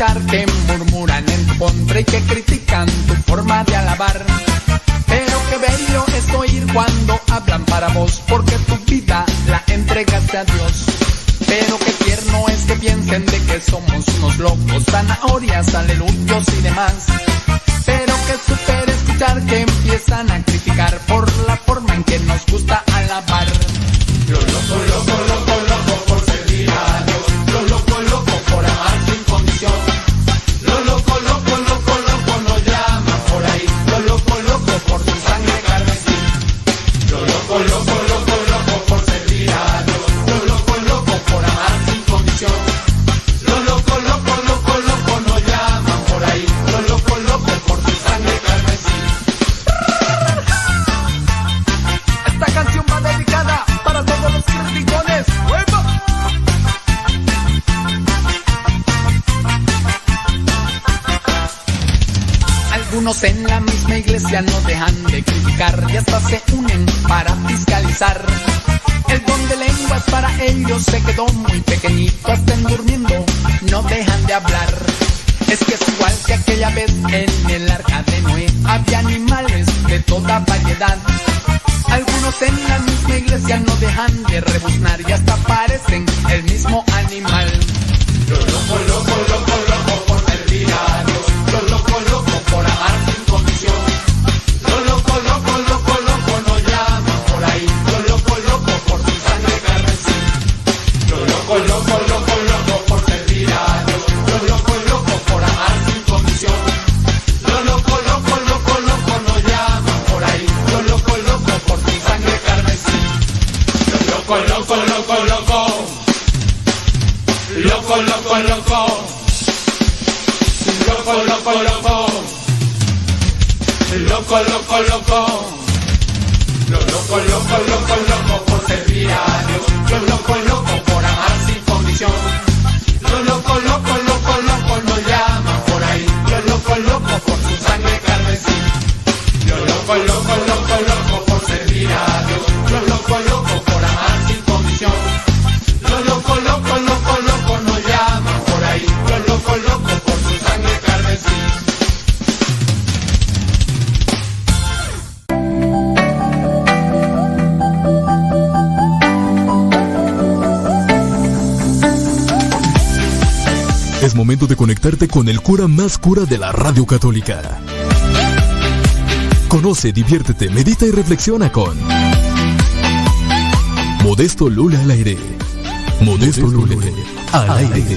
escuchar que murmuran en tu contra y que critican tu forma de alabar. Pero qué bello es oír cuando hablan para vos, porque tu vida la entregaste a Dios. Pero qué tierno es que piensen de que somos unos locos, zanahorias, aleluyos y demás. Pero que super escuchar que empiezan a criticar por la forma en que nos gusta alabar. Lo loco, loco, loco en la misma iglesia no dejan de criticar y hasta se unen para fiscalizar. El don de lenguas para ellos se quedó muy pequeñito, estén durmiendo, no dejan de hablar. Es que es igual que aquella vez en el arca de Noé, había animales de toda variedad. Algunos en la misma iglesia no dejan de rebuznar y hasta parecen el mismo animal. Lo loco, loco, loco, loco, loco, loco, loco. Loco, loco, loco. Loco, loco, loco. Loco, loco, loco. Lo loco, loco, loco, loco por servir a Dios. Lo loco, loco por amar sin condición. Lo loco, loco, loco, loco nos llaman por ahí. Lo loco, loco por su sangre carmesí. Lo loco, loco, loco momento de conectarte con el cura más cura de la radio católica. Conoce, diviértete, medita y reflexiona con Modesto Lula al aire. Modesto Lula al aire.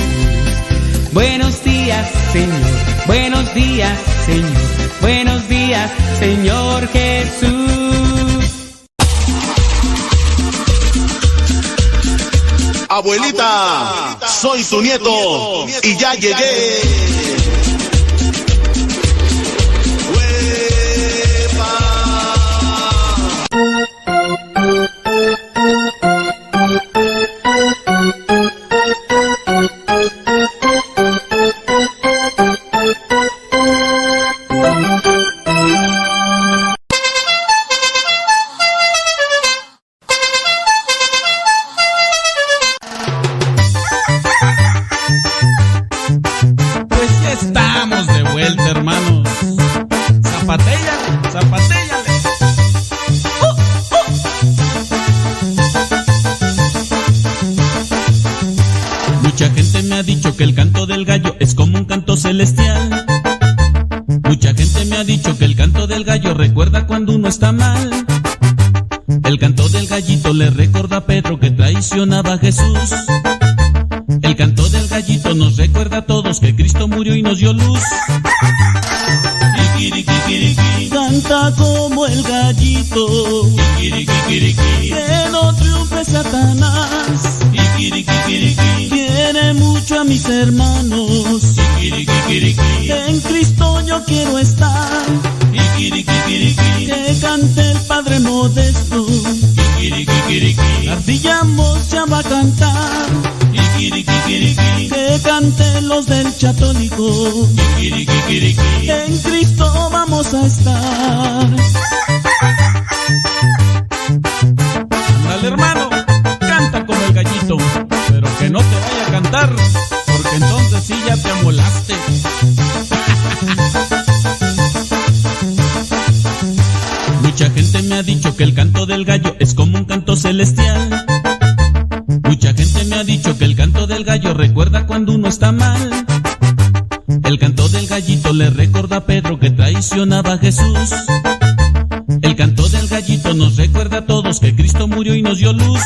Buenos días, Señor. Buenos días, Señor. Buenos días, Señor Jesús. Abuelita, soy tu nieto y ya llegué. mencionaba Jesús. católico. En Cristo vamos a estar. Dale hermano, canta como el gallito, pero que no te vaya a cantar, porque entonces sí ya te amolaste. Mucha gente me ha dicho que el canto del gallo es como un canto celestial. Mucha gente me ha dicho que el canto del gallo recuerda cuando uno está mal recuerda Pedro que traicionaba a Jesús. El canto del gallito nos recuerda a todos que Cristo murió y nos dio luz.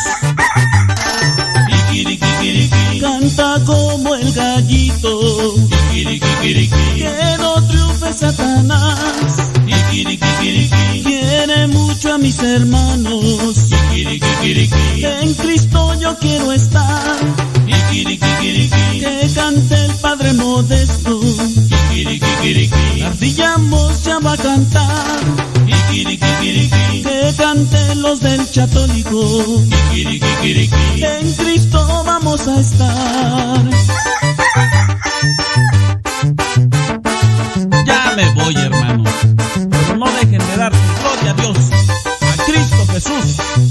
Canta como el gallito. Que no triunfe Satanás a mis hermanos. En Cristo yo quiero estar. Que cante el Padre Modesto. La ardilla ya va a cantar. Que cante los del Chatólico. En Cristo vamos a estar. Ya me voy, hermano. Pero no dejen de dar gloria a Dios. Jesús.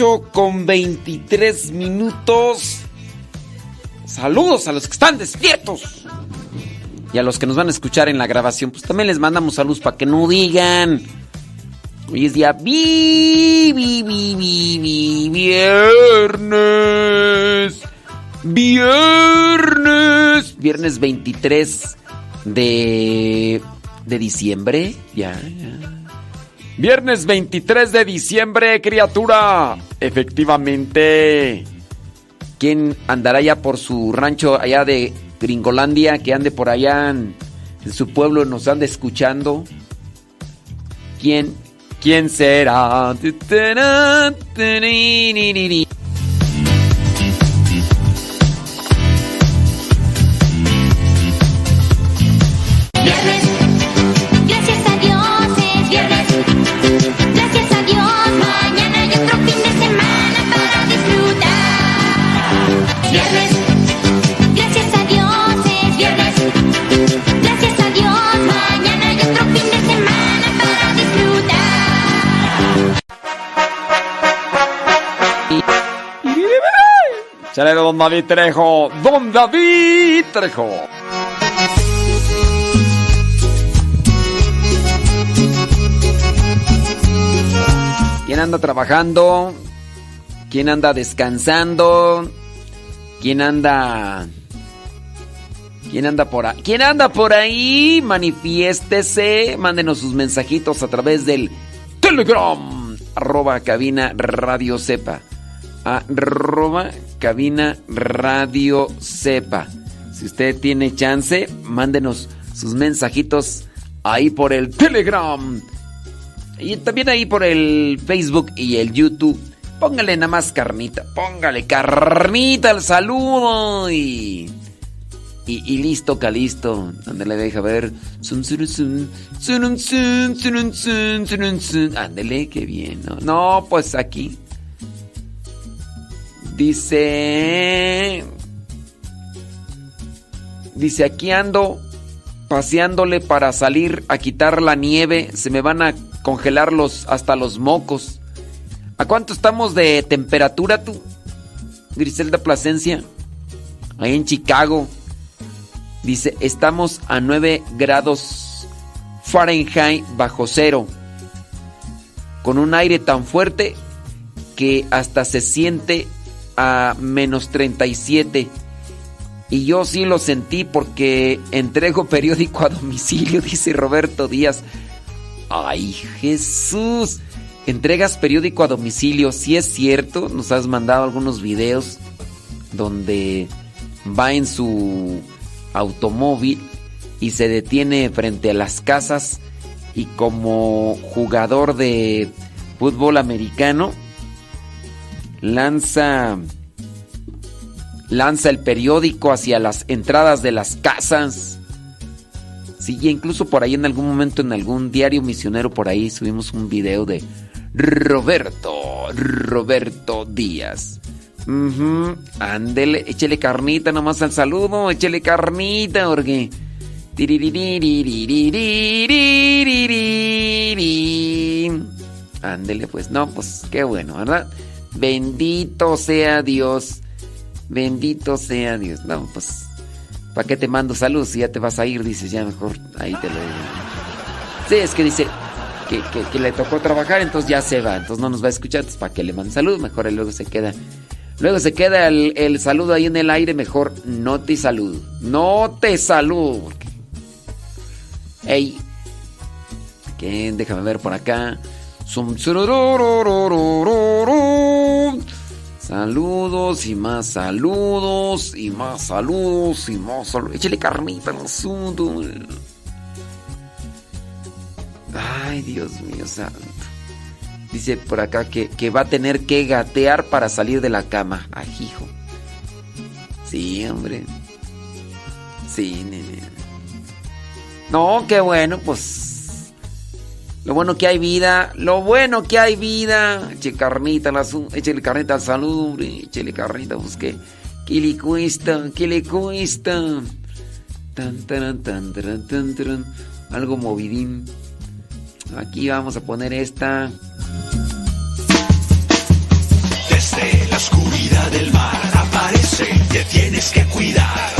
8 con 23 minutos. Saludos a los que están despiertos. Y a los que nos van a escuchar en la grabación, pues también les mandamos saludos para que no digan. Hoy es día vi, vi, vi- viernes. Viernes. Viernes 23 de, de diciembre. Ya, ya. Viernes 23 de diciembre, criatura. Efectivamente. ¿Quién andará ya por su rancho allá de Gringolandia? Que ande por allá en, su pueblo, nos anda escuchando. ¿Quién? ¿Quién será? David Trejo. Don David Trejo. ¿Quién anda trabajando? ¿Quién anda descansando? ¿Quién anda... ¿Quién anda por ahí? ¿Quién anda por ahí? Manifiéstese. Mándenos sus mensajitos a través del Telegram. Arroba cabina radio sepa. Arroba cabina Radio Cepa. Si usted tiene chance, mándenos sus mensajitos ahí por el Telegram. Y también ahí por el Facebook y el YouTube. Póngale nada más carnita. Póngale carnita al saludo. Y, y, y listo, calisto. Ándale, deja ver. Ándale, qué bien. No, no pues aquí. Dice. Dice, aquí ando paseándole para salir a quitar la nieve. Se me van a congelar los, hasta los mocos. ¿A cuánto estamos de temperatura tú? Griselda Plasencia. Ahí en Chicago. Dice, estamos a 9 grados Fahrenheit bajo cero. Con un aire tan fuerte que hasta se siente a menos 37. Y yo sí lo sentí porque entrego periódico a domicilio, dice Roberto Díaz. Ay, Jesús. Entregas periódico a domicilio, si es cierto, nos has mandado algunos videos donde va en su automóvil y se detiene frente a las casas y como jugador de fútbol americano lanza lanza el periódico hacia las entradas de las casas. Sí, y incluso por ahí en algún momento en algún diario misionero por ahí subimos un video de Roberto, Roberto Díaz. Uh -huh, ándele, échele carnita nomás al saludo, échele carnita, porque... Ándele pues, no, pues qué bueno, ¿verdad? Bendito sea Dios. Bendito sea Dios. No, pues, ¿para qué te mando salud si ya te vas a ir? Dices, ya mejor ahí te lo digo. Sí, es que dice que, le tocó trabajar, entonces ya se va. Entonces no nos va a escuchar, entonces ¿para qué le mando salud? Mejor luego se queda. Luego se queda el, saludo ahí en el aire, mejor no te saludo. No te saludo. Ey. ¿Qué? Déjame ver por acá. Saludos y más saludos y más saludos y más saludos. Échale carnita al asunto. Ay, Dios mío santo. Dice por acá que, que va a tener que gatear para salir de la cama. Ay, hijo. Sí, hombre. Sí, nene. No, qué bueno, pues. Lo bueno que hay vida. Lo bueno que hay vida. Eche carnita asunto. Échale carnita al saludo, hombre. Échale carnita, pues que. ¿Qué le cuesta? ¿Qué le cuesta? Tan, tan, tan, taran. Algo movidín. Aquí vamos a poner esta. oscuridad del mar aparece, te tienes que cuidar.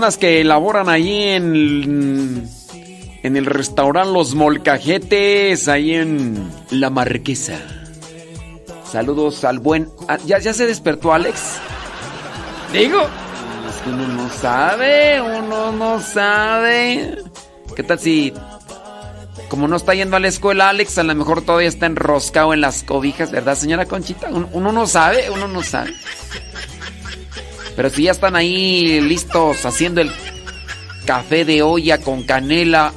personas que laboran ahí en, en el restaurante Los Molcajetes, ahí en La Marquesa. Saludos al buen... ah, ¿Ya, ya se despertó Alex? Digo, es que uno no sabe, uno no sabe. ¿Qué tal si... Como no está yendo a la escuela Alex, a lo mejor todavía está enroscado en las cobijas, ¿verdad, señora Conchita? Uno no sabe, uno no sabe. Pero si ya están ahí listos haciendo el café de olla con canela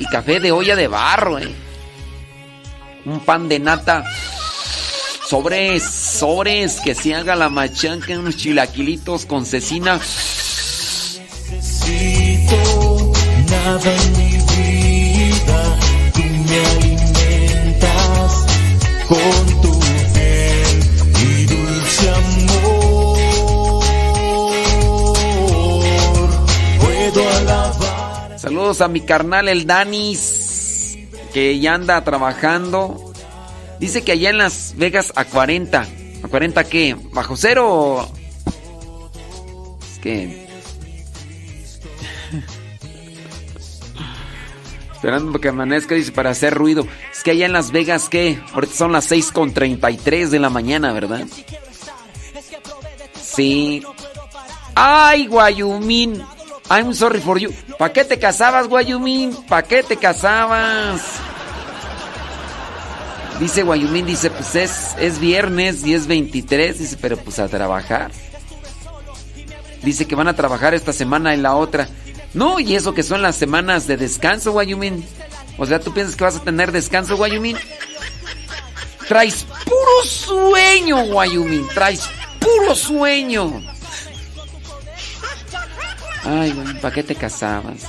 y café de olla de barro, ¿eh? Un pan de nata. Sobres, sobres, que se haga la machanca, unos chilaquilitos con cecina. necesito nada A mi carnal el Danis, que ya anda trabajando. Dice que allá en Las Vegas a 40. ¿A 40 qué? ¿Bajo cero? Es que. Esperando que amanezca, dice, para hacer ruido. Es que allá en Las Vegas, ¿qué? Ahorita son las 6 con 33 de la mañana, ¿verdad? Sí. ¡Ay, Guayumín! I'm sorry for you. ¿Para qué te casabas, Guayumín? ¿Para qué te casabas? Dice Guayumín, dice, pues es, es viernes y es 23, dice, pero pues a trabajar. Dice que van a trabajar esta semana y la otra. No, y eso que son las semanas de descanso, Guayumín. O sea, ¿tú piensas que vas a tener descanso, Guayumín? Traes puro sueño, Guayumín. Traes puro sueño. Ay, güey, ¿para qué te casabas?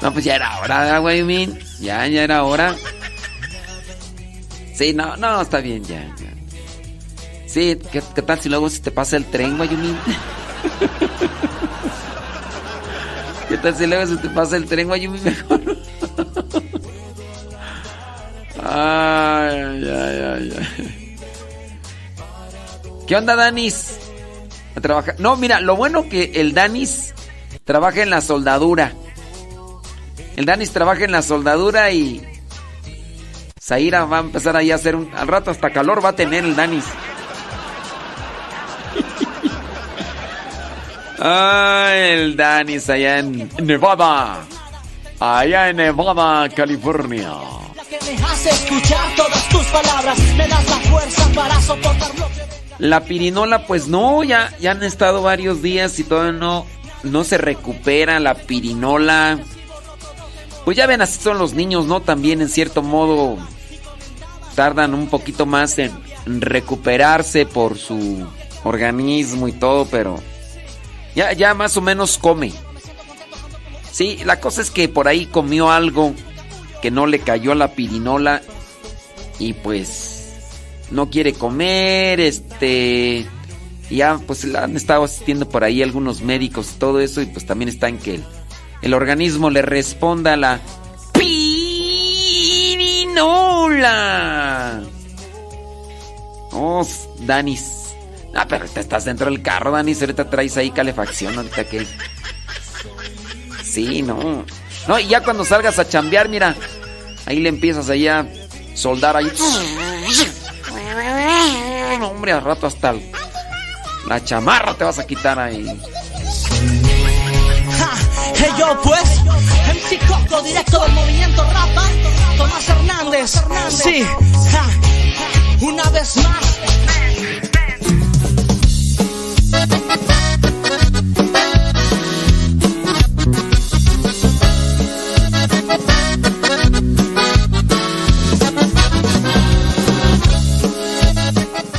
No, pues ya era hora, Guayumín. Ya, ya era hora. Sí, no, no, está bien, ya, ya. Sí, ¿qué, tal si luego se te pasa el tren, Guayumín? ¿Qué tal si luego se te pasa el tren, Guayumín? Mejor. Ay, ay, ay, ay. ¿Qué onda, Danis? A trabajar. No, mira, lo bueno que el Danis trabaja en la soldadura. El Danis trabaja en la soldadura y. Zaira va a empezar ahí a hacer un. Al rato hasta calor va a tener el Danis. Ay, el Danis allá en Nevada. Allá en Nevada, California. que me hace escuchar todas tus palabras, me das la fuerza para soportar lo que... La pirinola, pues no, ya, ya han estado varios días y todavía no, no se recupera la pirinola. Pues ya ven, así son los niños, ¿no? También en cierto modo tardan un poquito más en recuperarse por su organismo y todo, pero ya, ya más o menos come. Sí, la cosa es que por ahí comió algo que no le cayó la pirinola y pues no quiere comer, este ya pues han estado asistiendo por ahí algunos médicos todo eso y pues también está en que el, el organismo le responda a la pirinola. Oh, Danis. Ah, pero te estás dentro del carro, Danis. Ahorita traes ahí calefacción, ahorita que. Sí, no. No, y ya cuando salgas a chambear, mira, ahí le empiezas ahí a soldar ahí. No, hombre, al rato hasta el- la chamarra te vas a quitar ahí. Hey yo pues, MC Coco, directo del movimiento Rapa, Tomás Hernández, sí, ja, una vez más.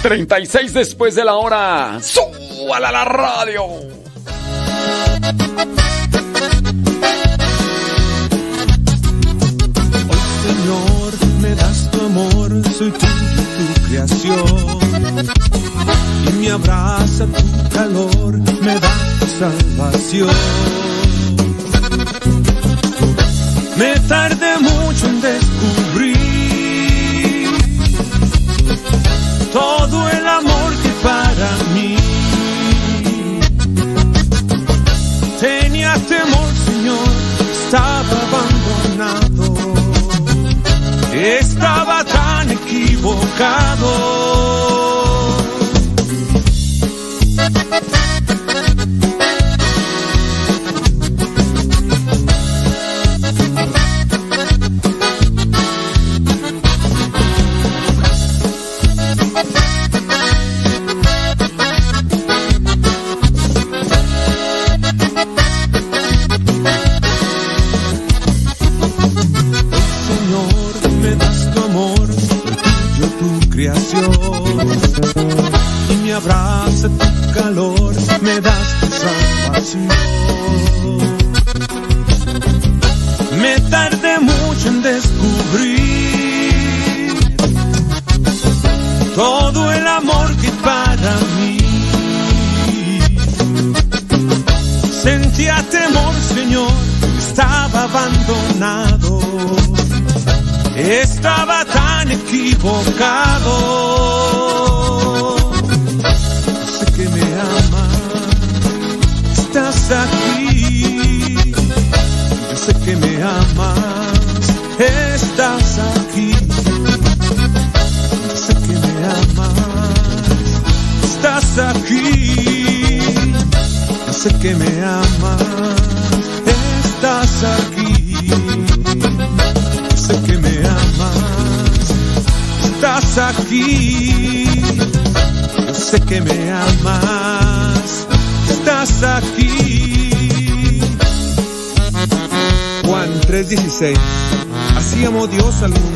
Treinta y seis después de la hora. ¡Súbala la radio! Señor, me das tu amor, soy tu, tu creación. Y me abraza tu calor, me da tu salvación. Me tardé mucho en descubrir temor, Señor, estaba abandonado, estaba tan equivocado. Salud.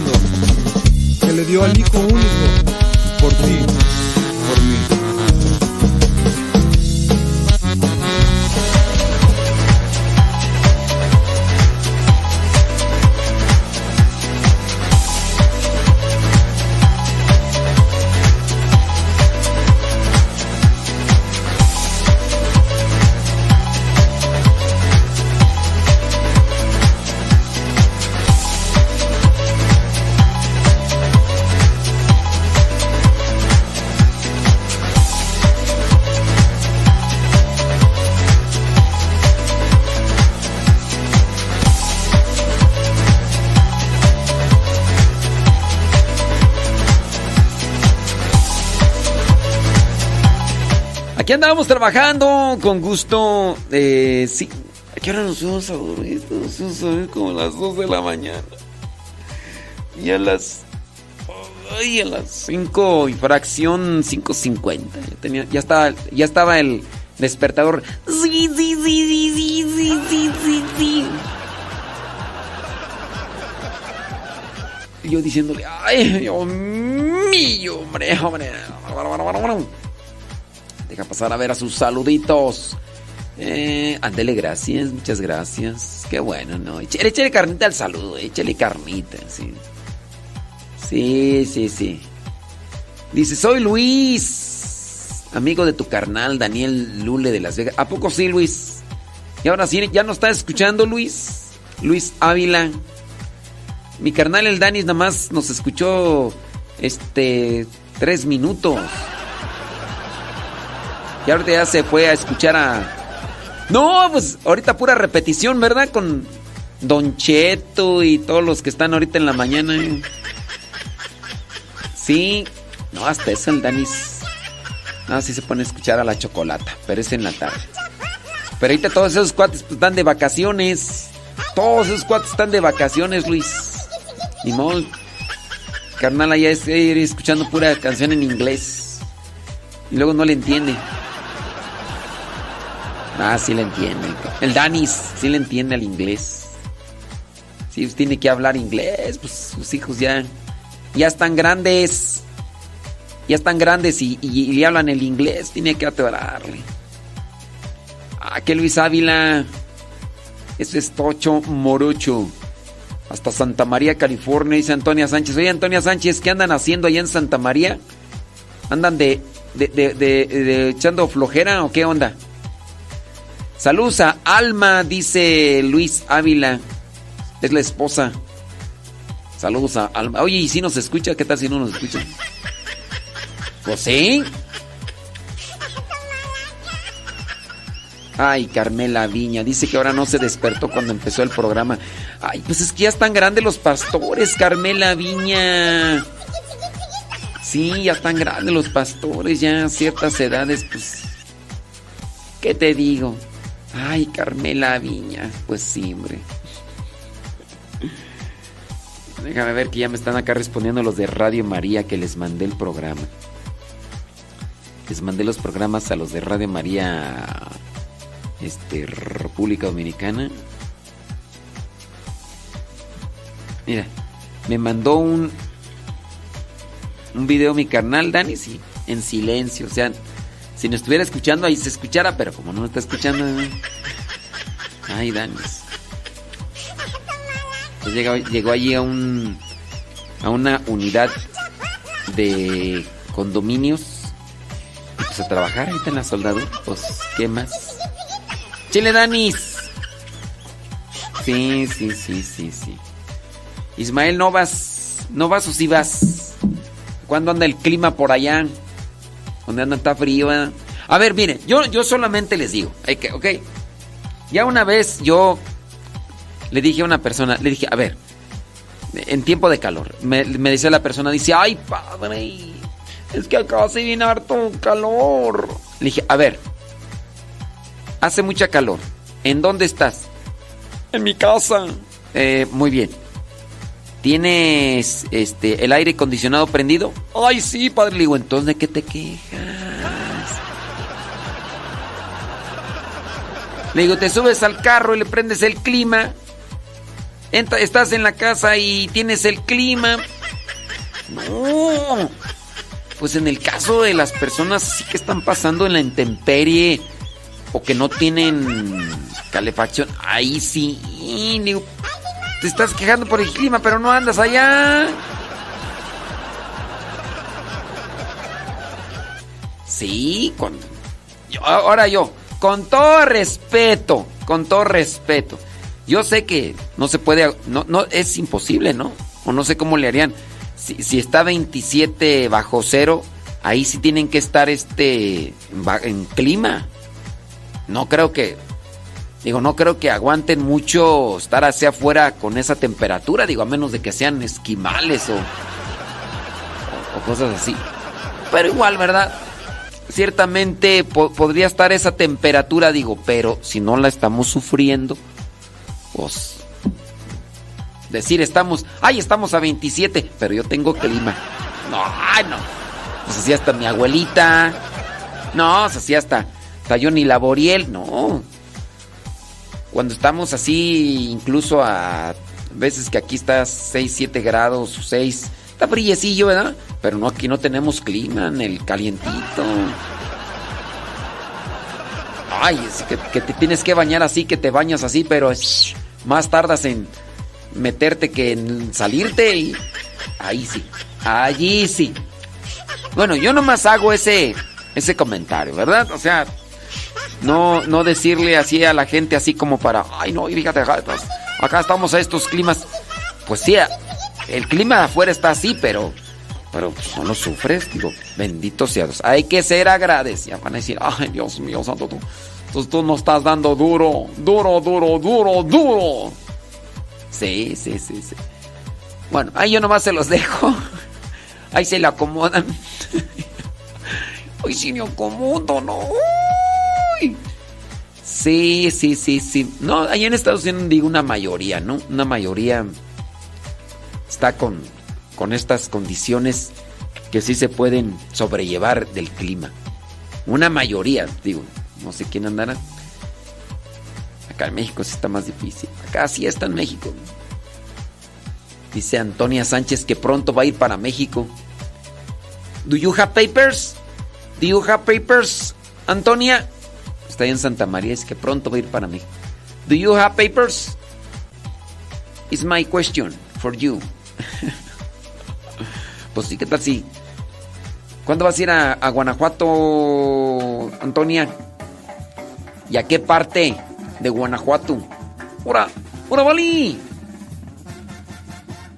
Andábamos trabajando con gusto. Eh, sí. ¿A qué hora nos fuimos a dormir? Nos fuimos a dormir como a las 2 de la mañana. Y a las. Ay, a las 5 y fracción 5.50. Ya, ya, estaba, ya estaba el despertador. Sí, sí, sí, sí, sí, sí, sí, sí, sí. Y yo diciéndole, ay, Dios mío, hombre, hombre. A ver a sus saluditos. Eh, andele, gracias, muchas gracias. Qué bueno, ¿no? Échale, échale carnita al saludo, échale carnita, sí. Sí, sí, sí. Dice, soy Luis, amigo de tu carnal Daniel Lule de Las Vegas. ¿A poco sí, Luis? Y ahora sí, ¿ya no está escuchando, Luis? Luis Ávila. Mi carnal el Danis nada más nos escuchó, este, tres minutos. Y ahorita ya se fue a escuchar a... No, pues ahorita pura repetición, ¿verdad? Con Don Cheto y todos los que están ahorita en la mañana. Sí. No, hasta eso el Danis... No, sí se pone a escuchar a la chocolata, pero es en la tarde. Pero ahorita todos esos cuates pues, están de vacaciones. Todos esos cuates están de vacaciones, Luis. Ni modo. Carnal allá es ir escuchando pura canción en inglés. Y luego no le entiende. Ah, sí le entiende. El Danis sí le entiende al inglés. Sí, pues tiene que hablar inglés. Pues sus hijos ya, ya están grandes. Ya están grandes y, le hablan el inglés. Tiene que atorarle. Ah, que Luis Ávila. Eso es Tocho Morocho. Hasta Santa María, California, dice Antonia Sánchez. Oye, Antonia Sánchez, ¿qué andan haciendo allá en Santa María? ¿Andan de, de, de, de- de echando flojera o qué onda? Saludos a Alma, dice Luis Ávila. Es la esposa. Saludos a Alma. Oye, ¿y si nos escucha? ¿Qué tal si no nos escucha? Pues sí. Ay, Carmela Viña, dice que ahora no se despertó cuando empezó el programa. Ay, pues es que ya están grandes los pastores, Carmela Viña. Sí, ya están grandes los pastores, ya ciertas edades, pues. ¿Qué te digo? Ay, Carmela Viña, pues sí, hombre. Déjame ver que ya me están acá respondiendo los de Radio María que les mandé el programa. Les mandé los programas a los de Radio María este República Dominicana. Mira, me mandó un un video mi carnal Dani, sí, en silencio, o sea, si nos estuviera escuchando ahí se escuchara, pero como no está escuchando, ¿eh? ay Dani. Pues llegó, llegó allí a un a una unidad de condominios y pues a trabajar ahorita en la soldadura, pues qué más. Chile Danis. Sí, sí, sí, sí, sí. Ismael, ¿no vas? ¿No vas o sí vas? ¿Cuándo anda el clima por allá? ¿Dónde anda está frío? eh? A ver, miren, yo, yo solamente les digo, que- ok. Ya una vez yo le dije a una persona, le dije, a ver, en tiempo de calor, me, me decía la persona, dice, ay padre, es que acá hace bien harto calor. Le dije, a ver, hace mucha calor, ¿en dónde estás? En mi casa. Eh, muy bien. ¿Tienes este el aire acondicionado prendido? Ay, sí, padre. Le digo, entonces ¿de qué te quejas? Le digo, te subes al carro y le prendes el clima. Estás en la casa y tienes el clima. No. Pues en el caso de las personas que están pasando en la intemperie o que no tienen calefacción, ahí sí. Digo, te estás quejando por el clima, pero no andas allá. Sí, con... ahora yo, con todo respeto, con todo respeto. Yo sé que no se puede, no, no, es imposible, ¿no? O no sé cómo le harían. Si, si está 27 bajo cero, ahí sí tienen que estar este en clima. No creo que, digo, no creo que aguanten mucho estar hacia afuera con esa temperatura, digo, a menos de que sean esquimales o, o, cosas así. Pero igual, ¿verdad? Ciertamente po- podría estar esa temperatura, digo, pero si no la estamos sufriendo, pues decir estamos, ay, estamos a 27, pero yo tengo clima. No, no. Pues así hasta mi abuelita. No, pues así hasta, hasta Johnny Laboriel, no. Cuando estamos así, incluso a veces que aquí está 6, 7 grados o 6, está brillecillo, ¿verdad? Pero no, aquí no tenemos clima en el calientito. Ay, es que, te tienes que bañar así, que te bañas así, pero shh, más tardas en meterte que en salirte y ahí sí, allí sí. Bueno, yo nomás hago ese ese comentario, ¿verdad? O sea, no no decirle así a la gente así como para, ay no, fíjate, acá, pues, estamos a estos climas. Pues sí, el clima afuera está así, pero pero pues, no lo sufres, digo, bendito sea Dios. Hay que ser agradecidos. Van a decir, ay Dios mío, santo, tú, tú, tú nos estás dando duro, duro, duro, duro, duro. Sí, sí, sí, sí. Bueno, ahí yo nomás se los dejo. Ahí se le acomodan. Hoy sí me acomodo, ¿no? Sí, sí, sí, sí. No, ahí en Estados Unidos digo una mayoría, ¿no? Una mayoría está con, con estas condiciones que sí se pueden sobrellevar del clima. Una mayoría, digo, no sé quién andará. Acá en México sí está más difícil. Acá sí está en México. Dice Antonia Sánchez que pronto va a ir para México. Do you have papers? Do you have papers, Antonia? Está en Santa María, es que pronto va a ir para México. Do you have papers? Is my question for you. pues sí, ¿qué tal si? ¿Cuándo vas a ir a, Guanajuato, Antonia? ¿Y a qué parte de Guanajuato? ¡Hora! ¡Hora, Bali!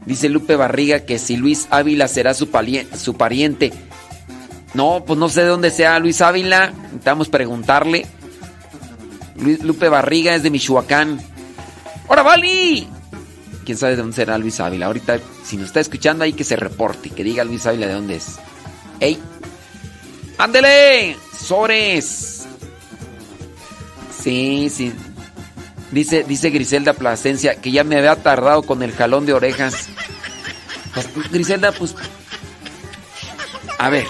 Dice Lupe Barriga que si Luis Ávila será su pariente. No, pues no sé de dónde sea Luis Ávila. Necesitamos preguntarle. Luis- Lupe Barriga es de Michoacán. ¡Hora, Bali! ¿Quién sabe de dónde será Luis Ávila? Ahorita, si nos está escuchando ahí, que se reporte, que diga Luis Ávila de dónde es. ¡Ey! ¡Ándele! ¡Sores! Sí, sí. Dice, dice Griselda Plasencia que ya me había tardado con el jalón de orejas. Pues, Griselda, pues. A ver.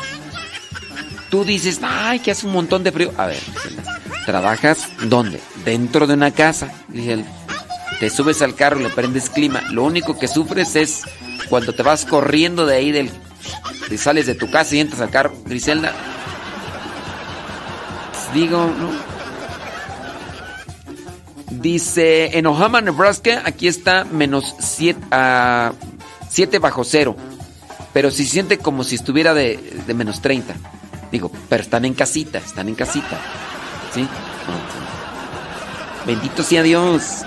Tú dices, ay, que hace un montón de frío. A ver, Griselda, ¿trabajas dónde? Dentro de una casa. Griselda. Te subes al carro, le prendes clima. Lo único que sufres es cuando te vas corriendo de ahí del. Te sales de tu casa y entras al carro. Griselda. digo, ¿no? Dice, en Ohama, Nebraska, aquí está menos 7 bajo cero. Pero se siente como si estuviera de, de menos 30. Digo, pero están en casita, están en casita. ¿Sí? Bendito sea Dios.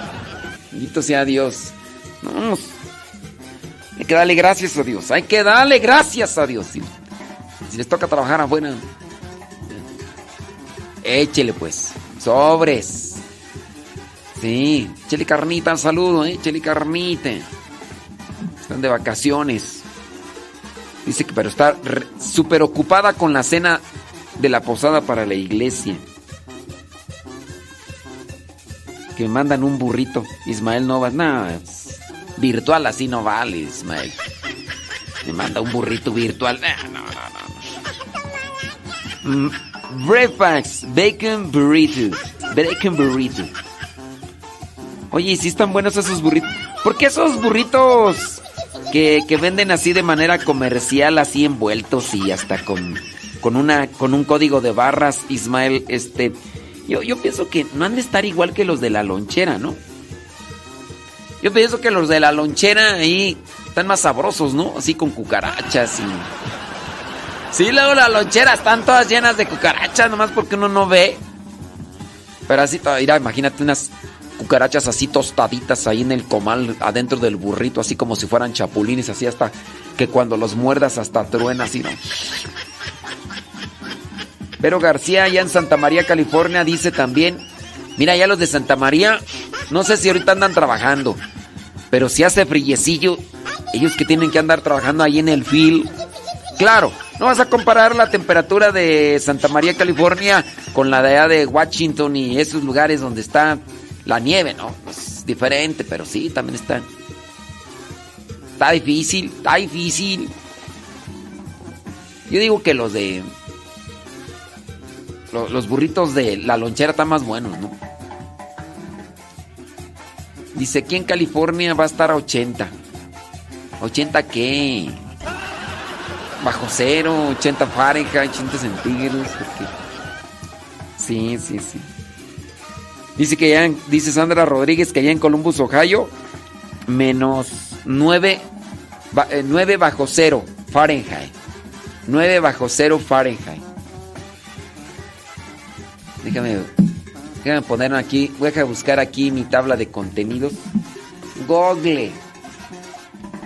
Bendito sea Dios. No, hay que darle gracias a Dios. Hay que darle gracias a Dios. Si, les toca trabajar afuera, échele pues. Sobres. Sí, échele carnita al saludo, ¿eh? échele carnita. Están de vacaciones. Dice que pero está súper ocupada con la cena de la posada para la iglesia. Que me mandan un burrito. Ismael Novas. No, es virtual así no vale, Ismael. Me manda un burrito virtual. No, no, no. Mm, Breakfast, bacon burrito. Bacon burrito. Oye, ¿y si están buenos esos burritos? ¿Por qué esos burritos que, que venden así de manera comercial, así envueltos y hasta con, con, una, con un código de barras, Ismael? Este, yo, yo pienso que no han de estar igual que los de la lonchera, ¿no? Yo pienso que los de la lonchera ahí están más sabrosos, ¿no? Así con cucarachas y... Sí, luego las loncheras están todas llenas de cucarachas, nomás porque uno no ve. Pero así, mira, imagínate unas cucarachas así tostaditas ahí en el comal, adentro del burrito, así como si fueran chapulines, así hasta que cuando los muerdas hasta truena así, ¿no? Pero García, allá en Santa María, California, dice también, mira, ya los de Santa María, no sé si ahorita andan trabajando, pero si hace frillecillo, ellos que tienen que andar trabajando ahí en el field, claro, no vas a comparar la temperatura de Santa María, California, con la de allá de Washington y esos lugares donde está la nieve, ¿no? Es diferente, pero sí, también está. Está difícil, está difícil. Yo digo que los de. Lo- Los burritos de la lonchera están más buenos, ¿no? Dice, aquí en California va a estar a 80. ¿80 qué? Bajo cero, 80 Fahrenheit, 80 centígrados. Sí, sí, sí. Dice que ya, dice Sandra Rodríguez que allá en Columbus, Ohio, menos 9, ba- eh, 9 bajo cero Fahrenheit. 9 bajo cero Fahrenheit. Déjame, déjame poner aquí, voy a buscar aquí mi tabla de contenidos. Google.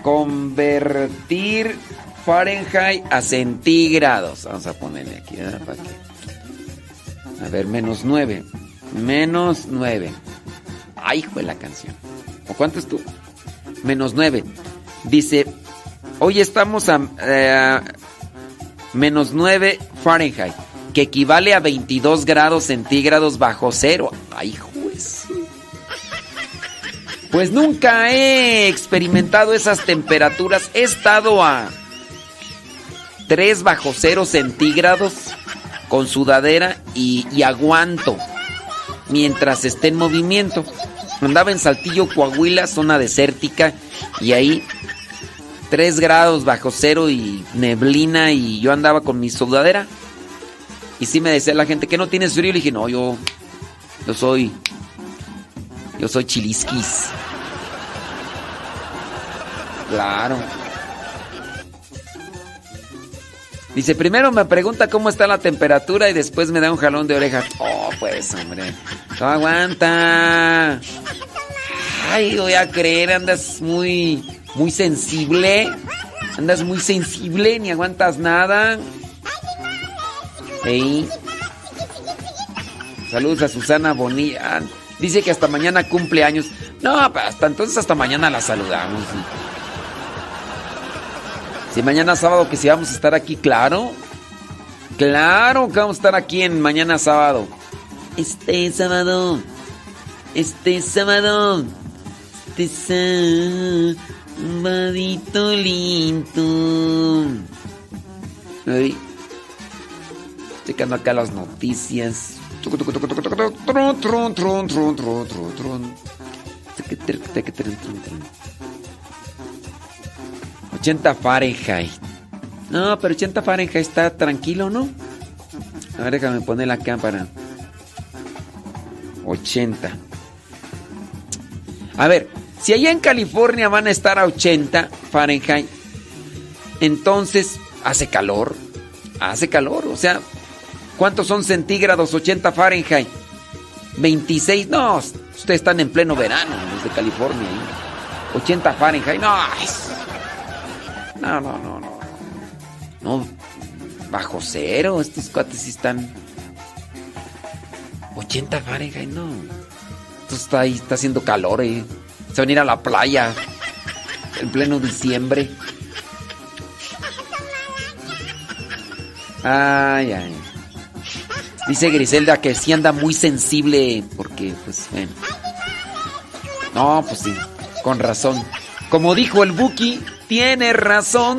Convertir Fahrenheit a centígrados. Vamos a ponerle aquí, ¿verdad? Para que- A ver, menos 9. Menos 9. Ay, de la canción. ¿O cuánto es tú? Menos 9. Dice, hoy estamos a eh, menos 9 Fahrenheit, que equivale a 22 grados centígrados bajo cero. Ay, su- Pues nunca he experimentado esas temperaturas. He estado a 3 bajo cero centígrados con sudadera y, y aguanto mientras esté en movimiento. Andaba en Saltillo, Coahuila, zona desértica, y ahí 3 grados bajo cero y neblina, y yo andaba con mi sudadera. Y sí me decía la gente que no tienes frío. Le dije, no, yo, yo soy, yo soy chilisquis. Claro. Dice, primero me pregunta cómo está la temperatura y después me da un jalón de oreja. Oh, pues, hombre. No aguanta. Ay, voy a creer, andas muy, muy sensible. Andas muy sensible, ni aguantas nada. Saludos a Susana Bonilla. Dice que hasta mañana cumple años. No, hasta entonces hasta mañana la saludamos. Si mañana sábado que si vamos a estar aquí, claro. Claro que vamos a estar aquí en mañana sábado. Este sábado. Este sábado. Este sabadito lindo. Ahí. Checando acá las noticias. 80 Fahrenheit. No, pero 80 Fahrenheit está tranquilo, ¿no? A ver, déjame poner la cámara. 80. A ver, si allá en California van a estar a 80 Fahrenheit, entonces hace calor. Hace calor, o sea, ¿cuántos son centígrados 80 Fahrenheit? 26, no, Ustedes están en pleno verano, desde California. ¿eh? 80 Fahrenheit. No, no, no, no, no. No, bajo cero. Estos cuates sí están. 80 Fahrenheit, no. Esto está ahí, está haciendo calor, eh. Se van a ir a la playa. En pleno diciembre. Ay, ay. Dice Griselda que sí anda muy sensible porque, pues, bueno. No, pues sí, con razón. Como dijo el Buki, tiene razón.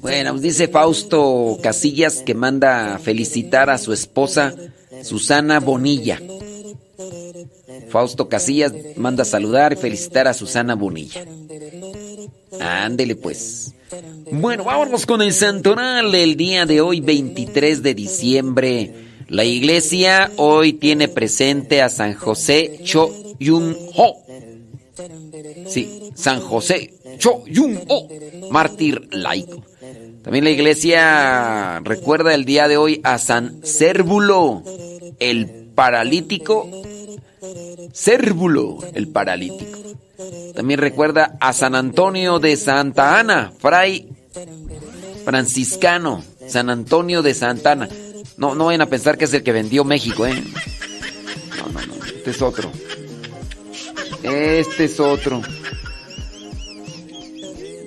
Bueno, dice Fausto Casillas que manda felicitar a su esposa Susana Bonilla. Fausto Casillas manda saludar y felicitar a Susana Bonilla. Ándele pues. Bueno, vámonos con el santoral el día de hoy, 23 de diciembre. La iglesia hoy tiene presente a San José Cho Yun Ho. Sí, San José Cho Yun Ho, mártir laico. También la iglesia recuerda el día de hoy a San Cérvulo, el paralítico. Cérvulo, el paralítico. También recuerda a San Antonio de Santa Ana, fray franciscano, San Antonio de Santa Ana. No, no vayan a pensar que es el que vendió México, ¿eh? No, no, no, este es otro. Este es otro.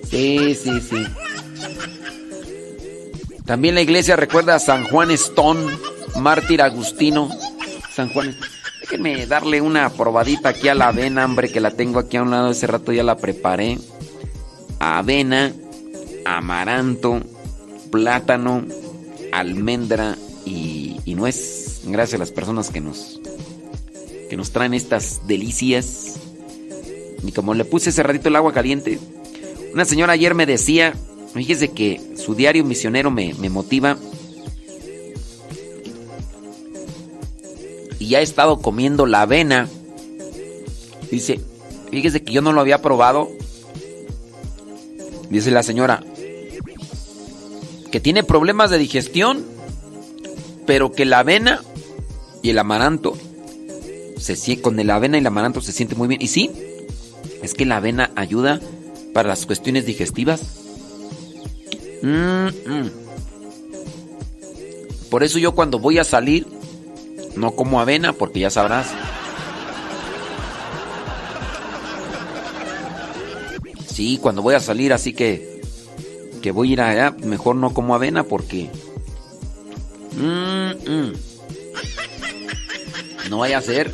Sí, sí, sí. También la iglesia recuerda a San Juan Stone, mártir agustino. San Juan. Déjenme darle una probadita aquí a la avena, hombre, que la tengo aquí a un lado. Ese rato ya la preparé. Avena, amaranto, plátano, almendra y, y nuez. Gracias a las personas que nos, que nos traen estas delicias. Y como le puse ese ratito el agua caliente, una señora ayer me decía, fíjese que su diario misionero me, me motiva. Y ya he estado comiendo la avena. Dice, fíjese que yo no lo había probado. Dice la señora, que tiene problemas de digestión, pero que la avena y el amaranto, se, con el avena y el amaranto se siente muy bien. Y sí, es que la avena ayuda para las cuestiones digestivas. Mm, mm. Por eso yo cuando voy a salir no como avena porque ya sabrás. Sí, cuando voy a salir así que que voy a ir allá, mejor no como avena porque Mm, no vaya a ser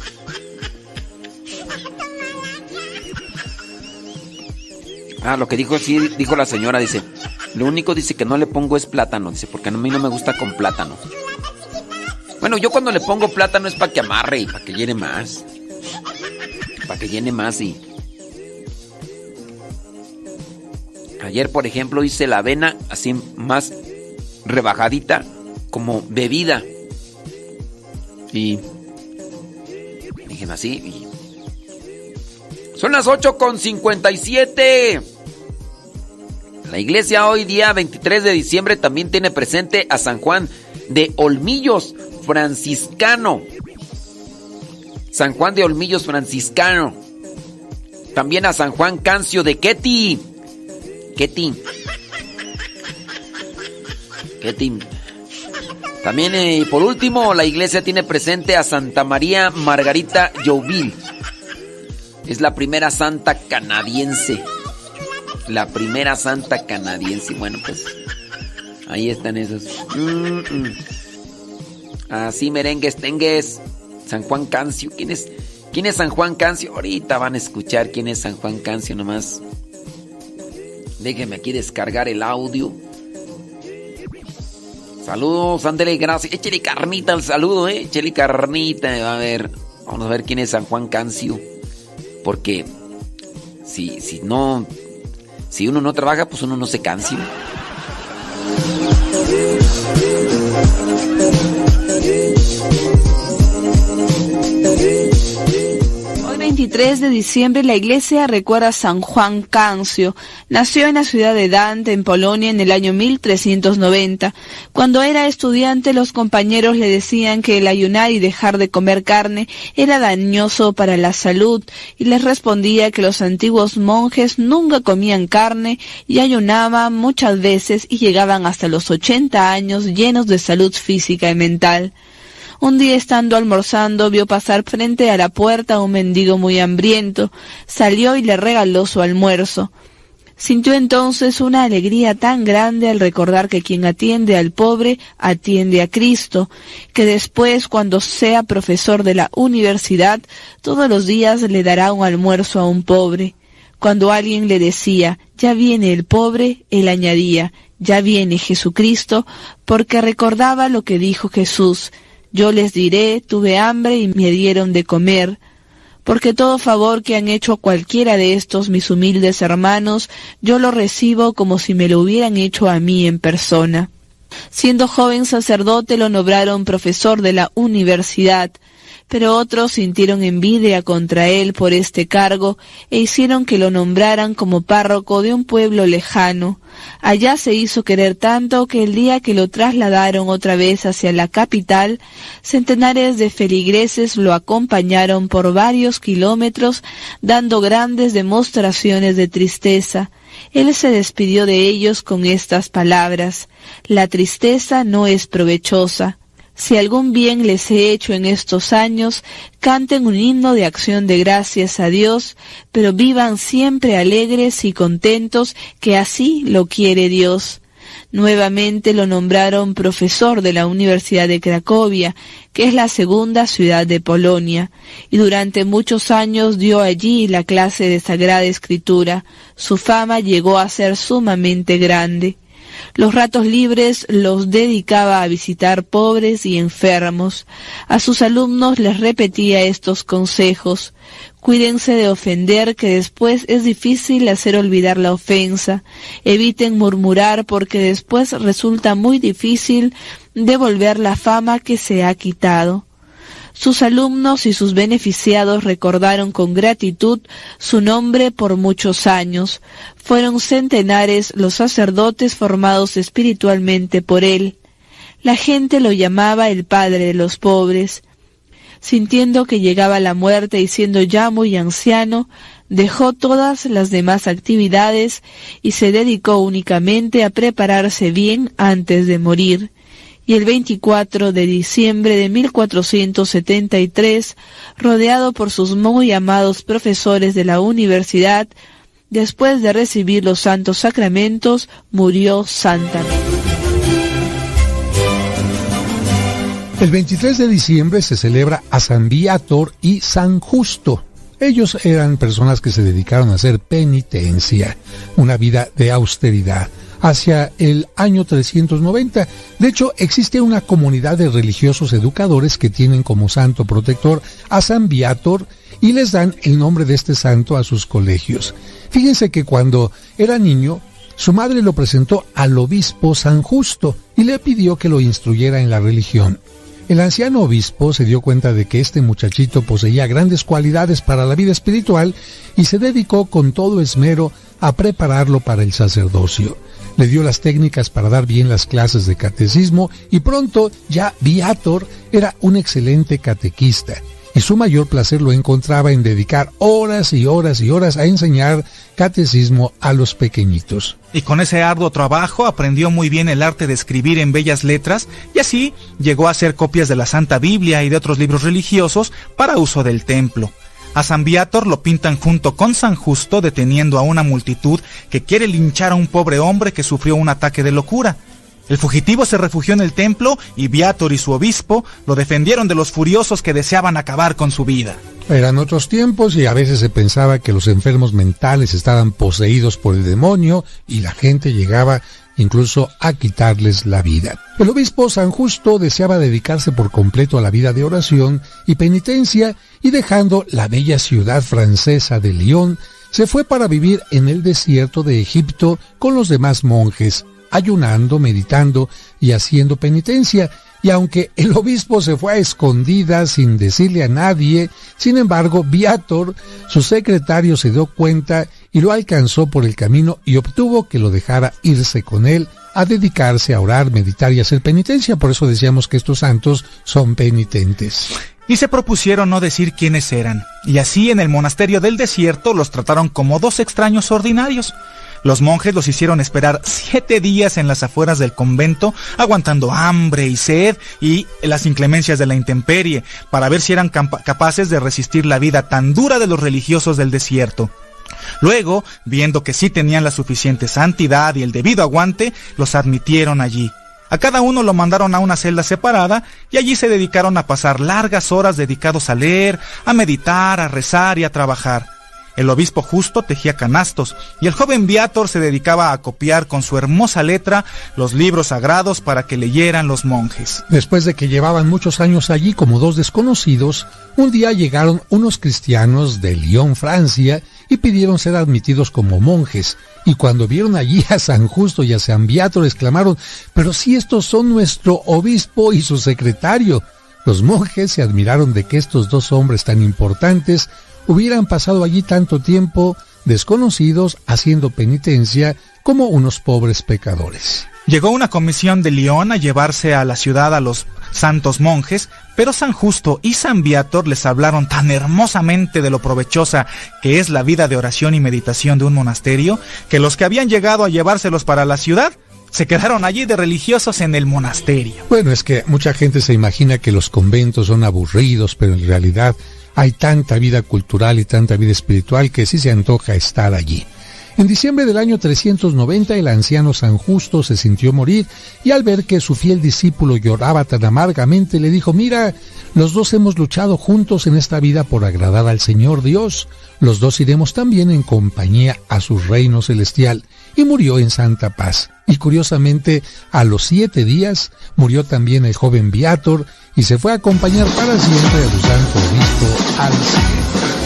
Ah, lo que dijo, sí, dijo la señora, dice, lo único dice que no le pongo es plátano, dice, porque a mí no me gusta con plátano. Bueno, yo cuando le pongo plátano es para que amarre y para que llene más. Para que llene más y... Ayer, por ejemplo, hice la avena así más rebajadita, como bebida. Y... Dije así. Son las 8 con 57. La iglesia hoy día 23 de diciembre también tiene presente a San Juan de Olmillos, franciscano. San Juan de Olmillos, franciscano. También a San Juan Cancio de Ketty. Ketty. Ketty. También, eh, por último, la iglesia tiene presente a Santa María Margarita Jouville. Es la primera santa canadiense. La primera santa canadiense. Bueno, pues Ahí están esos. Así merengues, tengues. San Juan Cancio. ¿Quién es, ¿Quién es San Juan Cancio? Ahorita van a escuchar quién es San Juan Cancio nomás. Déjenme aquí descargar el audio. Saludos, ándele, gracias. Échale carnita al saludo, eh. Échale carnita. A ver, vamos a ver quién es San Juan Cancio. Porque si, si no, si uno no trabaja, pues uno no se cansa. 23 de diciembre la iglesia recuerda a San Juan Cancio. Nació en la ciudad de Dante, en Polonia, en el año 1390. Cuando era estudiante los compañeros le decían que el ayunar y dejar de comer carne era dañoso para la salud y les respondía que los antiguos monjes nunca comían carne y ayunaban muchas veces y llegaban hasta los 80 años llenos de salud física y mental. Un día estando almorzando vio pasar frente a la puerta a un mendigo muy hambriento, salió y le regaló su almuerzo. Sintió entonces una alegría tan grande al recordar que quien atiende al pobre atiende a Cristo, que después cuando sea profesor de la universidad todos los días le dará un almuerzo a un pobre. Cuando alguien le decía, ya viene el pobre, él añadía, ya viene Jesucristo, porque recordaba lo que dijo Jesús, yo les diré, tuve hambre y me dieron de comer, porque todo favor que han hecho a cualquiera de estos mis humildes hermanos, yo lo recibo como si me lo hubieran hecho a mí en persona. Siendo joven sacerdote lo nombraron profesor de la universidad, pero otros sintieron envidia contra él por este cargo e hicieron que lo nombraran como párroco de un pueblo lejano. Allá se hizo querer tanto que el día que lo trasladaron otra vez hacia la capital, centenares de feligreses lo acompañaron por varios kilómetros, dando grandes demostraciones de tristeza. Él se despidió de ellos con estas palabras, La tristeza no es provechosa. Si algún bien les he hecho en estos años, canten un himno de acción de gracias a Dios, pero vivan siempre alegres y contentos, que así lo quiere Dios. Nuevamente lo nombraron profesor de la Universidad de Cracovia, que es la segunda ciudad de Polonia, y durante muchos años dio allí la clase de Sagrada Escritura. Su fama llegó a ser sumamente grande. Los ratos libres los dedicaba a visitar pobres y enfermos. A sus alumnos les repetía estos consejos. Cuídense de ofender, que después es difícil hacer olvidar la ofensa. Eviten murmurar, porque después resulta muy difícil devolver la fama que se ha quitado. Sus alumnos y sus beneficiados recordaron con gratitud su nombre por muchos años. Fueron centenares los sacerdotes formados espiritualmente por él. La gente lo llamaba el padre de los pobres. Sintiendo que llegaba la muerte y siendo ya muy anciano, dejó todas las demás actividades y se dedicó únicamente a prepararse bien antes de morir y el 24 de diciembre de 1473, rodeado por sus muy amados profesores de la universidad, después de recibir los santos sacramentos, murió santamente. El 23 de diciembre se celebra a San Viator y San Justo. Ellos eran personas que se dedicaron a hacer penitencia, una vida de austeridad hacia el año 390. De hecho, existe una comunidad de religiosos educadores que tienen como santo protector a San Viator y les dan el nombre de este santo a sus colegios. Fíjense que cuando era niño, su madre lo presentó al obispo San Justo y le pidió que lo instruyera en la religión. El anciano obispo se dio cuenta de que este muchachito poseía grandes cualidades para la vida espiritual y se dedicó con todo esmero a prepararlo para el sacerdocio le dio las técnicas para dar bien las clases de catecismo y pronto ya Viator era un excelente catequista y su mayor placer lo encontraba en dedicar horas y horas y horas a enseñar catecismo a los pequeñitos. Y con ese arduo trabajo aprendió muy bien el arte de escribir en bellas letras y así llegó a hacer copias de la Santa Biblia y de otros libros religiosos para uso del templo. A San Viator lo pintan junto con San Justo deteniendo a una multitud que quiere linchar a un pobre hombre que sufrió un ataque de locura. El fugitivo se refugió en el templo y Viator y su obispo lo defendieron de los furiosos que deseaban acabar con su vida. Eran otros tiempos y a veces se pensaba que los enfermos mentales estaban poseídos por el demonio y la gente llegaba incluso a quitarles la vida. El obispo San Justo deseaba dedicarse por completo a la vida de oración y penitencia y dejando la bella ciudad francesa de Lyon, se fue para vivir en el desierto de Egipto con los demás monjes, ayunando, meditando y haciendo penitencia, y aunque el obispo se fue a escondidas sin decirle a nadie, sin embargo, Viator, su secretario, se dio cuenta y lo alcanzó por el camino y obtuvo que lo dejara irse con él a dedicarse a orar, meditar y hacer penitencia. Por eso decíamos que estos santos son penitentes. Y se propusieron no decir quiénes eran. Y así en el monasterio del desierto los trataron como dos extraños ordinarios. Los monjes los hicieron esperar siete días en las afueras del convento, aguantando hambre y sed y las inclemencias de la intemperie, para ver si eran capaces de resistir la vida tan dura de los religiosos del desierto. Luego, viendo que sí tenían la suficiente santidad y el debido aguante, los admitieron allí. A cada uno lo mandaron a una celda separada y allí se dedicaron a pasar largas horas dedicados a leer, a meditar, a rezar y a trabajar. El obispo justo tejía canastos y el joven Viator se dedicaba a copiar con su hermosa letra los libros sagrados para que leyeran los monjes. Después de que llevaban muchos años allí como dos desconocidos, un día llegaron unos cristianos de Lyon, Francia, y pidieron ser admitidos como monjes. Y cuando vieron allí a San Justo y a San Viator exclamaron, pero si estos son nuestro obispo y su secretario. Los monjes se admiraron de que estos dos hombres tan importantes hubieran pasado allí tanto tiempo desconocidos haciendo penitencia como unos pobres pecadores. Llegó una comisión de León a llevarse a la ciudad a los santos monjes, pero San Justo y San Viator les hablaron tan hermosamente de lo provechosa que es la vida de oración y meditación de un monasterio, que los que habían llegado a llevárselos para la ciudad se quedaron allí de religiosos en el monasterio. Bueno, es que mucha gente se imagina que los conventos son aburridos, pero en realidad hay tanta vida cultural y tanta vida espiritual que sí se antoja estar allí. En diciembre del año 390 el anciano San Justo se sintió morir y al ver que su fiel discípulo lloraba tan amargamente le dijo, mira, los dos hemos luchado juntos en esta vida por agradar al Señor Dios, los dos iremos también en compañía a su reino celestial y murió en santa paz. Y curiosamente, a los siete días murió también el joven Viator y se fue a acompañar para siempre a su santo obispo al cielo.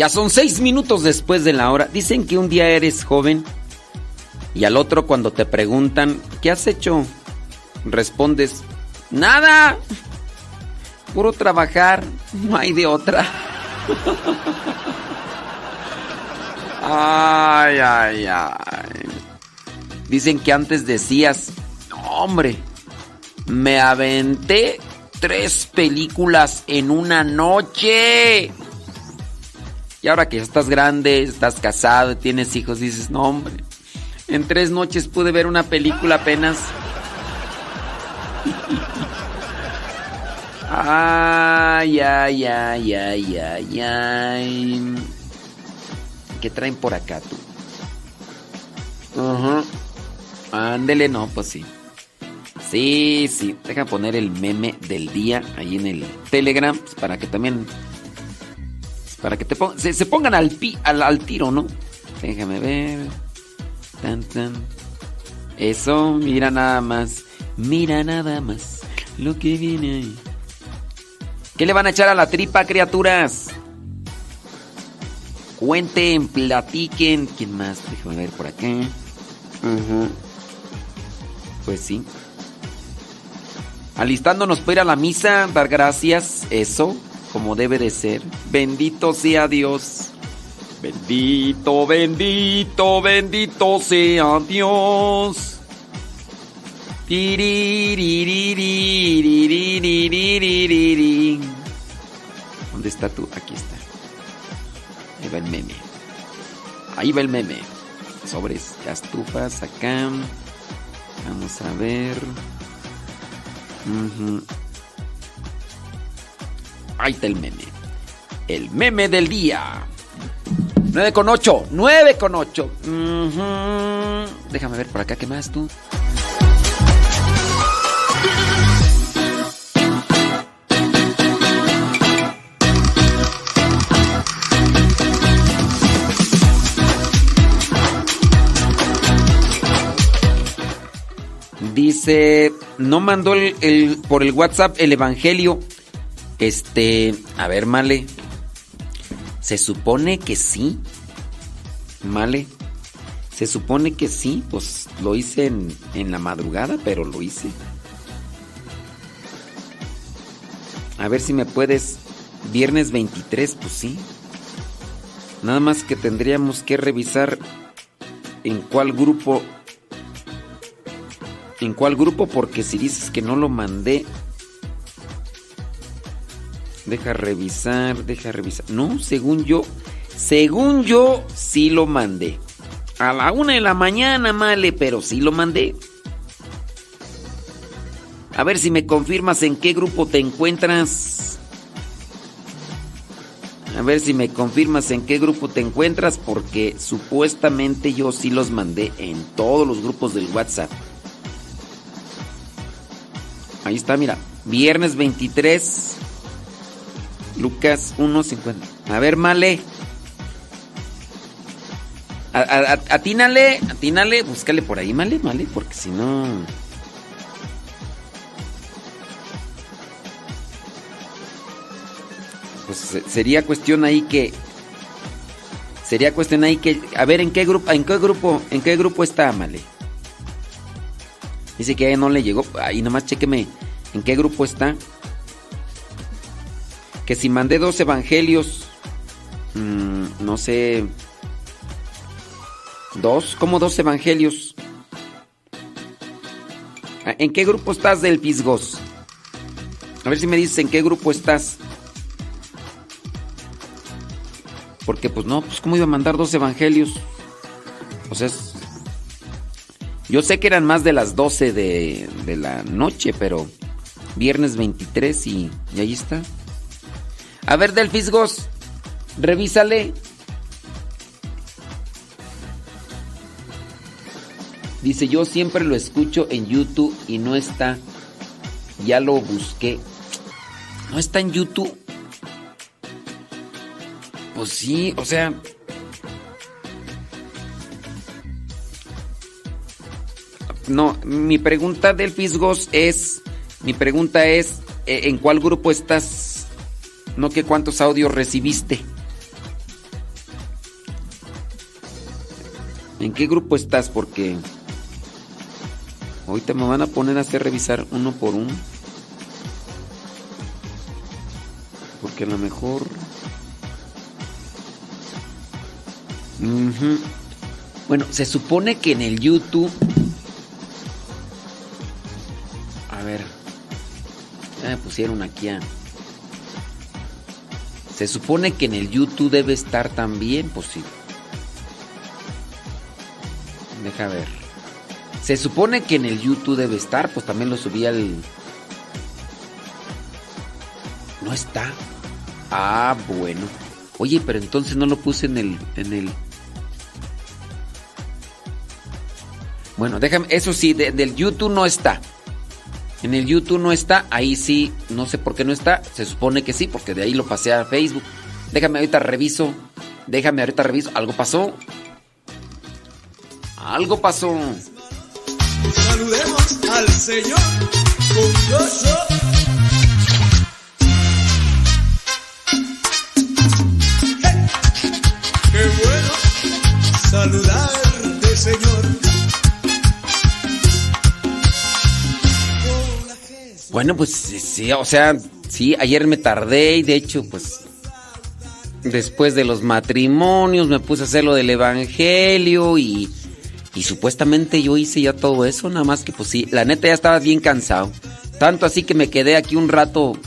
Ya son seis minutos después de la hora. Dicen que un día eres joven y al otro cuando te preguntan, ¿qué has hecho? Respondes, nada. Puro trabajar, no hay de otra. Ay, ay, ay. Dicen que antes decías, hombre, me aventé tres películas en una noche. Y ahora que ya estás grande, estás casado, tienes hijos, dices, no hombre, en tres noches pude ver una película apenas. Ay, ay, ay, ay, ay, ay. ¿Qué traen por acá tú? Ajá. Ándele, no, pues sí. Sí, sí. Deja poner el meme del día ahí en el Telegram pues, para que también para que te se, pongan al, pi, al, tiro, ¿no? Déjame ver. Tan, tan. Eso, mira nada más. Mira nada más lo que viene ahí. ¿Qué le van a echar a la tripa, criaturas? Cuenten, platiquen. ¿Quién más? Déjame ver por acá. Pues sí. Alistándonos para ir a la misa, dar gracias. Eso como debe de ser. Bendito sea Dios. Bendito, bendito, bendito sea Dios. ¿Dónde está tú? Aquí está. Ahí va el meme. Ahí va el meme. Sobres, ya estufas acá. Vamos a ver. Ahí está el meme. El meme del día. 9 con 8. 9 con 8. Ujú. Déjame ver por acá qué más tú. Dice, no mandó el, el- por el WhatsApp el Evangelio. Este, a ver, Male. Se supone que sí. Male. Se supone que sí. Pues lo hice en, en la madrugada, pero lo hice. A ver si me puedes. Viernes 23, pues sí. Nada más que tendríamos que revisar en cuál grupo en cuál grupo porque si dices que no lo mandé deja revisar deja revisar no según yo según yo sí lo mandé a la una de la mañana male pero sí lo mandé a ver si me confirmas en qué grupo te encuentras a ver si me confirmas en qué grupo te encuentras porque supuestamente yo sí los mandé en todos los grupos del WhatsApp Ahí está, mira. Viernes 23. Lucas 1.50. A ver, Male. A- a- Atínale, atínale, búscale por ahí, Male, Male, porque si no. Pues se- sería cuestión ahí que. Sería cuestión ahí que. A ver, ¿en qué grupo, en qué grupo, en qué grupo está, Male? Dice que no le llegó. Ahí nomás chequeme en qué grupo está. Que si mandé dos evangelios. mm, no sé. ¿Dos? ¿Cómo dos evangelios? Ah, ¿En qué grupo estás del Pisgos? A ver si me dices en qué grupo estás. Porque pues no, pues cómo iba a mandar dos evangelios. O sea, yo sé que eran más de las 12 de, de la noche, pero viernes 23 y, y ahí está. A ver, del Fisgos, revísale. Dice, yo siempre lo escucho en YouTube y no está. Ya lo busqué. No está en YouTube. Pues sí, o sea... No, mi pregunta del Fisgos es, mi pregunta es, eh, ¿en cuál grupo estás? No que cuántos audios recibiste. ¿En qué grupo estás? Porque ahorita me van a poner a hacer revisar uno por uno. Porque a lo mejor... Bueno, se supone que en el YouTube... A ver. Ya me pusieron aquí a... Se supone que en el YouTube debe estar también, pues sí. Deja ver. Se supone que en el YouTube debe estar, pues también lo subí al... No está. Ah, bueno. Oye, pero entonces no lo puse en el... En el... Bueno, déjame, eso sí, de- del YouTube no está. En el YouTube no está, ahí sí, no sé por qué no está, se supone que sí, porque de ahí lo pasé a Facebook. Déjame ahorita reviso, déjame ahorita reviso, algo pasó. Algo pasó. Saludemos al Señor con. Bueno, pues sí, o sea, sí, ayer me tardé y de hecho, pues después de los matrimonios me puse a hacer lo del evangelio y, y supuestamente yo hice ya todo eso, nada más que pues sí, la neta ya estaba bien cansado. Tanto así que me quedé aquí un rato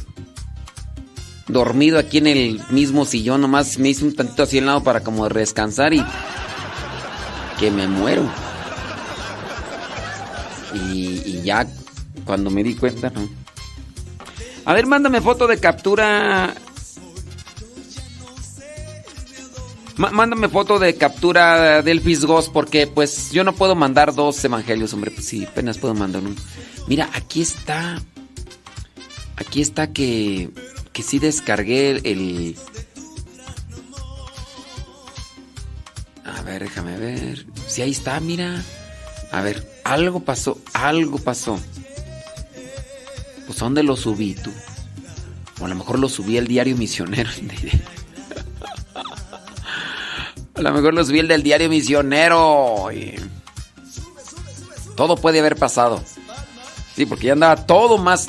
dormido aquí en el mismo sillón, nomás me hice un tantito así al lado para como descansar y que me muero. Y, y ya cuando me di cuenta, no. A ver, mándame foto de captura. Mándame foto de captura del Fisgos porque pues yo no puedo mandar dos evangelios, hombre, pues sí, apenas puedo mandar uno. Mira, aquí está. Aquí está que que sí descargué el, A ver, déjame ver. Sí, ahí está, mira. A ver, algo pasó, algo pasó. Pues ¿a dónde lo subí tú? O a lo mejor lo subí al diario misionero. A lo mejor lo subí el del diario misionero. Todo puede haber pasado. Sí, porque ya andaba todo más.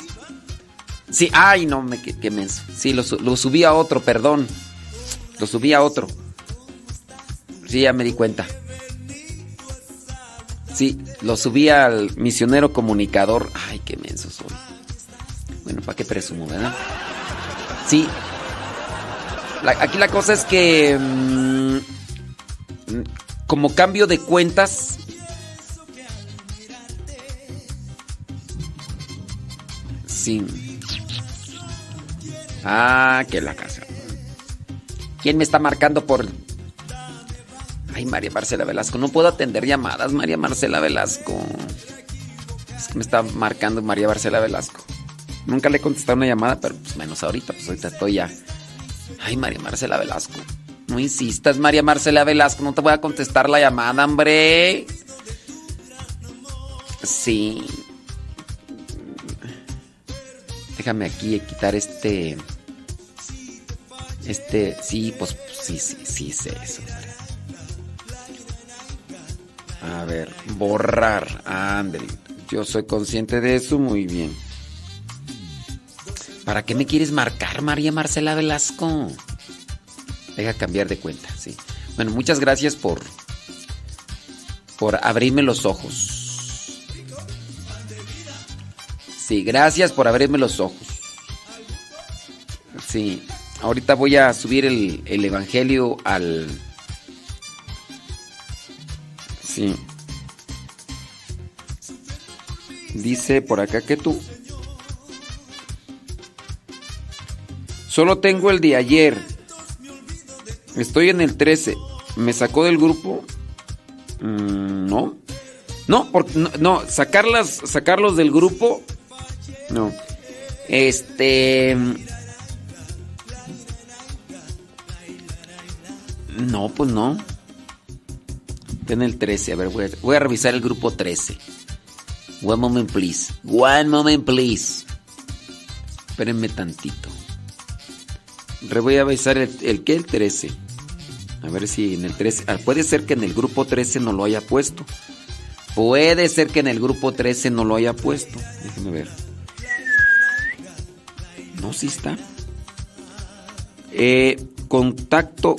Sí, ay, no, me que, menso. Sí, lo, lo subí a otro, perdón. Lo subí a otro. Sí, ya me di cuenta. Sí, lo subí al misionero comunicador. Ay, qué menso soy. Bueno, ¿para qué presumo, verdad? Sí. Aquí la cosa es que... mm, como cambio de cuentas... Sí. Ah, que la casa. ¿Quién me está marcando por... Ay, María Marcela Velasco. No puedo atender llamadas, María Marcela Velasco. Es que me está marcando María Marcela Velasco. Nunca le he contestado una llamada, pero pues menos ahorita, pues ahorita estoy ya. Ay, María Marcela Velasco. No insistas, María Marcela Velasco, no te voy a contestar la llamada, hombre. Sí. Déjame aquí quitar este. Este, sí, pues sí, sí, sí, sé eso. hombre. A ver, borrar. Ándale. Yo soy consciente de eso, muy bien. ¿Para qué me quieres marcar, María Marcela Velasco? Deja cambiar de cuenta, sí. Bueno, muchas gracias por por abrirme los ojos. Sí, gracias por abrirme los ojos. Sí, ahorita voy a subir el, el evangelio al Sí. Dice por acá que tú Solo tengo el de ayer. Estoy en el 13. ¿Me sacó del grupo? Mm, no. No, porque no, sacarlas, sacarlos del grupo. No. Este. No, pues no. Está en el 13. A ver, voy a revisar el grupo 13. One moment, please. One moment, please. Espérenme tantito. Re voy a avisar el, que el 13. A ver si en el 13. ah, puede ser que en el grupo 13 no lo haya puesto. Puede ser que en el grupo 13 no lo haya puesto. Déjenme ver. No, sí está. Eh, contacto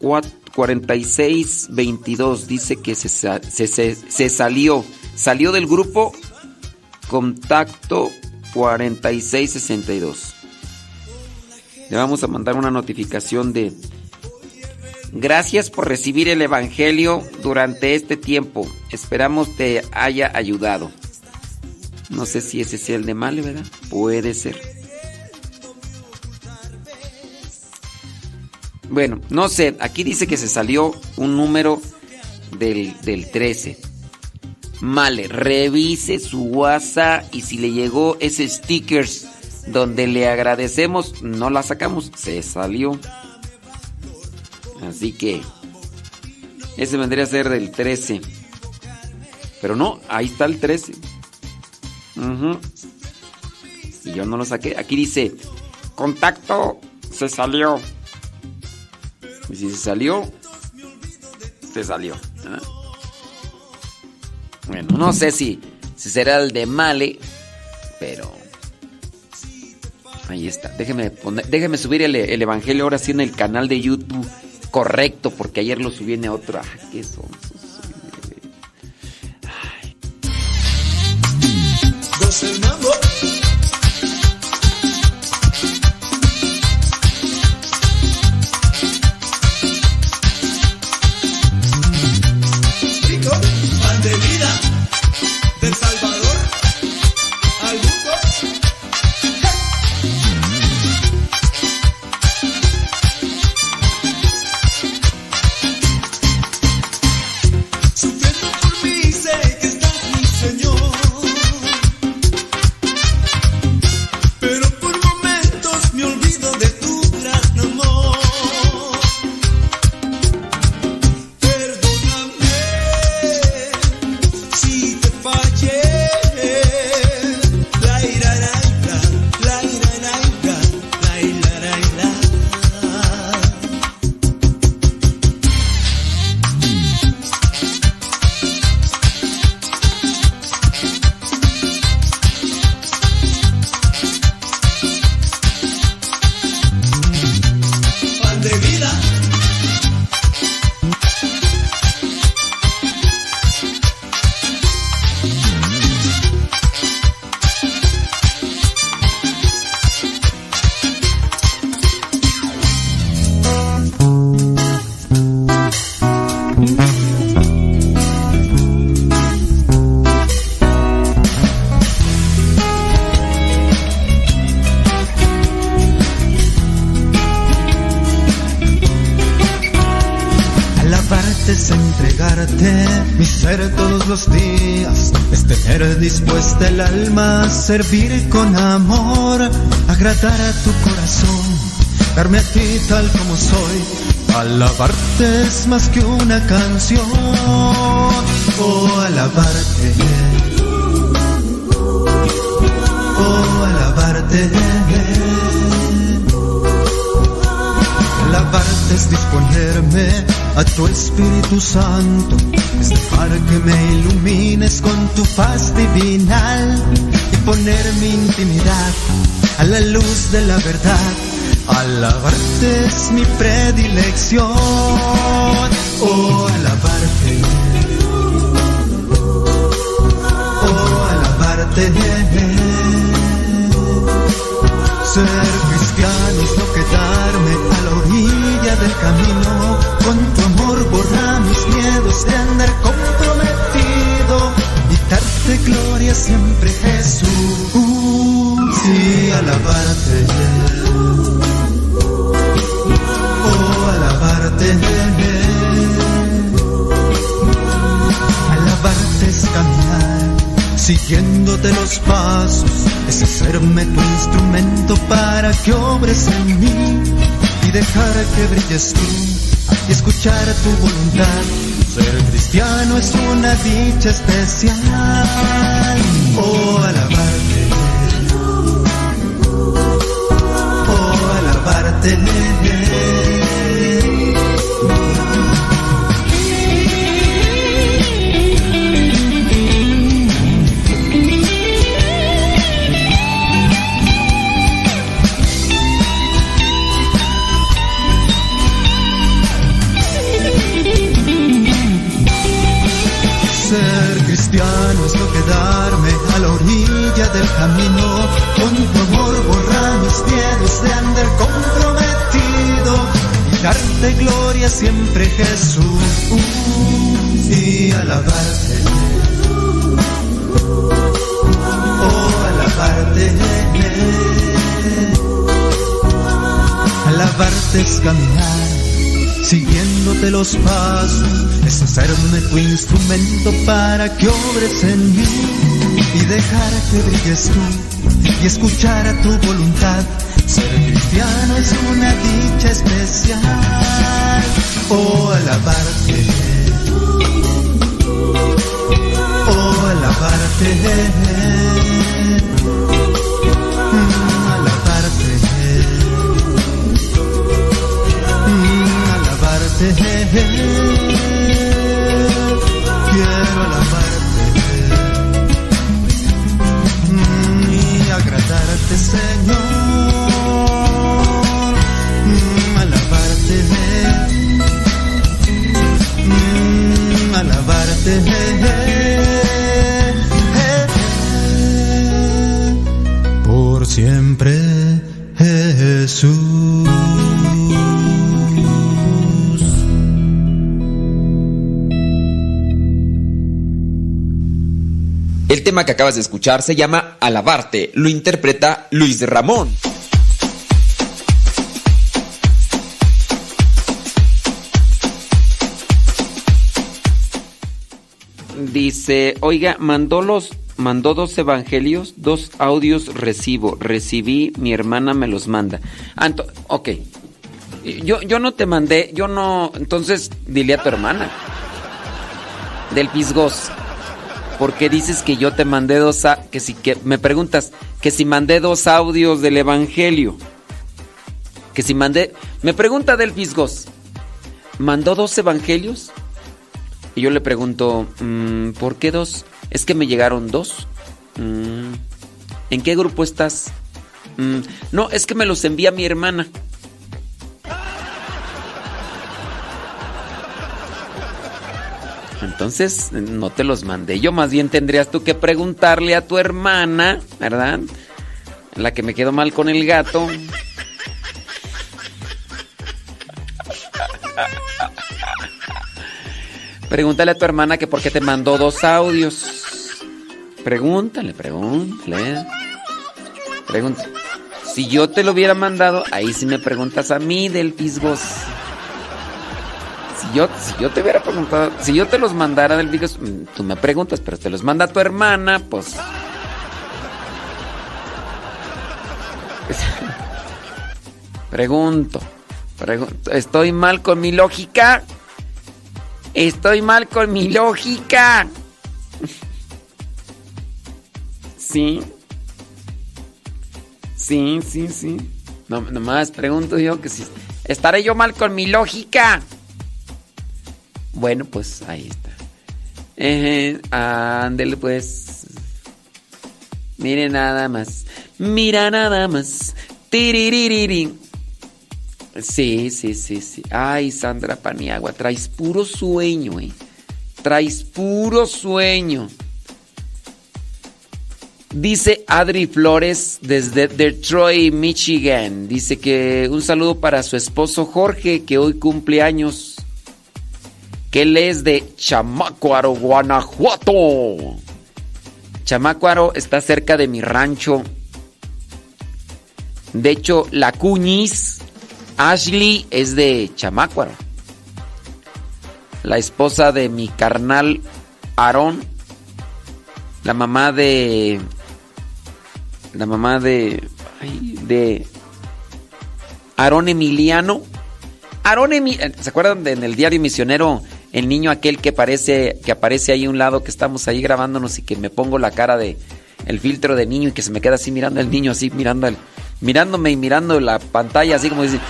4622 dice que se, se, se- se salió. Salió del grupo contacto 4662. Le vamos a mandar una notificación de Gracias por recibir el Evangelio durante este tiempo. Esperamos te haya ayudado. No sé si ese sea el de Male, ¿verdad? Puede ser. Bueno, no sé. Aquí dice que se salió un número del, del 13. Male, revise su WhatsApp y si le llegó ese stickers donde le agradecemos, no la sacamos. Se salió. Así que ese vendría a ser del 13. Pero no, ahí está el 13. Ujú. Y yo no lo saqué. Aquí dice, contacto, se salió. Y si se salió, se salió. Bueno, no sé si, si será el de Male, ahí está. Déjeme, poner, déjeme subir el, el evangelio ahora sí en el canal de YouTube correcto, porque ayer lo subí en otro. Ay, qué sonso servir con amor, agradar a tu corazón, darme a ti tal como soy. Alabarte es más que una canción, oh alabarte, oh alabarte. Alabarte es disponerme a tu Espíritu Santo, es dejar que me ilumines con tu paz divinal y poner mi intimidad a la luz de la verdad. Alabarte es mi predilección, oh alabarte, oh alabarte. Ser gloria siempre Jesús. Y alabarte. Oh, alabarte. Alabarte es caminar siguiéndote los pasos, es hacerme tu instrumento para que obres en mí y dejar que brilles tú y escuchar tu voluntad. Ser cristiano es una dicha especial. Oh, alabarte. Oh, alabarte. Ser del camino. Con tu amor borrar mis miedos de andar comprometido y darte gloria siempre Jesús y alabarte. Oh, alabarte. Alabarte es caminar siguiéndote los pasos, es hacerme tu instrumento para que obres en mí y dejar que brilles tú y escuchar a tu voluntad. Ser cristiano es una dicha especial, oh alabarte, oh alabarte, Mm, alabarte. Mm, alabarte. Por siempre, Jesús. El tema que acabas de escuchar se llama Alabarte, lo interpreta Luis Ramón. Dice, oiga, mandó los, mandó dos evangelios, dos audios recibo, recibí, mi hermana me los manda. Ento- ok. Yo, yo no te mandé, yo no, entonces dile a tu hermana. Del Pisgos. Porque dices que yo te mandé dos, a- que si que me preguntas que si mandé dos audios del evangelio. Que si mandé, me pregunta del Pisgos. ¿Mandó dos evangelios? Y yo le pregunto, mm, ¿por qué dos? Es que me llegaron dos. Mm, ¿En qué grupo estás? Mm, no, es que me los envía mi hermana. Entonces, no te los mandé. Yo más bien tendrías tú que preguntarle a tu hermana, ¿verdad? La que me quedó mal con el gato. Pregúntale a tu hermana que por qué te mandó dos audios. Pregúntale, pregúntale. Pregúntale. Si yo te lo hubiera mandado, ahí sí me preguntas a mí del Pisgos. Si yo, si yo te hubiera preguntado, si yo te los mandara del video, mm, tú me preguntas, pero te los manda tu hermana, pues. Pregunto, pregunto, ¿estoy mal con mi lógica? Estoy mal con mi lógica. Sí. Sí, sí, sí. No, nomás pregunto yo que si estaré yo mal con mi lógica. Bueno, pues ahí está. Eh, ándele pues. Mire nada más. Mira nada más. Tiririririn. Sí, sí, sí, sí. Ay, Sandra Paniagua, traes puro sueño, eh. Traes puro sueño. Dice Adri Flores desde Detroit, Michigan. Dice que un saludo para su esposo Jorge, que hoy cumple años. Que él es de Chamacuaro, Guanajuato. Chamacuaro está cerca de mi rancho. De hecho, la Cuñiz, Ashley, es de Chamacuaro. La esposa de mi carnal Aarón. La mamá de la mamá de ay, de Aarón Emiliano. Aarón Emiliano, ¿se acuerdan de, en el diario misionero el niño aquel que aparece que aparece ahí a un lado que estamos ahí grabándonos y que me pongo la cara de el filtro de niño y que se me queda así mirando el niño así mirando mirándome y mirando la pantalla así como dice,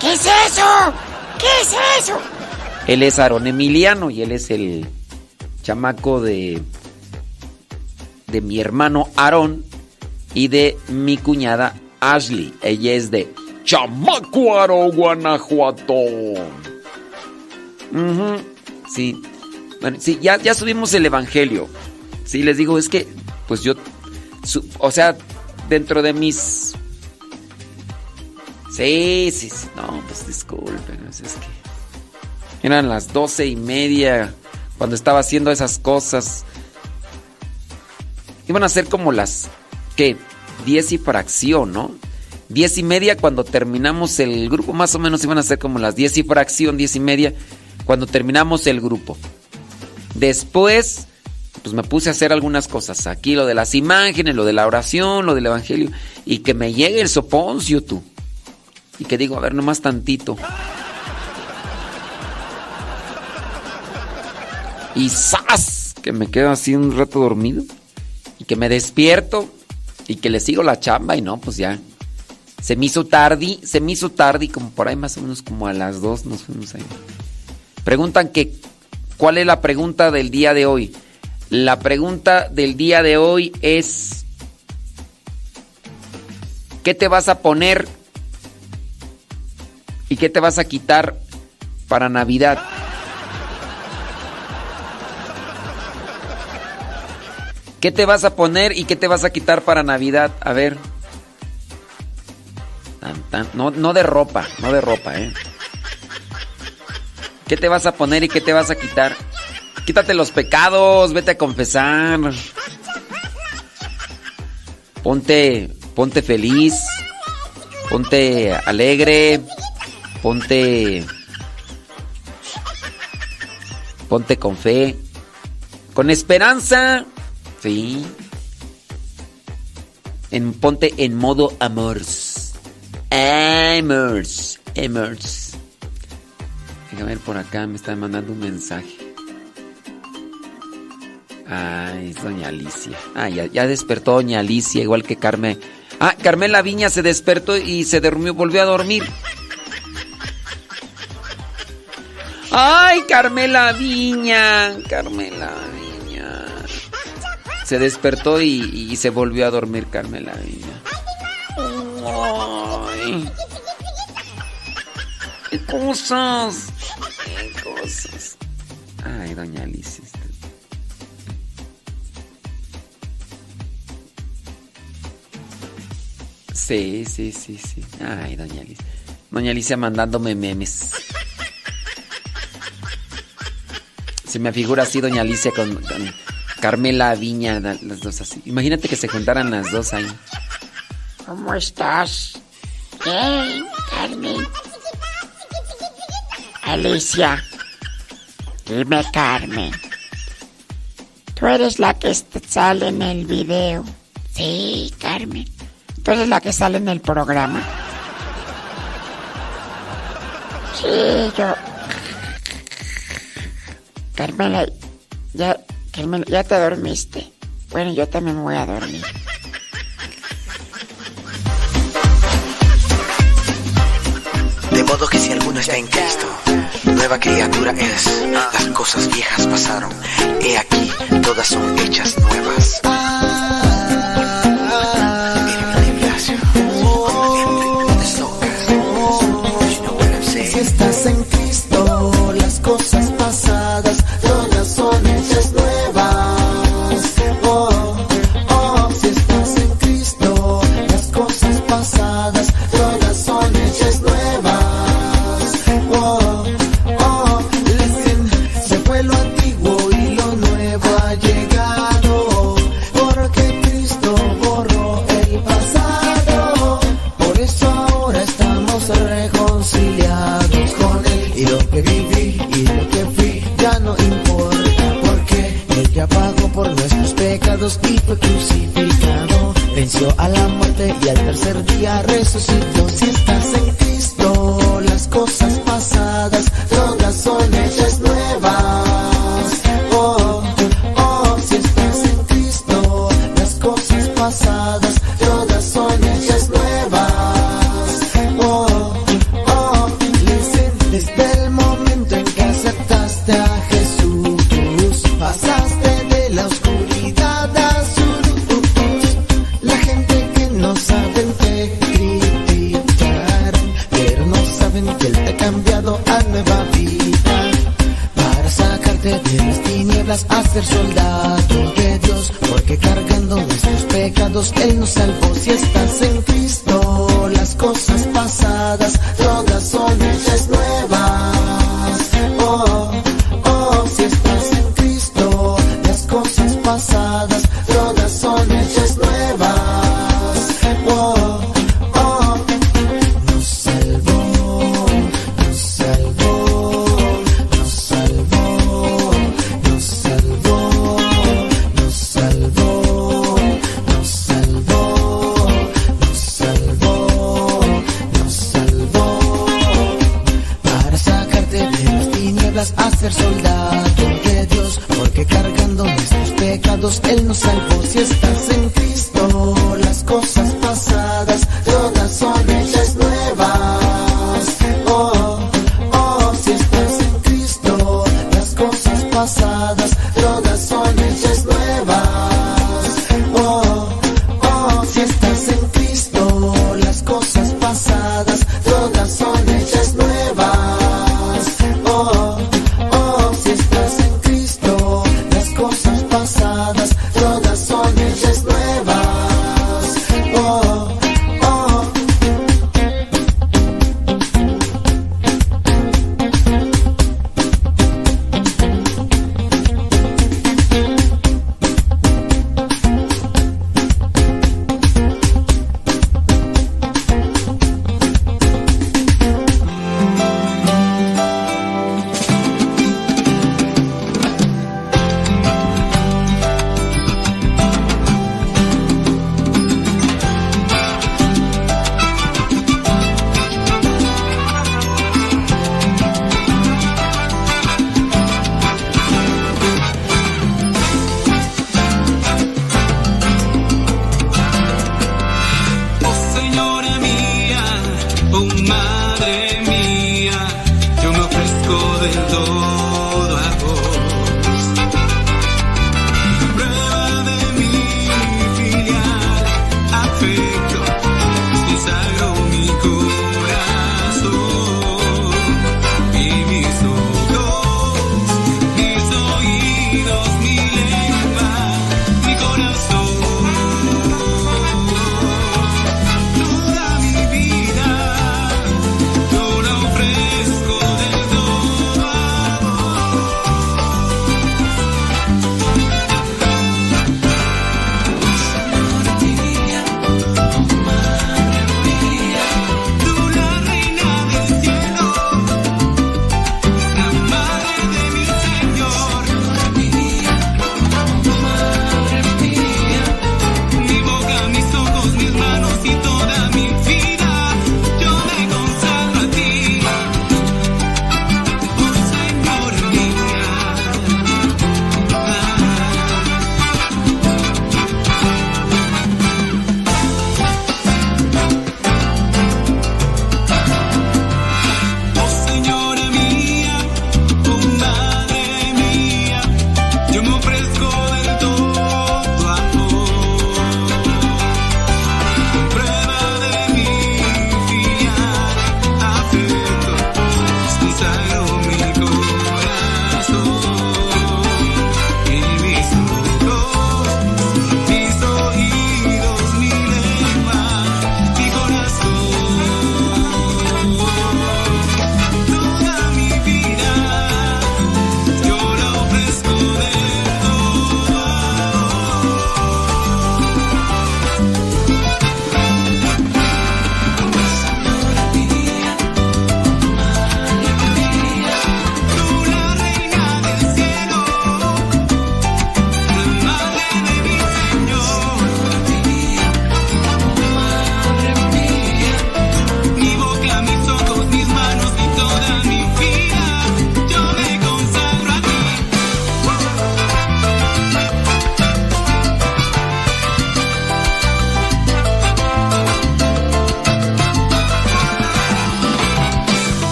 ¿Qué es eso? ¿Qué es eso? él es Aarón Emiliano y él es el chamaco de de mi hermano Aarón y de mi cuñada Ashley. Ella es de Chamacuaro, Guanajuato. Sí. Bueno, sí, ya, ya subimos el evangelio. Sí, les digo, es que, pues yo, o sea, dentro de mis... Sí, sí, sí, no, pues disculpen, es es que... Eran las doce y media cuando estaba haciendo esas cosas. Iban a ser como las, ¿qué? Diez y fracción, ¿no? Diez y media cuando terminamos el grupo, más o menos iban a ser como las diez y fracción, diez y media, cuando terminamos el grupo. Después, pues me puse a hacer algunas cosas. Aquí lo de las imágenes, lo de la oración, lo del evangelio. Y que me llegue el soponcio, tú. Y que digo, a ver, nomás tantito. Y ¡zas! Que me quedo así un rato dormido. Y que me despierto. Y que le sigo la chamba. Y no, pues ya. Se me hizo tarde. Se me hizo tarde. Como por ahí más o menos como a las dos nos fuimos ahí. Preguntan que. ¿Cuál es la pregunta del día de hoy? La pregunta del día de hoy es. ¿Qué te vas a poner? ¿Y qué te vas a quitar para Navidad? ¿Qué te vas a poner y qué te vas a quitar para Navidad? A ver. No, no de ropa, no de ropa, ¿eh? ¿Qué te vas a poner y qué te vas a quitar? Quítate los pecados, vete a confesar. Ponte, ponte feliz. Ponte alegre. Ponte Ponte con fe. Con esperanza. Sí. En, ponte en modo amors. Amors. Amors. Déjame ver por acá, me están mandando un mensaje. Ay, es doña Alicia. Ah, ya, despertó doña Alicia, igual que Carmen. Ah, Carmela Viña se despertó y se durmió, volvió a dormir. Ay, Carmela Viña, Carmela Viña. Se despertó y, se volvió a dormir Carmela Viña. Ay. ¿Qué cosas? ¿Qué cosas? Ay, doña Alicia. Sí, sí, sí, sí. Ay, doña Alicia. Doña Alicia mandándome memes. Me figura así Doña Alicia con, Carmela Viña, las dos así. Imagínate que se juntaran las dos ahí. ¿Cómo estás? ¿Qué, Carmen? Alicia. Dime, Carmen. Tú eres la que sale en el video. Sí, Carmen. Tú eres la que sale en el programa. Sí, yo, Carmela, ya, Carmela, ya te dormiste. Bueno, yo también voy a dormir. De modo que si alguno está en Cristo, nueva criatura es. Las cosas viejas pasaron. He aquí, todas son hechas nuevas.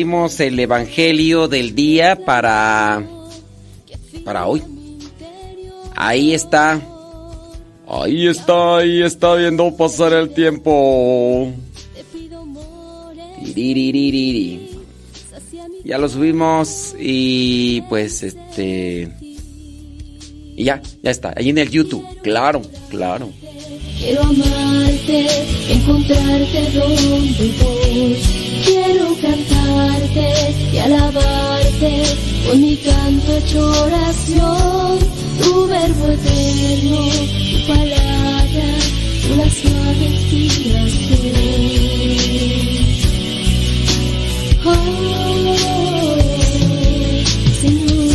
El Evangelio del día para para hoy. Ahí está. Ahí está, ahí está viendo pasar el tiempo. Ya lo subimos y pues este y ya, ya está, ahí en el YouTube. Claro, claro. Quiero amarte, encontrarte donde voy. Quiero y alabarte con mi canto hecho oración. Tu verbo eterno, tu palabra, una suave inspiración. Oh, Señor,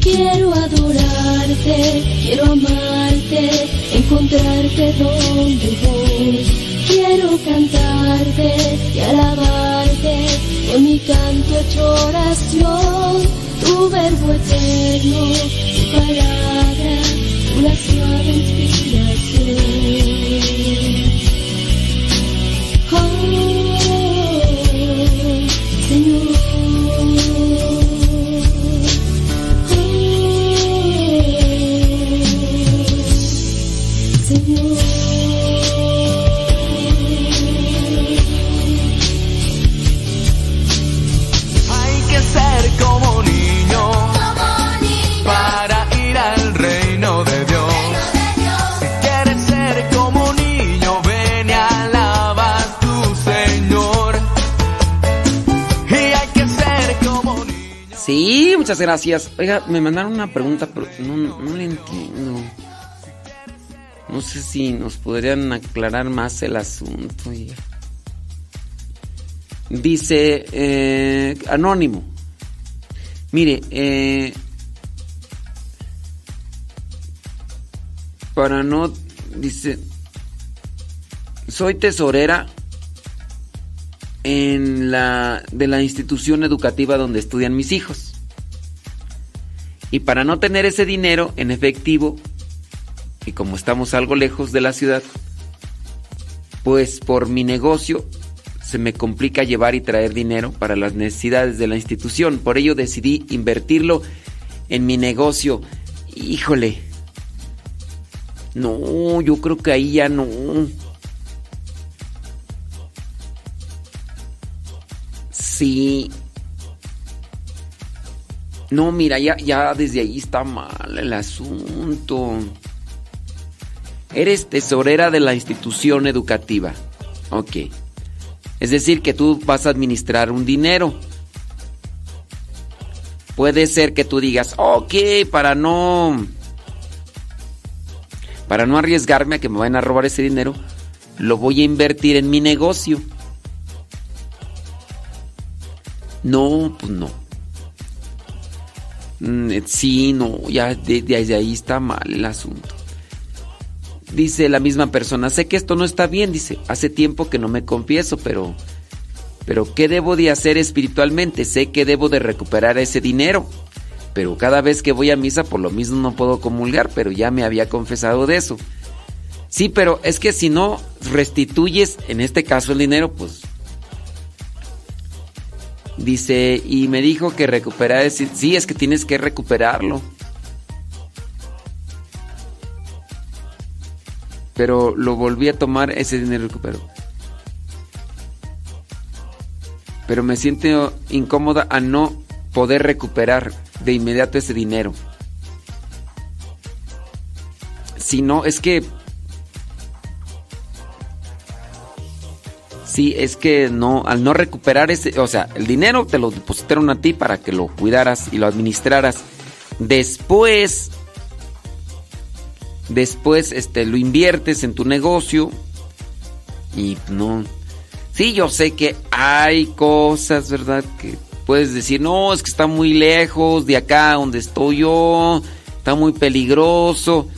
quiero adorarte, quiero amarte, encontrarte donde voy. Quiero cantarte y alabarte con mi canto hecho oración. Tu verbo eterno, tu palabra, una suave inspiración. Muchas gracias. Oiga, me mandaron una pregunta, pero no, no le entiendo. No sé si nos podrían aclarar más el asunto. Dice eh, Anónimo. Mire, eh, para no, dice, soy tesorera en la de la institución educativa donde estudian mis hijos. Y para no tener ese dinero en efectivo, y como estamos algo lejos de la ciudad, pues por mi negocio se me complica llevar y traer dinero para las necesidades de la institución. Por ello decidí invertirlo en mi negocio. Híjole. No, yo creo que ahí ya no. Sí. No, mira, ya, ya desde ahí está mal el asunto. Eres tesorera de la institución educativa. Ok. Es decir, que tú vas a administrar un dinero. Puede ser que tú digas, ok, para no. Para no arriesgarme a que me vayan a robar ese dinero, lo voy a invertir en mi negocio. No, pues no. Mm, eh, Sí, no, ya de- desde ahí está mal el asunto. Dice la misma persona, sé que esto no está bien, dice, hace tiempo que no me confieso, pero pero ¿qué debo de hacer espiritualmente? Sé que debo de recuperar ese dinero, pero cada vez que voy a misa por lo mismo no puedo comulgar, pero ya me había confesado de eso. Sí, pero es que si no restituyes, en este caso el dinero, pues Dice, y me dijo que recuperar ese... Sí, es que tienes que recuperarlo. Pero lo volví a tomar, ese dinero recuperó. pero me siento incómoda a no poder recuperar de inmediato ese dinero. Si no, es que... Sí, es que no, al no recuperar ese, o sea, el dinero te lo depositaron a ti para que lo cuidaras y lo administraras. Después, después, este, lo inviertes en tu negocio y no. Sí, yo sé que hay cosas, ¿verdad? Que puedes decir, no, es que está muy lejos de acá donde estoy yo, está muy peligroso.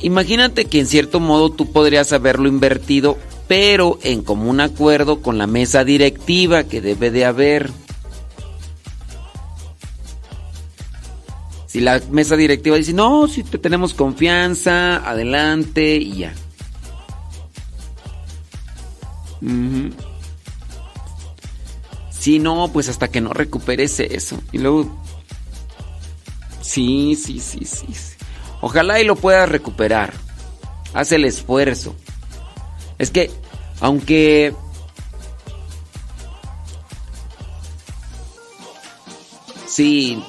Imagínate que en cierto modo tú podrías haberlo invertido, pero en común acuerdo con la mesa directiva que debe de haber. Si la mesa directiva dice, no, si te tenemos confianza, adelante y ya. Si no, pues hasta que no recuperes eso. Y luego... Sí, sí, sí, sí. sí. Ojalá y lo puedas recuperar. Haz el esfuerzo. Es que, aunque... Sí,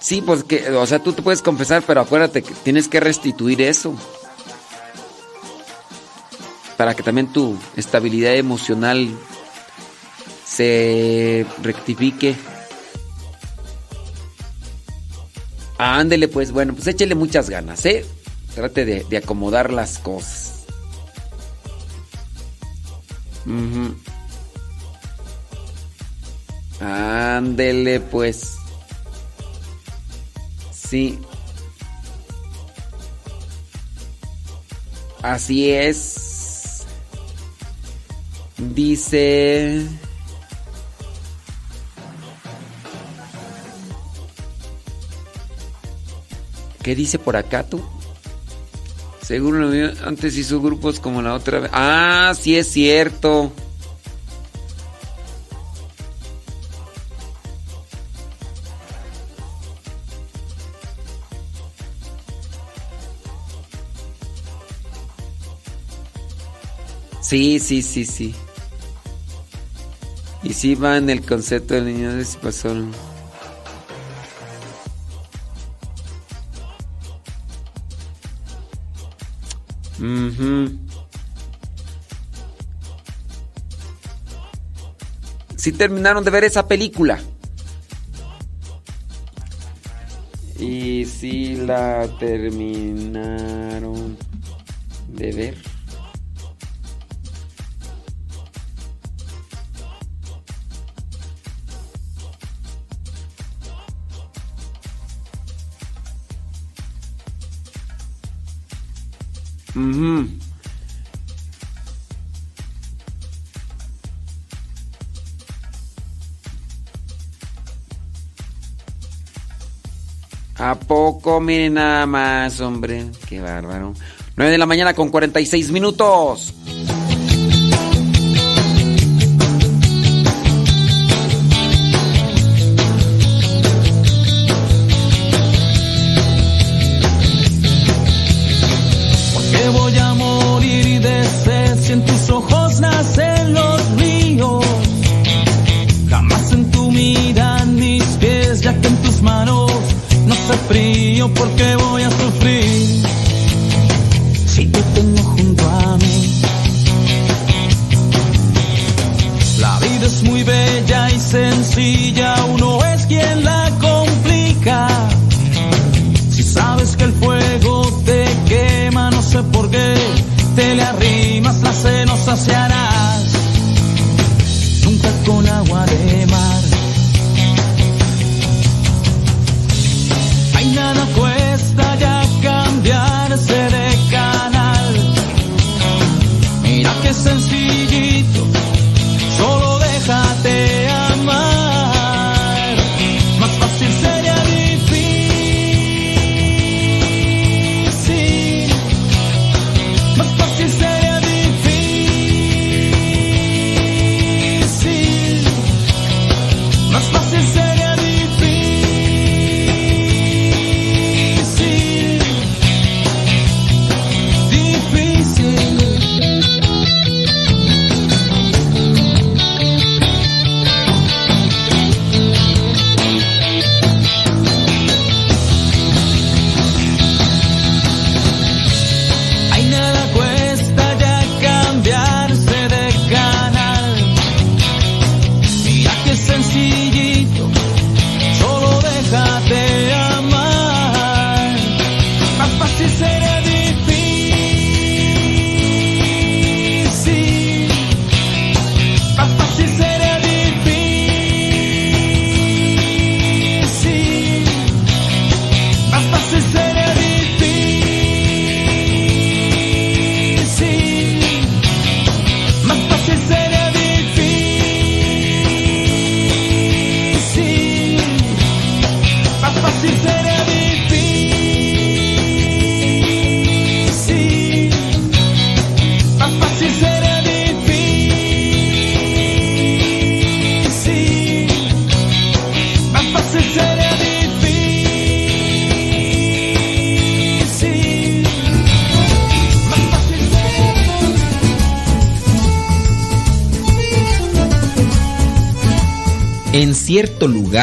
sí, pues que, o sea, tú te puedes confesar, pero acuérdate que tienes que restituir eso. Para que también tu estabilidad emocional se rectifique. Ándele pues, bueno, pues échele muchas ganas, ¿eh? Trate de, de acomodar las cosas. Ujú. Ándele pues. Sí. Así es. Dice... ¿Qué dice por acá tú? Seguro antes hizo grupos como la otra vez. Ah, sí es cierto. Sí, sí, sí, sí. Y sí va en el concepto del niño de si pasó. Ujú. Sí terminaron de ver esa película. Y sí la terminaron de ver. Ujú. ¿A poco? Miren nada más, hombre. Qué bárbaro. 9 de la mañana con 46 minutos. Voy a morir de sed si en tus ojos nacen los ríos. Jamás en tu mirada mis pies, ya que en tus manos no sé frío porque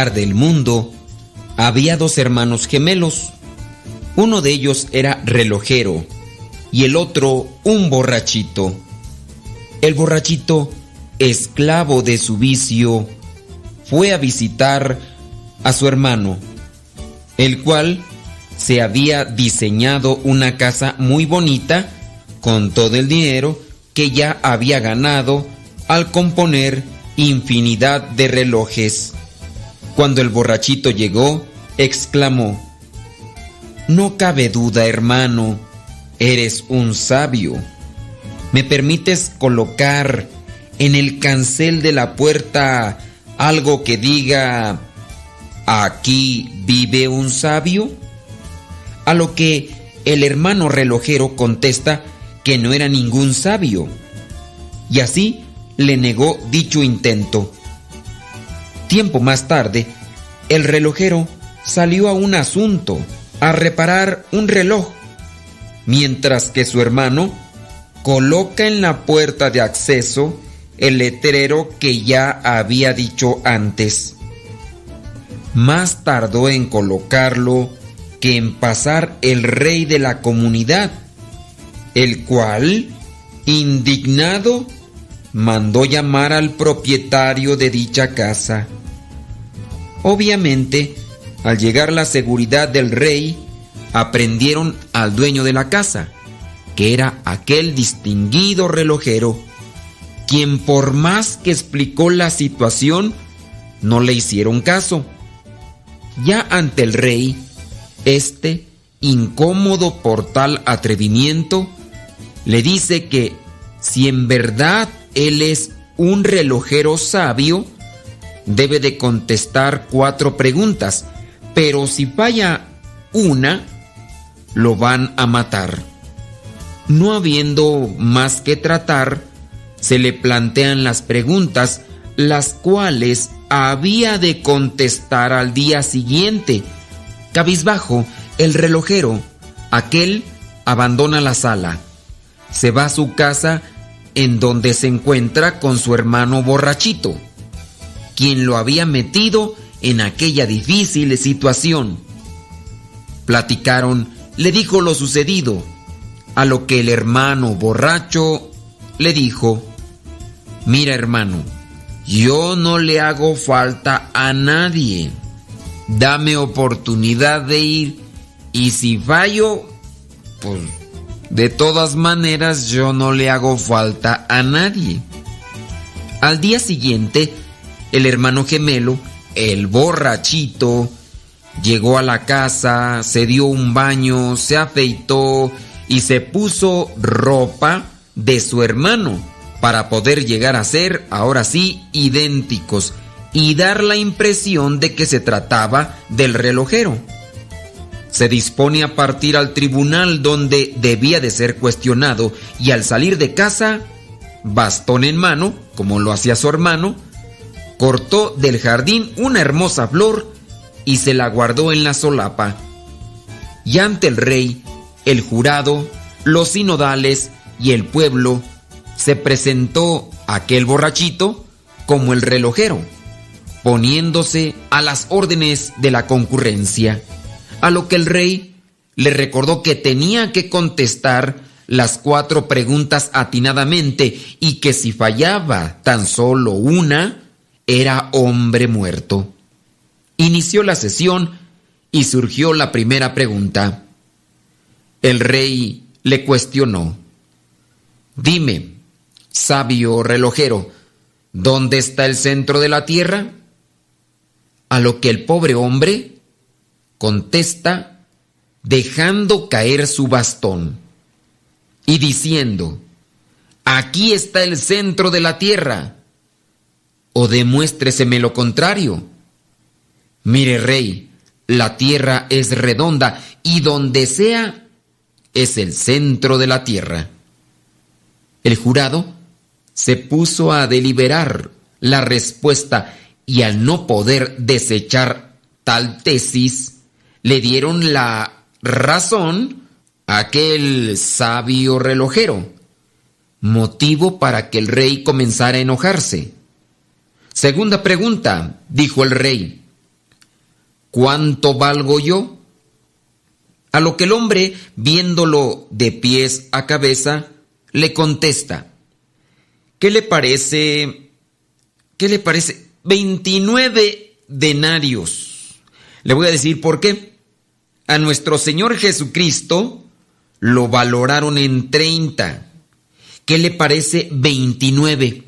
del mundo había dos hermanos gemelos. Uno de ellos era relojero y el otro un borrachito. El borrachito, esclavo de su vicio, fue a visitar a su hermano, el cual se había diseñado una casa muy bonita con todo el dinero que ya había ganado al componer infinidad de relojes. Cuando el borrachito llegó, exclamó, No cabe duda, hermano, eres un sabio. ¿Me permites colocar en el cancel de la puerta algo que diga, aquí vive un sabio? A lo que el hermano relojero contesta que no era ningún sabio. Y así le negó dicho intento. Tiempo más tarde, el relojero salió a un asunto, a reparar un reloj, mientras que su hermano coloca en la puerta de acceso el letrero que ya había dicho antes. Más tardó en colocarlo que en pasar el rey de la comunidad, el cual, indignado, mandó llamar al propietario de dicha casa. Obviamente, al llegar la seguridad del rey, aprendieron al dueño de la casa, que era aquel distinguido relojero, quien por más que explicó la situación, no le hicieron caso. Ya ante el rey, este, incómodo por tal atrevimiento, le dice que si en verdad él es un relojero sabio, debe de contestar cuatro preguntas, pero si falla una, lo van a matar. No habiendo más que tratar, se le plantean las preguntas, las cuales había de contestar al día siguiente. Cabizbajo, el relojero, aquel abandona la sala. Se va a su casa en donde se encuentra con su hermano borrachito, quien lo había metido en aquella difícil situación. Platicaron, le dijo lo sucedido, a lo que el hermano borracho le dijo, mira hermano, yo no le hago falta a nadie, dame oportunidad de ir y si fallo, pues de todas maneras, yo no le hago falta a nadie. Al día siguiente, el hermano gemelo, el borrachito, llegó a la casa, se dio un baño, se afeitó y se puso ropa de su hermano para poder llegar a ser, ahora sí, idénticos y dar la impresión de que se trataba del relojero. Se dispone a partir al tribunal donde debía de ser cuestionado y al salir de casa, bastón en mano, como lo hacía su hermano, cortó del jardín una hermosa flor y se la guardó en la solapa. Y ante el rey, el jurado, los sinodales y el pueblo, se presentó aquel borrachito como el relojero, poniéndose a las órdenes de la concurrencia a lo que el rey le recordó que tenía que contestar las cuatro preguntas atinadamente y que si fallaba tan solo una, era hombre muerto. Inició la sesión y surgió la primera pregunta. El rey le cuestionó, dime, sabio relojero, ¿dónde está el centro de la tierra? A lo que el pobre hombre contesta dejando caer su bastón y diciendo, aquí está el centro de la tierra, o demuéstreseme lo contrario. Mire, rey, la tierra es redonda y donde sea es el centro de la tierra. El jurado se puso a deliberar la respuesta y al no poder desechar tal tesis, le dieron la razón a aquel sabio relojero, motivo para que el rey comenzara a enojarse. Segunda pregunta, dijo el rey, ¿cuánto valgo yo? A lo que el hombre, viéndolo de pies a cabeza, le contesta, ¿qué le parece? ¿Qué le parece? 29 denarios. Le voy a decir por qué. A nuestro Señor Jesucristo lo valoraron en 30. ¿Qué le parece 29?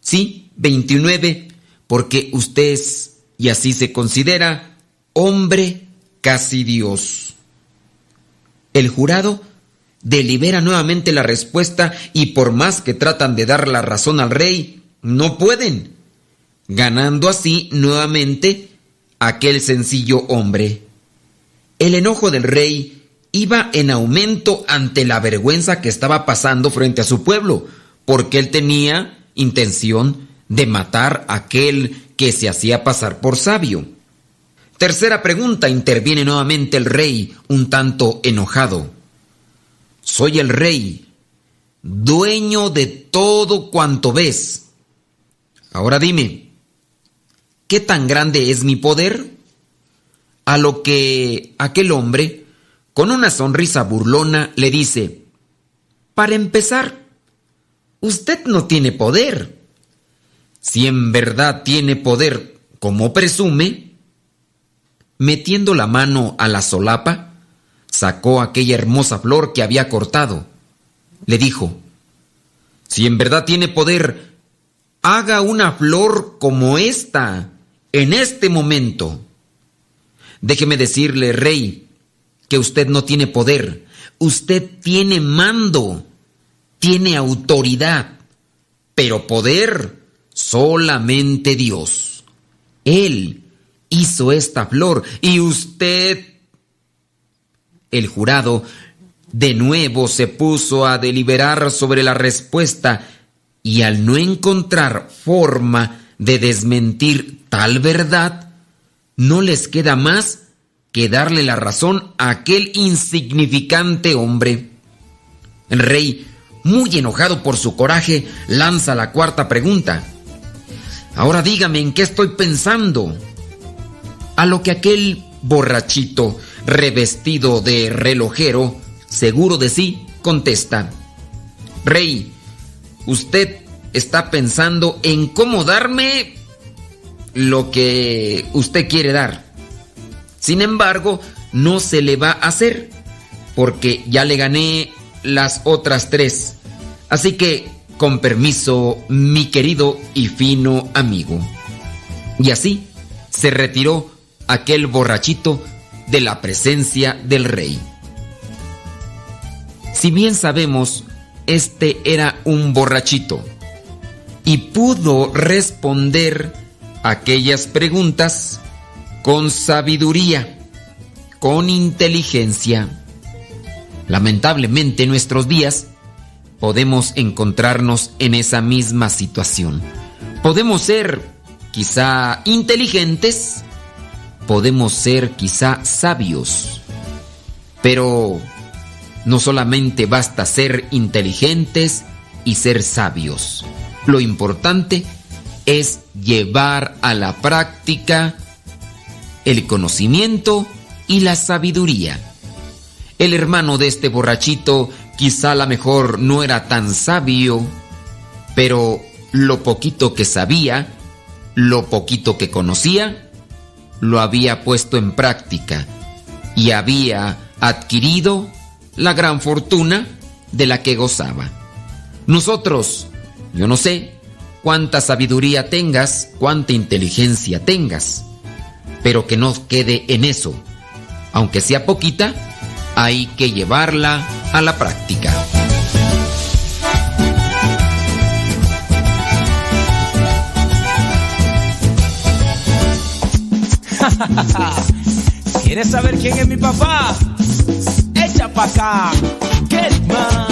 Sí, 29, porque usted es, y así se considera, hombre casi Dios. El jurado delibera nuevamente la respuesta y por más que tratan de dar la razón al rey, no pueden, ganando así nuevamente aquel sencillo hombre. El enojo del rey iba en aumento ante la vergüenza que estaba pasando frente a su pueblo, porque él tenía intención de matar a aquel que se hacía pasar por sabio. Tercera pregunta, interviene nuevamente el rey, un tanto enojado. Soy el rey, dueño de todo cuanto ves. Ahora dime, ¿qué tan grande es mi poder? A lo que aquel hombre, con una sonrisa burlona, le dice, para empezar, usted no tiene poder. Si en verdad tiene poder como presume, metiendo la mano a la solapa, sacó aquella hermosa flor que había cortado. Le dijo, si en verdad tiene poder, haga una flor como esta, en este momento. Déjeme decirle, rey, que usted no tiene poder, usted tiene mando, tiene autoridad, pero poder solamente Dios. Él hizo esta flor y usted... El jurado de nuevo se puso a deliberar sobre la respuesta y al no encontrar forma de desmentir tal verdad, no les queda más que darle la razón a aquel insignificante hombre. El rey, muy enojado por su coraje, lanza la cuarta pregunta. Ahora dígame en qué estoy pensando. A lo que aquel borrachito, revestido de relojero, seguro de sí, contesta. Rey, usted está pensando en cómo darme lo que usted quiere dar. Sin embargo, no se le va a hacer, porque ya le gané las otras tres. Así que con permiso, mi querido y fino amigo. Y así se retiró aquel borrachito de la presencia del rey. Si bien sabemos, este era un borrachito y pudo responder aquellas preguntas con sabiduría, con inteligencia. Lamentablemente en nuestros días, podemos encontrarnos en esa misma situación. Podemos ser quizá inteligentes, podemos ser quizá sabios, pero no solamente basta ser inteligentes y ser sabios. Lo importante es llevar a la práctica el conocimiento y la sabiduría. El hermano de este borrachito Quizá a la mejor no era tan sabio, pero lo poquito que sabía, lo poquito que conocía, lo había puesto en práctica y había adquirido la gran fortuna de la que gozaba. Nosotros, yo no sé cuánta sabiduría tengas, cuánta inteligencia tengas, pero que no quede en eso. Aunque sea poquita, hay que llevarla a la práctica. ¿Quieres saber quién es mi papá? Echa pa' acá. Kelma.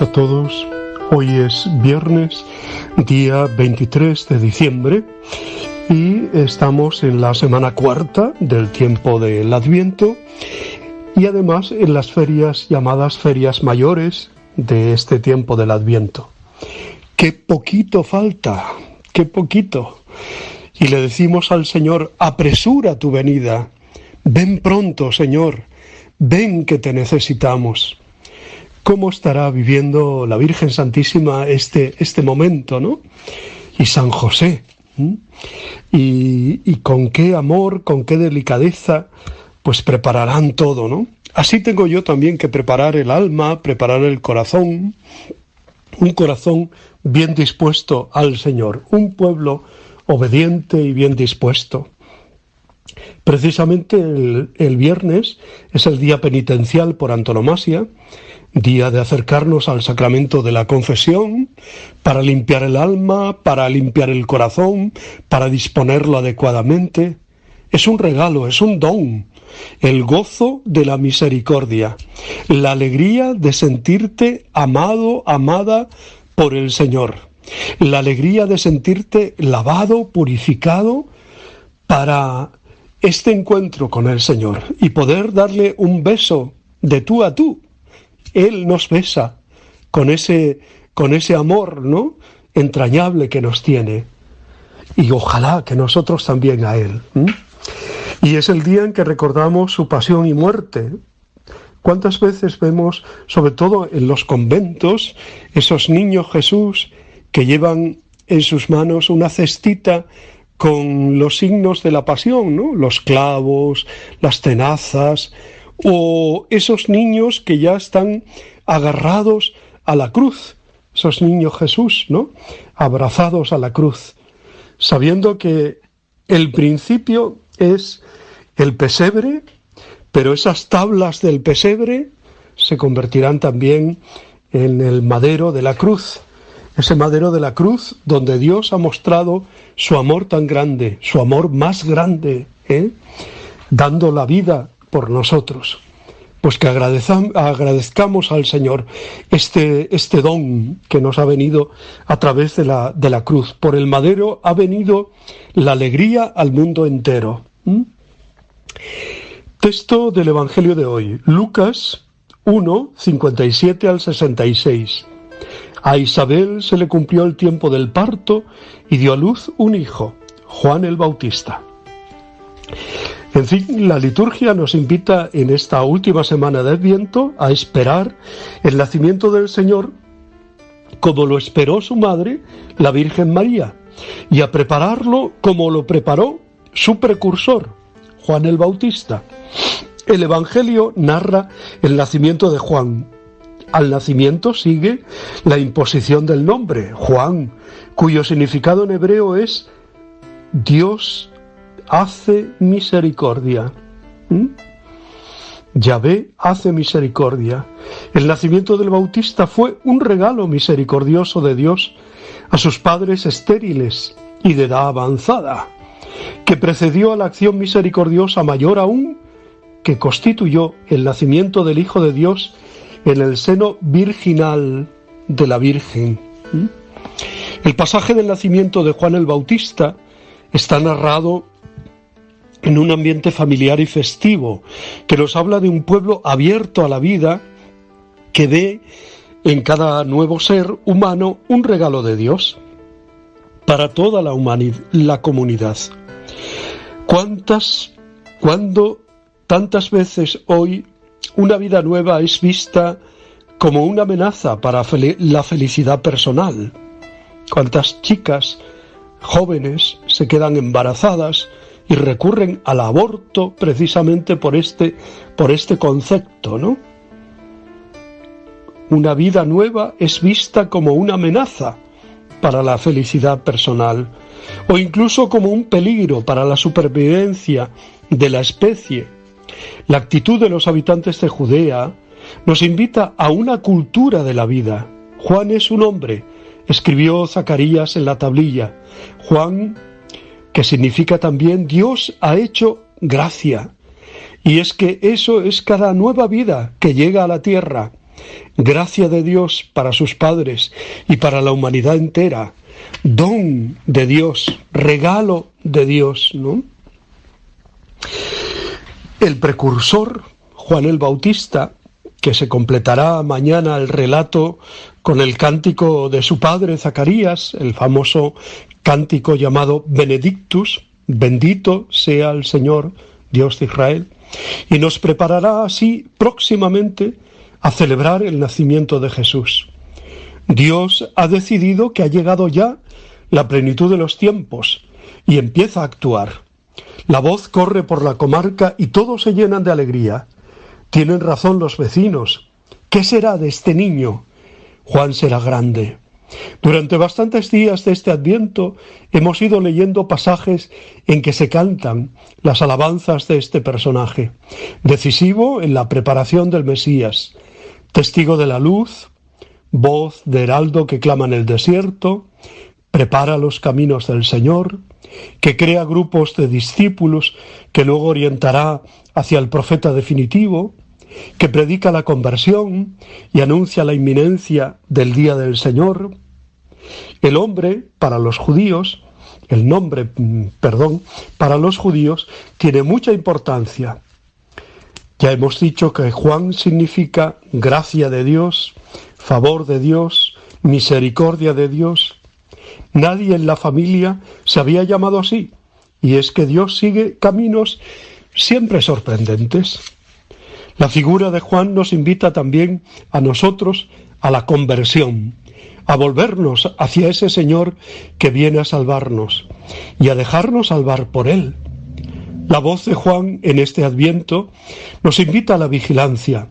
A todos. Hoy es viernes, día 23 de diciembre, y estamos en la semana cuarta del tiempo del Adviento y además en las ferias llamadas ferias mayores de este tiempo del Adviento. ¡Qué poquito falta! ¡Qué poquito! Y le decimos al Señor, apresura tu venida, ven pronto, Señor, ven que te necesitamos cómo estará viviendo la Virgen Santísima este, este momento, ¿no? Y San José. y con qué amor, con qué delicadeza, pues prepararán todo, ¿no? Así tengo yo también que preparar el alma, preparar el corazón, un corazón bien dispuesto al Señor, un pueblo obediente y bien dispuesto. Precisamente el, el, viernes es el día penitencial por antonomasia, día de acercarnos al sacramento de la confesión, para limpiar el alma, para limpiar el corazón, para disponerlo adecuadamente. Es un regalo, es un don, el gozo de la misericordia, la alegría de sentirte amado, amada por el Señor, la alegría de sentirte lavado, purificado para este encuentro con el Señor y poder darle un beso de tú a tú. Él nos besa con ese, con ese amor, ¿no? entrañable que nos tiene. Y ojalá que nosotros también a Él. Y es el día en que recordamos su pasión y muerte. ¿Cuántas veces vemos, sobre todo en los conventos, esos niños Jesús que llevan en sus manos una cestita con los signos de la pasión, ¿no? Los clavos, las tenazas, o esos niños que ya están agarrados a la cruz, esos niños Jesús, ¿no? Abrazados a la cruz, sabiendo que el principio es el pesebre, pero esas tablas del pesebre se convertirán también en el madero de la cruz, ese madero de la cruz donde Dios ha mostrado su amor tan grande, su amor más grande, ¿eh? dando la vida por nosotros. Pues que agradezcamos al Señor este, este don que nos ha venido a través de la, de la cruz. Por el madero ha venido la alegría al mundo entero. Texto del Evangelio de hoy, Lucas 1, 57 al 66. A Isabel se le cumplió el tiempo del parto y dio a luz un hijo, Juan el Bautista. En fin, la liturgia nos invita en esta última semana de Adviento a esperar el nacimiento del Señor como lo esperó su madre, la Virgen María, y a prepararlo como lo preparó su precursor, Juan el Bautista. El Evangelio narra el nacimiento de Juan. Al nacimiento sigue la imposición del nombre, Juan, cuyo significado en hebreo es Dios hace misericordia. ¿Mm? Yahvé hace misericordia. El nacimiento del Bautista fue un regalo misericordioso de Dios a sus padres estériles y de edad avanzada que precedió a la acción misericordiosa mayor aún que constituyó el nacimiento del Hijo de Dios en el seno virginal de la Virgen. ¿Mm? El pasaje del nacimiento de Juan el Bautista está narrado en un ambiente familiar y festivo, que nos habla de un pueblo abierto a la vida, que ve en cada nuevo ser humano un regalo de Dios para toda la, humanidad, la comunidad. ¿Cuántas, cuándo, tantas veces hoy una vida nueva es vista como una amenaza para la felicidad personal? ¿Cuántas chicas jóvenes se quedan embarazadas y recurren al aborto precisamente por este, por este concepto, ¿no? Una vida nueva es vista como una amenaza para la felicidad personal o incluso como un peligro para la supervivencia de la especie. La actitud de los habitantes de Judea nos invita a una cultura de la vida. Juan es un hombre, escribió Zacarías en la tablilla. Juan, que significa también Dios ha hecho gracia. Y es que eso es cada nueva vida que llega a la tierra. Gracia de Dios para sus padres y para la humanidad entera don de Dios, regalo de Dios, ¿no? El precursor, Juan el Bautista, que se completará mañana el relato con el cántico de su padre Zacarías, el famoso cántico llamado Benedictus, bendito sea el Señor, Dios de Israel, y nos preparará así próximamente a celebrar el nacimiento de Jesús. Dios ha decidido que ha llegado ya la plenitud de los tiempos y empieza a actuar. La voz corre por la comarca y todos se llenan de alegría. Tienen razón los vecinos. ¿Qué será de este niño? Juan será grande. Durante bastantes días de este adviento hemos ido leyendo pasajes en que se cantan las alabanzas de este personaje, decisivo en la preparación del Mesías, testigo de la luz, voz de heraldo que clama en el desierto, prepara los caminos del Señor, que crea grupos de discípulos que luego orientará hacia el profeta definitivo, que predica la conversión y anuncia la inminencia del día del Señor. El hombre, para los judíos, el nombre, mm, perdón, para los judíos tiene mucha importancia. Ya hemos dicho que Juan significa gracia de Dios, favor de Dios, misericordia de Dios. Nadie en la familia se había llamado así, y es que Dios sigue caminos siempre sorprendentes. La figura de Juan nos invita también a nosotros a la conversión, a volvernos hacia ese Señor que viene a salvarnos y a dejarnos salvar por Él. La voz de Juan en este adviento nos invita a la vigilancia,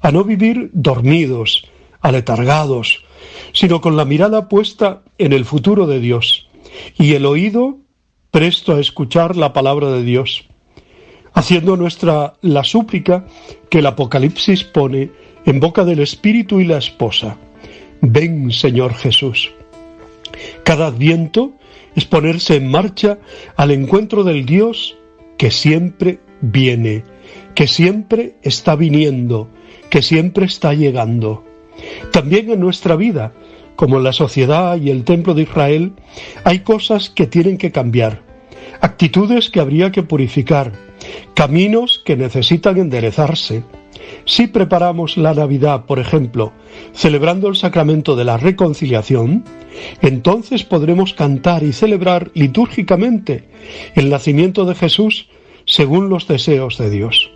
a no vivir dormidos, aletargados, sino con la mirada puesta en el futuro de Dios y el oído presto a escuchar la palabra de Dios haciendo nuestra la súplica que el Apocalipsis pone en boca del Espíritu y la esposa. Ven, Señor Jesús. Cada adviento es ponerse en marcha al encuentro del Dios que siempre viene, que siempre está viniendo, que siempre está llegando. También en nuestra vida, como en la sociedad y el templo de Israel, hay cosas que tienen que cambiar, actitudes que habría que purificar, caminos que necesitan enderezarse. Si preparamos la Navidad, por ejemplo, celebrando el sacramento de la reconciliación, entonces podremos cantar y celebrar litúrgicamente el nacimiento de Jesús según los deseos de Dios.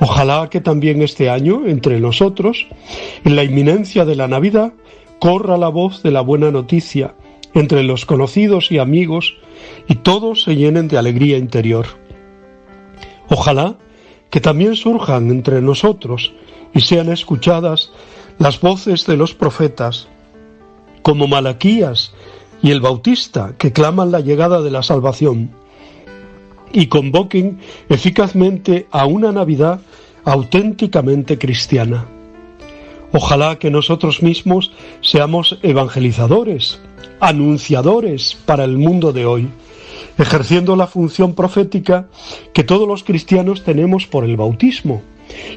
Ojalá que también este año, entre nosotros, en la inminencia de la Navidad, corra la voz de la buena noticia entre los conocidos y amigos y todos se llenen de alegría interior. Ojalá que también surjan entre nosotros y sean escuchadas las voces de los profetas, como Malaquías y el Bautista, que claman la llegada de la salvación, y convoquen eficazmente a una Navidad auténticamente cristiana. Ojalá que nosotros mismos seamos evangelizadores, anunciadores para el mundo de hoy ejerciendo la función profética que todos los cristianos tenemos por el bautismo,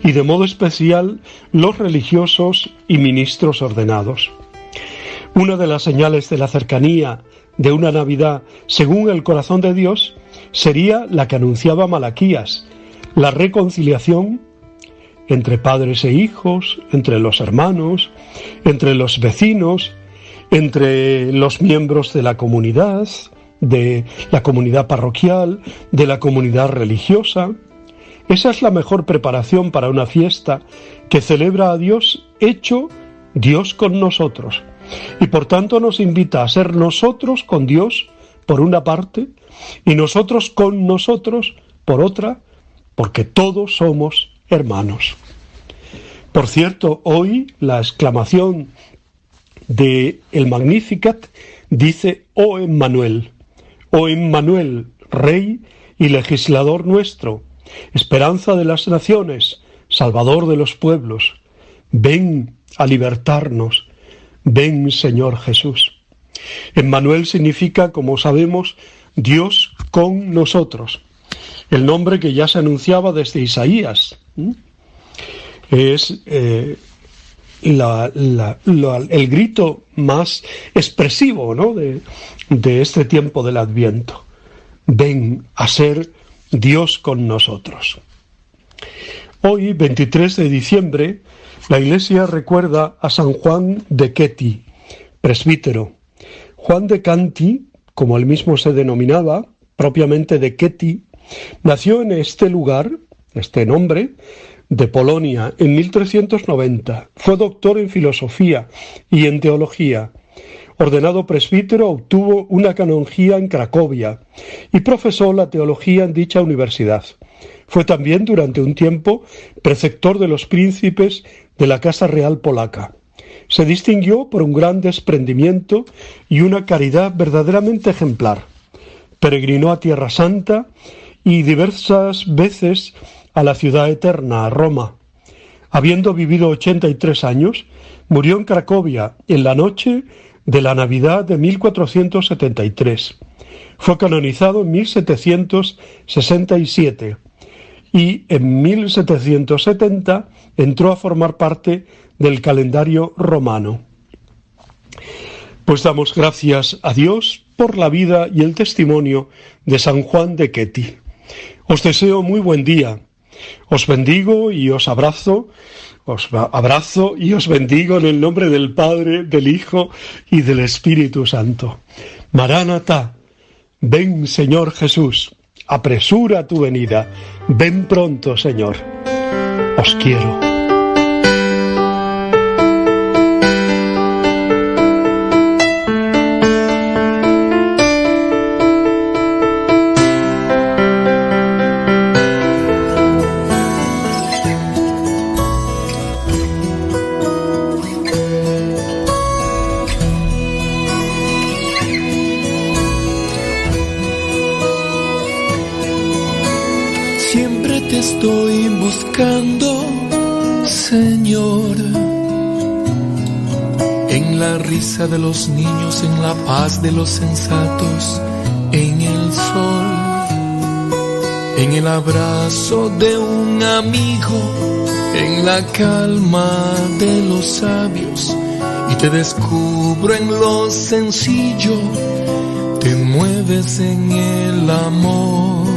y de modo especial los religiosos y ministros ordenados. Una de las señales de la cercanía de una Navidad según el corazón de Dios sería la que anunciaba Malaquías, la reconciliación entre padres e hijos, entre los hermanos, entre los vecinos, entre los miembros de la comunidad, de la comunidad parroquial, de la comunidad religiosa. Esa es la mejor preparación para una fiesta que celebra a Dios hecho Dios con nosotros. Y por tanto nos invita a ser nosotros con Dios, por una parte, y nosotros con nosotros, por otra, porque todos somos hermanos. Por cierto, hoy la exclamación de el Magnificat dice, oh Emmanuel, oh Emmanuel, Rey y legislador nuestro, esperanza de las naciones, Salvador de los pueblos, ven a libertarnos, ven Señor Jesús. Emmanuel significa, como sabemos, Dios con nosotros, el nombre que ya se anunciaba desde Isaías. Es eh, el grito más expresivo ¿no? de, de este tiempo del Adviento. Ven a ser Dios con nosotros. Hoy, 23 de diciembre, la Iglesia recuerda a San Juan de Queti, presbítero. Juan de Canti, como él mismo se denominaba, propiamente de Queti, nació en este lugar, este nombre, de Polonia en 1390. Fue doctor en filosofía y en teología Ordenado presbítero, obtuvo una canonjía en Cracovia y profesó la teología en dicha universidad. Fue también durante un tiempo preceptor de los príncipes de la Casa Real Polaca. Se distinguió por un gran desprendimiento y una caridad verdaderamente ejemplar. Peregrinó a Tierra Santa y diversas veces a la ciudad eterna, a Roma. Habiendo vivido 83 años, murió en Cracovia en la noche de la Navidad de 1473. Fue canonizado en 1767 y en 1770 entró a formar parte del calendario romano. Pues damos gracias a Dios por la vida y el testimonio de San Juan de Ketty. Os deseo muy buen día. Os bendigo y os abrazo, os abrazo y os bendigo en el nombre del Padre, del Hijo y del Espíritu Santo. Maránata, ven Señor Jesús, apresura tu venida, ven pronto Señor. Os quiero. Señor. En la risa de los niños, en la paz de los sensatos, en el sol, en el abrazo de un amigo, en la calma de los sabios. Y te descubro en lo sencillo, te mueves en el amor.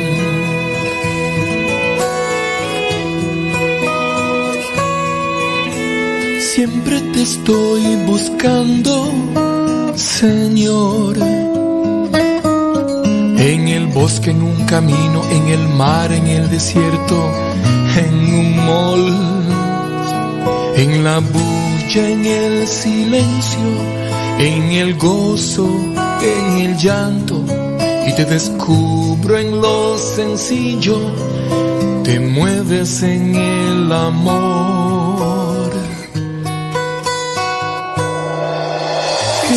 Estoy buscando, Señor. En el bosque, en un camino, en el mar, en el desierto, en un mall, en la bulla, en el silencio, en el gozo, en el llanto. Y te descubro en lo sencillo, te mueves en el amor.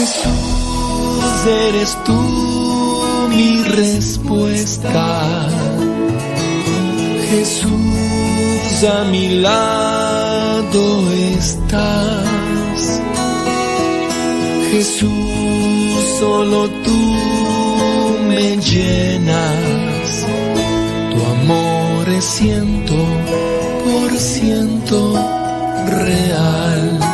Jesús, eres tú mi respuesta. Jesús, a mi lado estás. Jesús, solo tú me llenas. Tu amor es ciento por ciento real.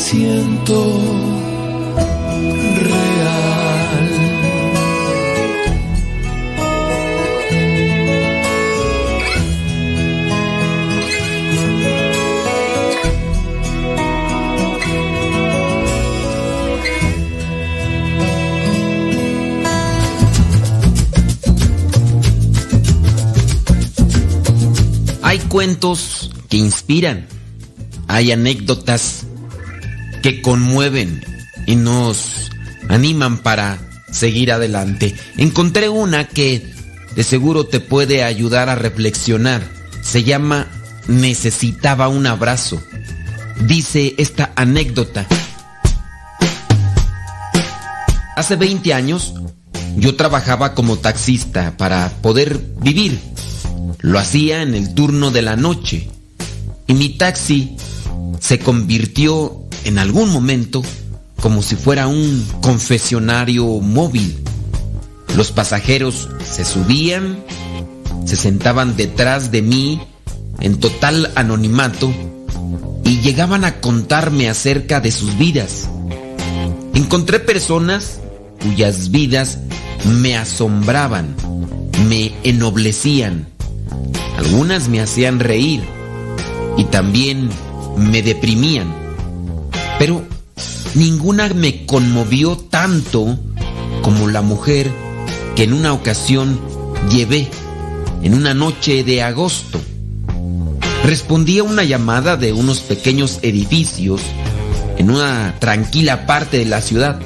siento real. Hay cuentos que inspiran, hay anécdotas que conmueven y nos animan para seguir adelante. Encontré una que de seguro te puede ayudar a reflexionar. Se llama Necesitaba un abrazo. Dice esta anécdota. Hace 20 años yo trabajaba como taxista para poder vivir. Lo hacía en el turno de la noche. Y mi taxi se convirtió en algún momento como si fuera un confesionario móvil. Los pasajeros se subían, se sentaban detrás de mí en total anonimato y llegaban a contarme acerca de sus vidas. Encontré personas cuyas vidas me asombraban, me ennoblecían. Algunas me hacían reír y también me deprimían. Pero ninguna me conmovió tanto como la mujer que en una ocasión llevé en una noche de agosto. Respondí a una llamada de unos pequeños edificios en una tranquila parte de la ciudad.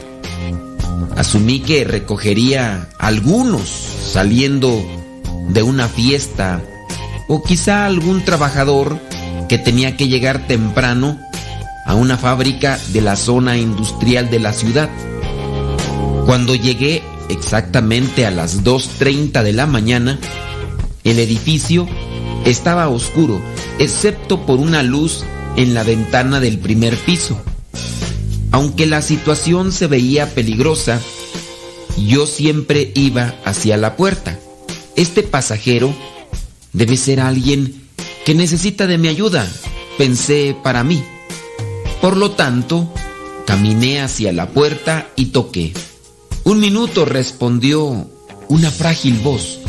Asumí que recogería algunos saliendo de una fiesta o quizá algún trabajador que tenía que llegar temprano a una fábrica de la zona industrial de la ciudad. Cuando llegué exactamente a las 2.30 de la mañana, el edificio estaba oscuro, excepto por una luz en la ventana del primer piso. Aunque la situación se veía peligrosa, yo siempre iba hacia la puerta. Este pasajero debe ser alguien que necesita de mi ayuda, pensé para mí. Por lo tanto, caminé hacia la puerta y toqué. Un minuto respondió una frágil voz.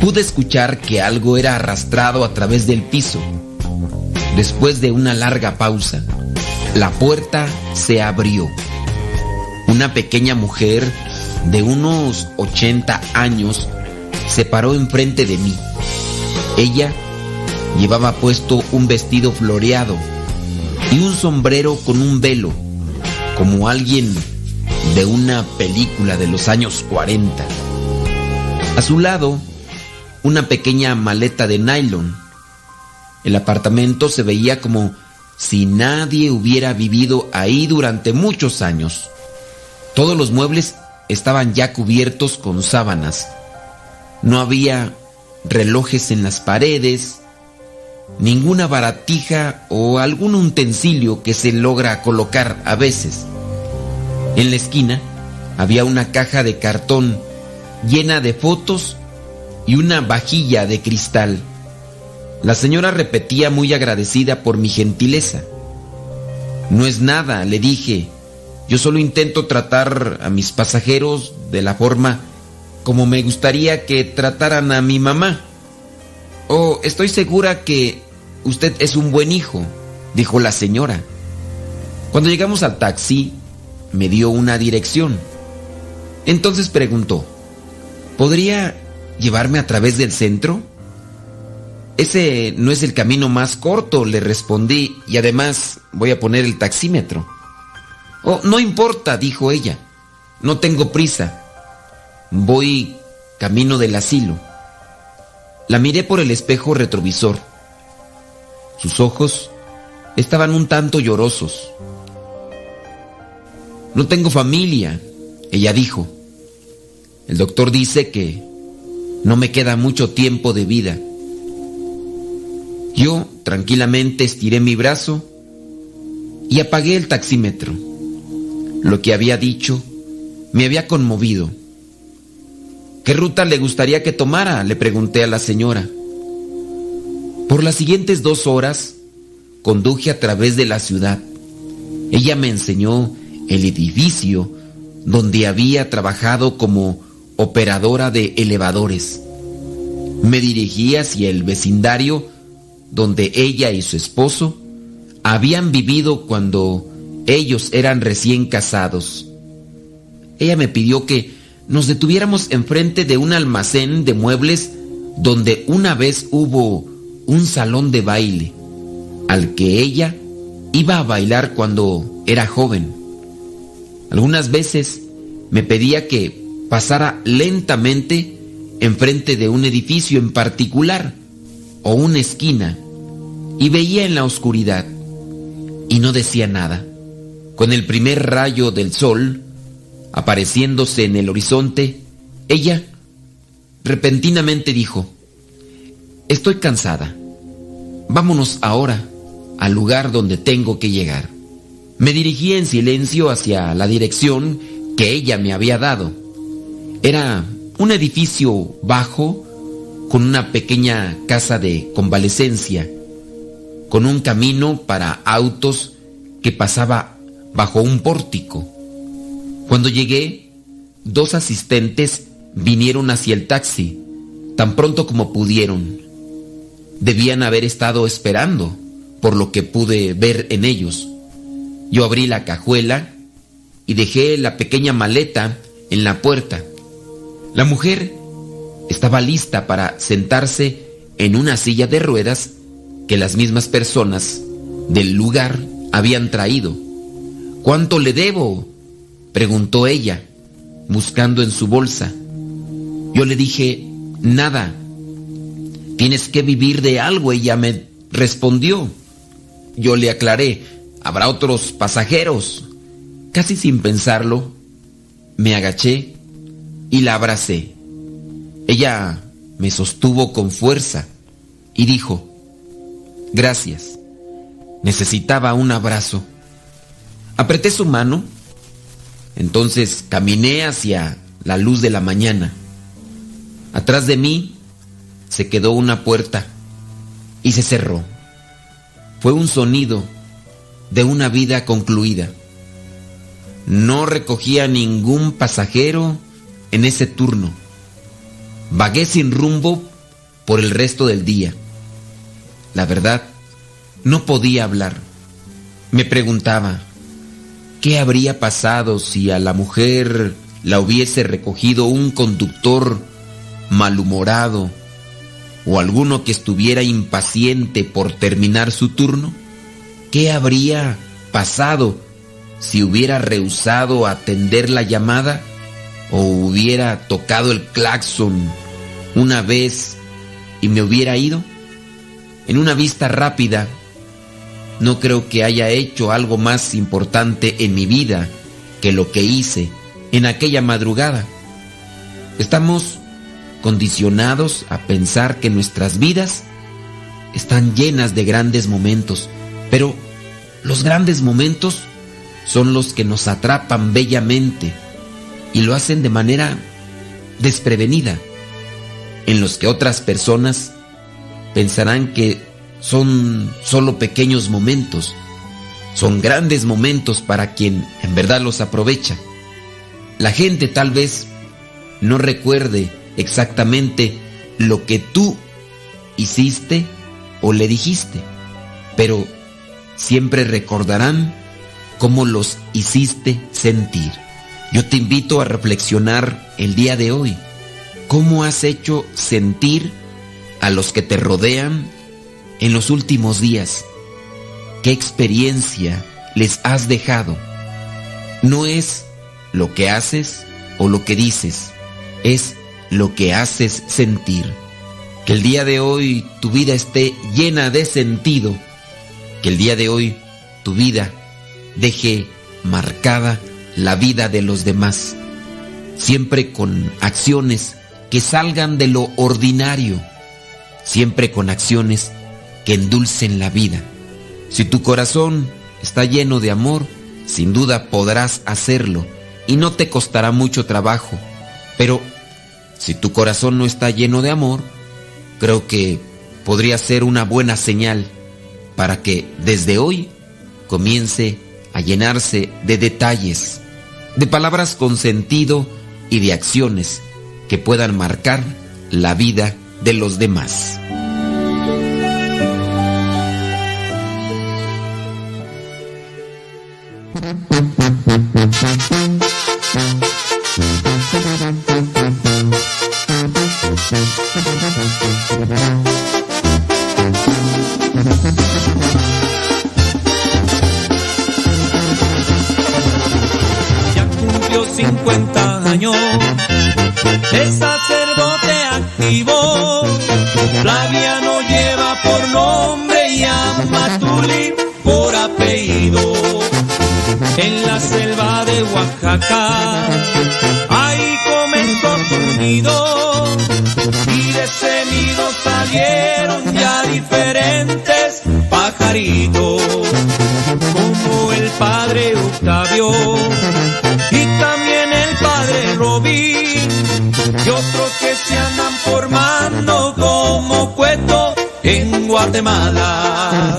Pude escuchar que algo era arrastrado a través del piso. Después de una larga pausa, la puerta se abrió. Una pequeña mujer de unos 80 años se paró enfrente de mí. Ella llevaba puesto un vestido floreado y un sombrero con un velo, como alguien de una película de los años 40. A su lado, una pequeña maleta de nylon. El apartamento se veía como si nadie hubiera vivido ahí durante muchos años. Todos los muebles estaban ya cubiertos con sábanas. No había relojes en las paredes, ninguna baratija o algún utensilio que se logra colocar a veces. En la esquina había una caja de cartón llena de fotos y una vajilla de cristal. La señora repetía muy agradecida por mi gentileza. No es nada, le dije. Yo solo intento tratar a mis pasajeros de la forma como me gustaría que trataran a mi mamá. Oh, estoy segura que usted es un buen hijo, dijo la señora. Cuando llegamos al taxi, me dio una dirección. Entonces preguntó, ¿podría llevarme a través del centro? Ese no es el camino más corto, le respondí, y además voy a poner el taxímetro. Oh, no importa, dijo ella, no tengo prisa. Voy camino del asilo. La miré por el espejo retrovisor. Sus ojos estaban un tanto llorosos. No tengo familia, ella dijo. El doctor dice que no me queda mucho tiempo de vida. Yo tranquilamente estiré mi brazo y apagué el taxímetro. Lo que había dicho me había conmovido. ¿Qué ruta le gustaría que tomara? Le pregunté a la señora. Por las siguientes dos horas conduje a través de la ciudad. Ella me enseñó el edificio donde había trabajado como operadora de elevadores. Me dirigí hacia el vecindario donde ella y su esposo habían vivido cuando ellos eran recién casados. Ella me pidió que nos detuviéramos enfrente de un almacén de muebles donde una vez hubo un salón de baile al que ella iba a bailar cuando era joven. Algunas veces me pedía que pasara lentamente enfrente de un edificio en particular o una esquina y veía en la oscuridad y no decía nada. Con el primer rayo del sol apareciéndose en el horizonte, ella repentinamente dijo, Estoy cansada. Vámonos ahora al lugar donde tengo que llegar. Me dirigí en silencio hacia la dirección que ella me había dado. Era un edificio bajo con una pequeña casa de convalecencia, con un camino para autos que pasaba bajo un pórtico. Cuando llegué, dos asistentes vinieron hacia el taxi, tan pronto como pudieron. Debían haber estado esperando, por lo que pude ver en ellos. Yo abrí la cajuela y dejé la pequeña maleta en la puerta. La mujer estaba lista para sentarse en una silla de ruedas que las mismas personas del lugar habían traído. ¿Cuánto le debo? preguntó ella, buscando en su bolsa. Yo le dije, nada. Tienes que vivir de algo, ella me respondió. Yo le aclaré, habrá otros pasajeros. Casi sin pensarlo, me agaché y la abracé. Ella me sostuvo con fuerza y dijo, gracias, necesitaba un abrazo. Apreté su mano, entonces caminé hacia la luz de la mañana. Atrás de mí se quedó una puerta y se cerró. Fue un sonido de una vida concluida. No recogía ningún pasajero en ese turno. Vagué sin rumbo por el resto del día. La verdad, no podía hablar. Me preguntaba, ¿qué habría pasado si a la mujer la hubiese recogido un conductor malhumorado o alguno que estuviera impaciente por terminar su turno? ¿Qué habría pasado si hubiera rehusado atender la llamada o hubiera tocado el claxon una vez y me hubiera ido? En una vista rápida, no creo que haya hecho algo más importante en mi vida que lo que hice en aquella madrugada. Estamos condicionados a pensar que nuestras vidas están llenas de grandes momentos, pero los grandes momentos son los que nos atrapan bellamente y lo hacen de manera desprevenida, en los que otras personas pensarán que son solo pequeños momentos, son grandes momentos para quien en verdad los aprovecha. La gente tal vez no recuerde exactamente lo que tú hiciste o le dijiste, pero siempre recordarán cómo los hiciste sentir. Yo te invito a reflexionar el día de hoy. ¿Cómo has hecho sentir a los que te rodean en los últimos días? ¿Qué experiencia les has dejado? No es lo que haces o lo que dices, es lo que haces sentir. Que el día de hoy tu vida esté llena de sentido. Que el día de hoy tu vida deje marcada la vida de los demás. Siempre con acciones que salgan de lo ordinario. Siempre con acciones que endulcen la vida. Si tu corazón está lleno de amor, sin duda podrás hacerlo y no te costará mucho trabajo. Pero si tu corazón no está lleno de amor, creo que podría ser una buena señal para que desde hoy comience a llenarse de detalles, de palabras con sentido y de acciones que puedan marcar la vida de los demás. Oaxaca, ahí comenzó su nido. Y de ese salieron ya diferentes pajaritos, como el padre Octavio y también el padre Robín, y otros que se andan formando como cueto en Guatemala.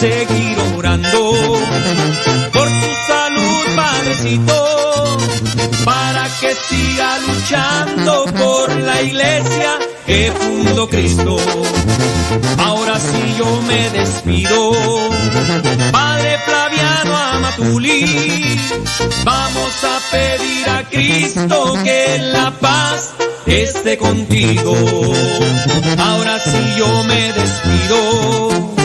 Seguir orando por su salud, Padrecito, para que siga luchando por la iglesia que fundó Cristo. Ahora sí yo me despido. Padre Flaviano Amatuli, vamos a pedir a Cristo que la paz esté contigo. Ahora sí yo me despido.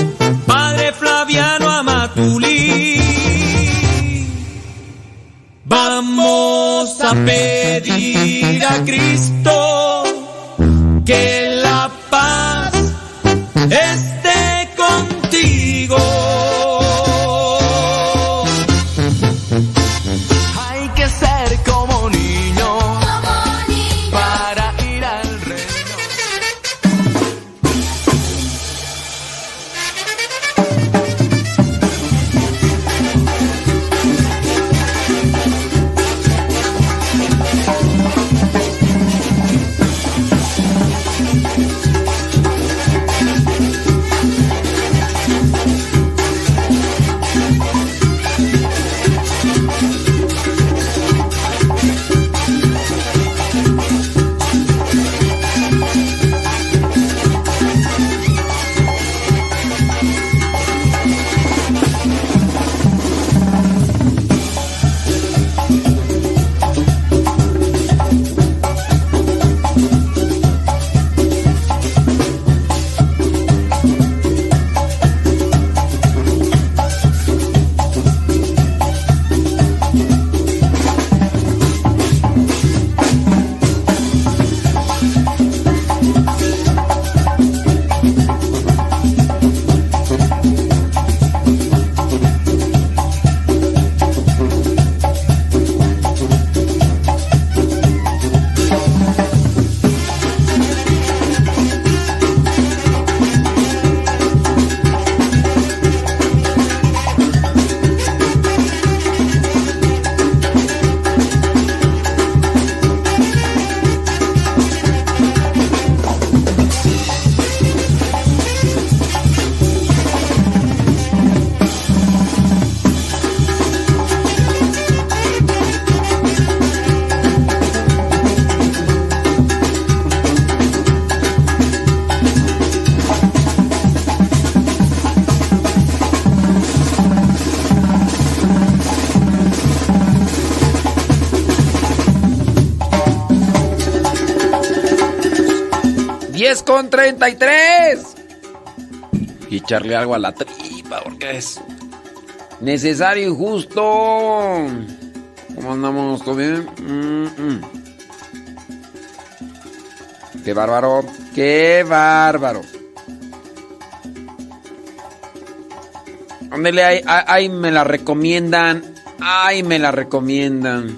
Con 33. Y echarle algo a la tripa, porque es necesario y justo. ¿Cómo andamos? ¿Todo bien? Mm. Qué bárbaro, qué bárbaro. Ándele, ahí, ahí- ahí me la recomiendan. Ay, me la recomiendan.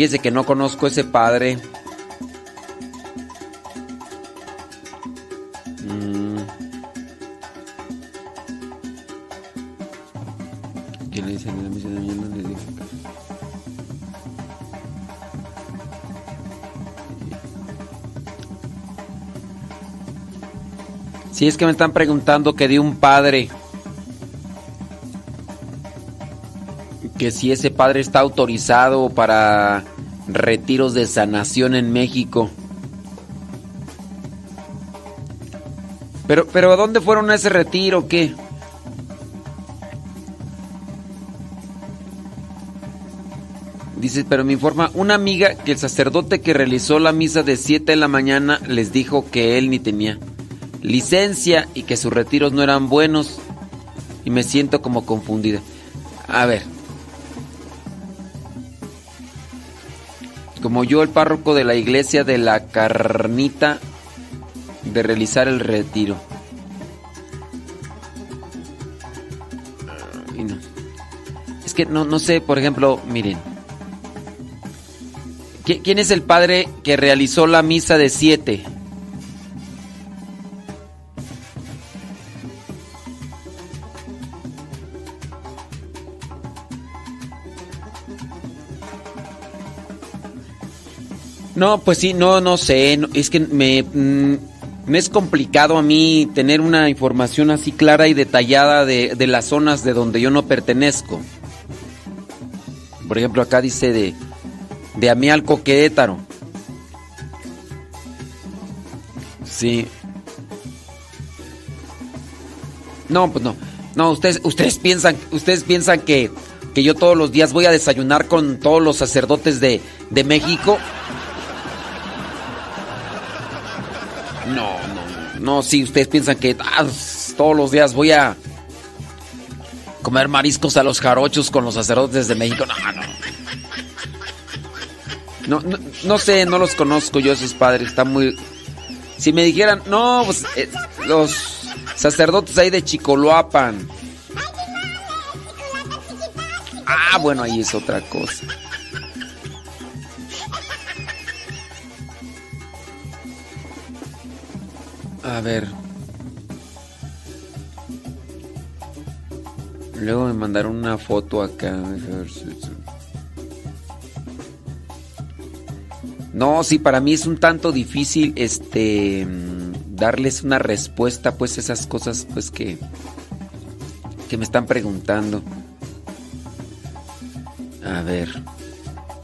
Fíjese que no conozco ese padre. Mm. Acá. Sí, es que me están preguntando que de un padre. Que si ese padre está autorizado para retiros de sanación en México. Pero, pero ¿a dónde fueron a ese retiro? ¿Qué? Dice, pero me informa una amiga que el sacerdote que realizó la misa de 7 de la mañana les dijo que él ni tenía licencia y que sus retiros no eran buenos. Y me siento como confundida. A ver. Como yo, el párroco de la iglesia de la Carnita, de realizar el retiro. Ay, no. Es que no, no sé, por ejemplo, miren. ¿Qui- ¿Quién es el padre que realizó la misa de siete? No, pues sí, no, no sé. es que me, mm, me es complicado a mí tener una información así clara y detallada de, de las zonas de donde yo no pertenezco. Por ejemplo, acá dice de, de Amialco, Querétaro. Sí. No, pues no. No, ustedes, ustedes piensan, ustedes piensan que, que yo todos los días voy a desayunar con todos los sacerdotes de, de México. No, sí, ustedes piensan que ah, todos los días voy a comer mariscos a los jarochos con los sacerdotes de México. No, no. No, no, no sé, no los conozco yo esos padres, están muy... Si me dijeran, no, pues eh, los sacerdotes ahí de Chicoloapan. Ah, bueno, ahí es otra cosa. A ver. Luego me mandaron una foto acá. No, sí, para mí es un tanto difícil este darles una respuesta pues esas cosas pues que que me están preguntando. A ver.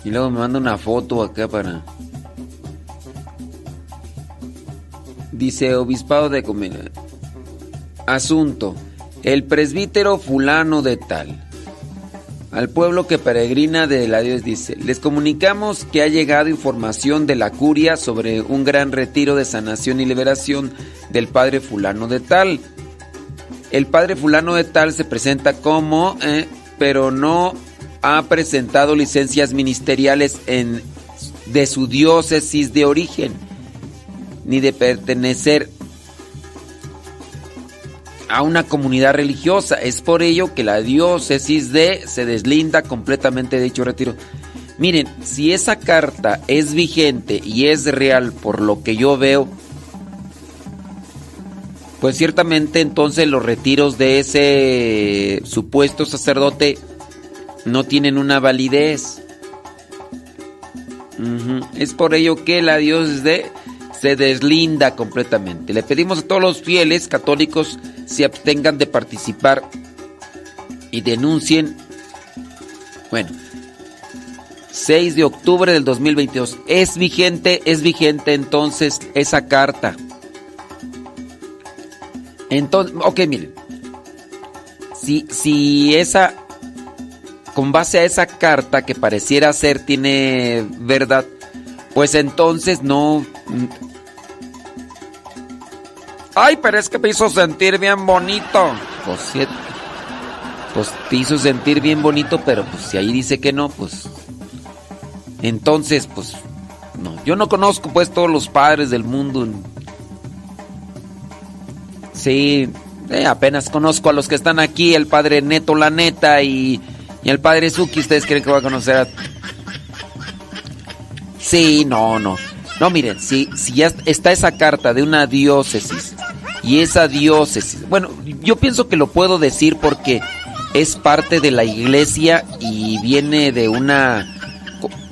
Y luego me manda una foto acá para Dice Obispado de Comer. Asunto. El presbítero fulano de tal. Al pueblo que peregrina de la Dios dice, les comunicamos que ha llegado información de la curia sobre un gran retiro de sanación y liberación del padre fulano de tal. El padre fulano de tal se presenta como, eh, pero no ha presentado licencias ministeriales en, de su diócesis de origen, ni de pertenecer a una comunidad religiosa. Es por ello que la diócesis de se deslinda completamente de dicho retiro. Miren, si esa carta es vigente y es real por lo que yo veo, pues ciertamente entonces los retiros de ese supuesto sacerdote no tienen una validez. Es por ello que la diócesis de se deslinda completamente. Le pedimos a todos los fieles católicos se abstengan de participar y denuncien. Bueno, 6 de octubre del 2022. Es vigente, es vigente entonces esa carta. Entonces, ok, miren. Si, si esa con base a esa carta que pareciera ser tiene verdad, pues entonces no... Ay, pero es que me hizo sentir bien bonito. Pues sí, pues te hizo sentir bien bonito, pero pues si ahí dice que no, pues... Entonces, pues... No, yo no conozco pues todos los padres del mundo. Sí, eh, apenas conozco a los que están aquí, el padre Neto La Neta y, y el padre Suki. ¿Ustedes creen que va a conocer a.? Sí, no, no. No, miren, si, si ya está esa carta de una diócesis y esa diócesis. Bueno, yo pienso que lo puedo decir porque es parte de la iglesia y viene de una.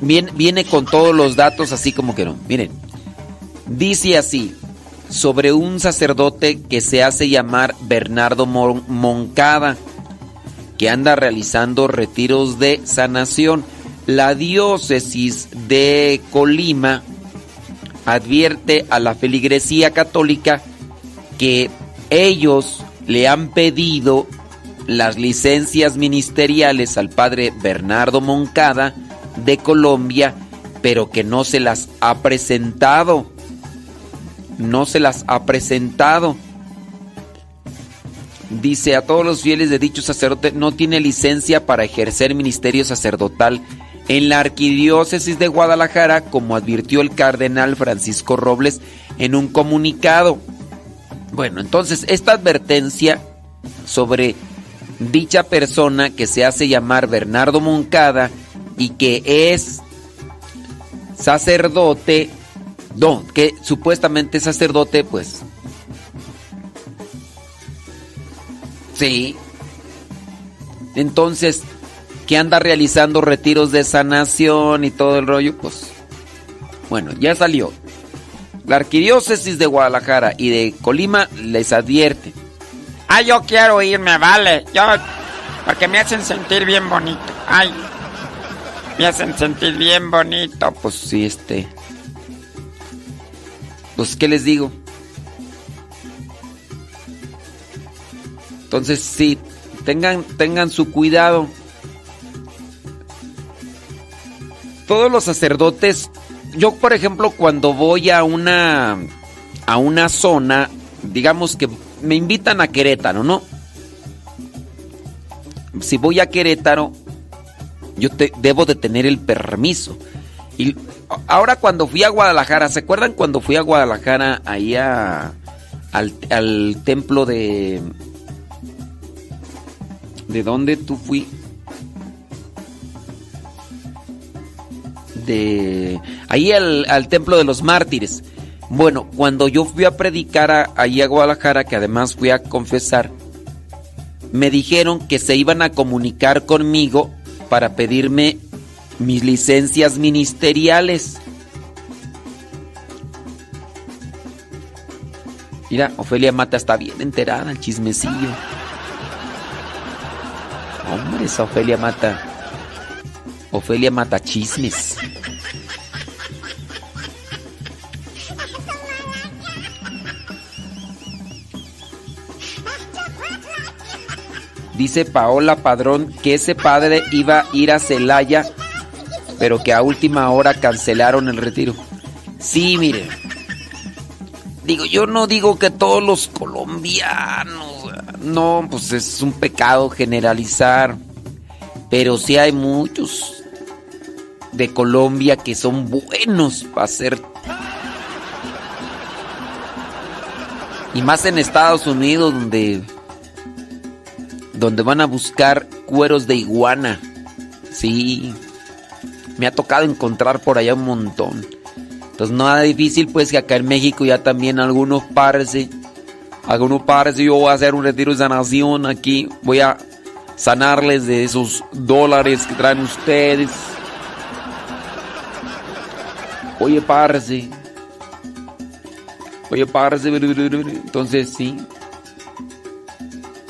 Viene, viene con todos los datos, así como que no. Miren, dice así: sobre un sacerdote que se hace llamar Bernardo Mon- Moncada, que anda realizando retiros de sanación. La diócesis de Colima advierte a la feligresía católica que ellos le han pedido las licencias ministeriales al padre Bernardo Moncada de Colombia, pero que no se las ha presentado no se las ha presentado. Dice a todos los fieles de dicho sacerdote no tiene licencia para ejercer ministerio sacerdotal en la arquidiócesis de Guadalajara, como advirtió el cardenal Francisco Robles en un comunicado. Bueno, entonces esta advertencia sobre dicha persona que se hace llamar Bernardo Moncada y que es sacerdote no, que supuestamente es sacerdote, pues. Sí. Entonces, que anda realizando retiros de sanación y todo el rollo, pues. Bueno, ya salió. La arquidiócesis de Guadalajara y de Colima les advierte. Ah, yo quiero irme, vale. Yo, porque me hacen sentir bien bonito. Ay, me hacen sentir bien bonito. Pues sí, este. Pues, ¿qué les digo? Entonces, sí, tengan, tengan su cuidado. Todos los sacerdotes, yo por ejemplo, cuando voy a una a una zona, digamos que me invitan a Querétaro, ¿no? Si voy a Querétaro, yo te- debo de tener el permiso. Y ahora cuando fui a Guadalajara, ¿se acuerdan cuando fui a Guadalajara ahí a- al, al templo de... ¿De dónde tú fui? De... Ahí al, templo de los mártires. Bueno, cuando yo fui a predicar a- ahí a Guadalajara, que además fui a confesar, me dijeron que se iban a comunicar conmigo para pedirme mis licencias ministeriales. Mira, Ofelia Mata está bien enterada, el chismecillo. Hombre, esa Ofelia Mata. Ofelia Mata chismes. Dice Paola Padrón que ese padre iba a ir a Celaya, pero que a última hora cancelaron el retiro. Sí, mire. Digo, yo no digo que todos los colombianos. No, pues es un pecado generalizar. Pero sí hay muchos de Colombia que son buenos para hacer. Y más en Estados Unidos, donde donde van a buscar cueros de iguana. Sí, me ha tocado encontrar por allá un montón. Entonces nada difícil pues que acá en México ya también algunos pares, algunos pares yo voy a hacer un retiro de sanación aquí, voy a sanarles de esos dólares que traen ustedes. Oye, parce. Oye, parce. Entonces sí.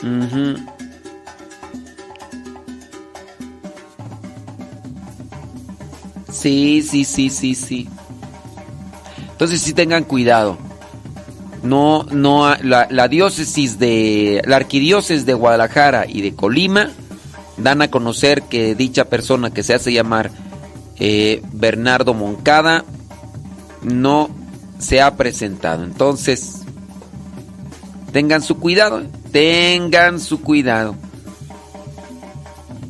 Ujú. Sí, sí, sí, sí, sí. Entonces sí tengan cuidado. No, no, la diócesis de, la arquidiócesis de Guadalajara y de Colima dan a conocer que dicha persona que se hace llamar eh, Bernardo Moncada no se ha presentado. Entonces, tengan su cuidado, tengan su cuidado.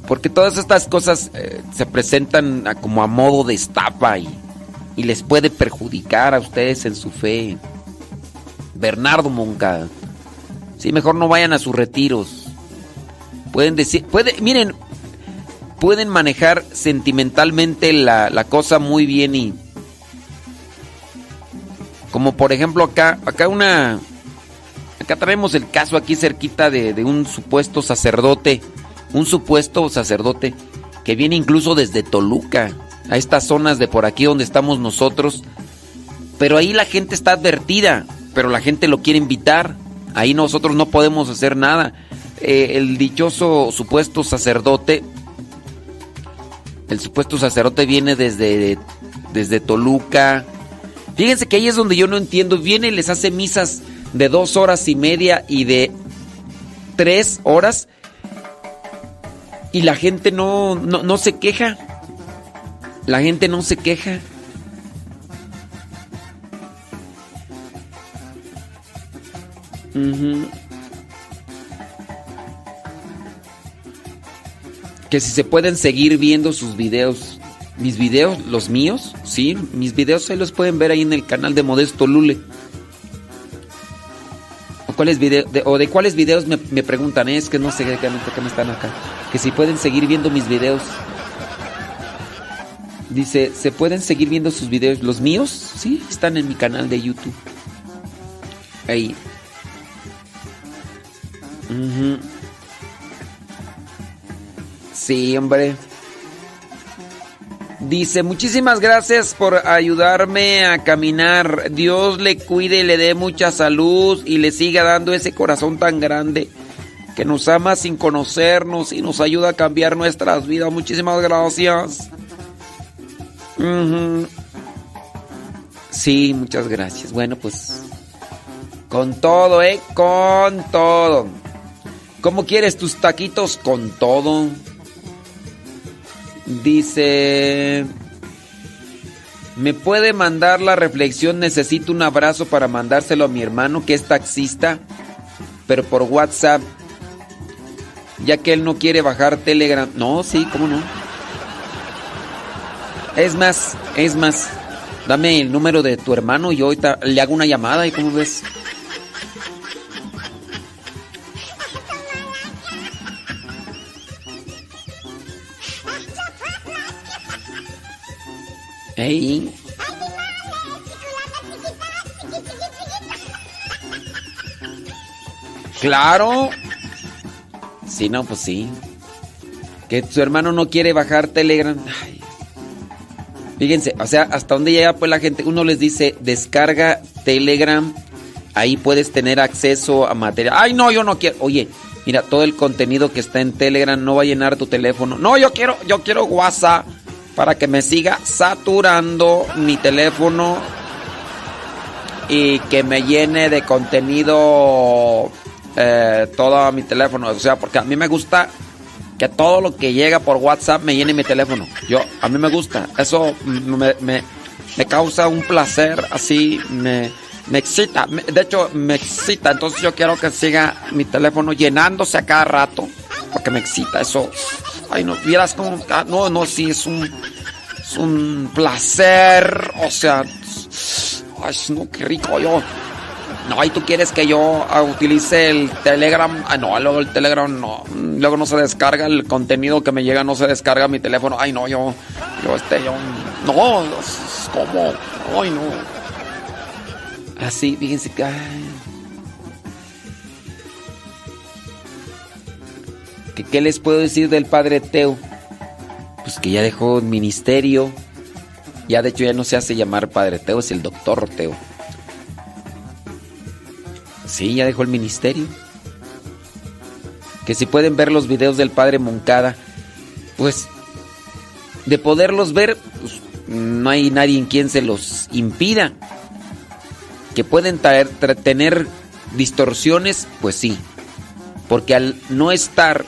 Porque todas estas cosas eh, se presentan como a modo de estafa y, y les puede perjudicar a ustedes en su fe. Bernardo Moncada. Sí, mejor no vayan a sus retiros. Pueden decir, puede, miren, pueden manejar sentimentalmente la, la cosa muy bien y como por ejemplo acá, acá una, acá traemos el caso aquí cerquita de, de un supuesto sacerdote, un supuesto sacerdote que viene incluso desde Toluca, a estas zonas de por aquí donde estamos nosotros, pero ahí la gente está advertida, pero la gente lo quiere invitar, ahí nosotros no podemos hacer nada. Eh, el dichoso supuesto sacerdote, el supuesto sacerdote viene desde, desde Toluca. Fíjense que ahí es donde yo no entiendo. Viene y les hace misas de dos horas y media y de tres horas. Y la gente no, no, no se queja. La gente no se queja. Ujú. Que si se pueden seguir viendo sus videos. Mis videos, los míos, sí, mis videos se los pueden ver ahí en el canal de Modesto Lule. ¿O, cuáles video- de, o de cuáles videos me, me preguntan? Es que no sé de qué me están acá. Que si pueden seguir viendo mis videos. Dice, ¿se pueden seguir viendo sus videos? ¿Los míos? Sí, están en mi canal de YouTube. Ahí. Ujú. Sí, hombre. Dice, muchísimas gracias por ayudarme a caminar. Dios le cuide y le dé mucha salud y le siga dando ese corazón tan grande que nos ama sin conocernos y nos ayuda a cambiar nuestras vidas. Muchísimas gracias. Sí, muchas gracias. Bueno, pues con todo, ¿eh? Con todo. ¿Cómo quieres tus taquitos? Con todo. Dice... ¿Me puede mandar la reflexión? Necesito un abrazo para mandárselo a mi hermano que es taxista, pero por WhatsApp, ya que él no quiere bajar Telegram. No, sí, ¿cómo no? Es más, es más, dame el número de tu hermano y ahorita le hago una llamada y cómo ves. Ey. Claro. Sí, no, pues sí. Que su hermano no quiere bajar Telegram. Ay. Fíjense, o sea, hasta dónde llega pues la gente. Uno les dice, descarga Telegram. Ahí puedes tener acceso a material. Ay, no, yo no quiero. Oye, mira, todo el contenido que está en Telegram no va a llenar tu teléfono. No, yo quiero, yo quiero WhatsApp para que me siga saturando mi teléfono y que me llene de contenido eh, todo mi teléfono. O sea, porque a mí me gusta que todo lo que llega por WhatsApp me llene mi teléfono. Yo, a mí me gusta. Eso me, me- me causa un placer, así me, me excita. De hecho, me excita. Entonces yo quiero que siga mi teléfono llenándose a cada rato. Porque me excita eso. Ay, no, vieras como... ah, no, no, sí, es un... Es un placer. O sea... Ay, no, qué rico yo. No, y tú quieres que yo ah, utilice el Telegram. Ah, no, luego el Telegram no. Luego no se descarga el contenido que me llega, no se descarga mi teléfono. Ay, no, yo. Yo, este, yo. No, es como. Ay, no. Así, fíjense que. ¿Que ¿Qué les puedo decir del padre Teo? Pues que ya dejó el ministerio. Ya de hecho ya no se hace llamar padre Teo, es el doctor Teo. Sí, ya dejó el ministerio. Que si pueden ver los videos del padre Moncada, pues de poderlos ver, pues, no hay nadie en quien se los impida. Que pueden traer- tra- tener distorsiones, pues sí. Porque al no estar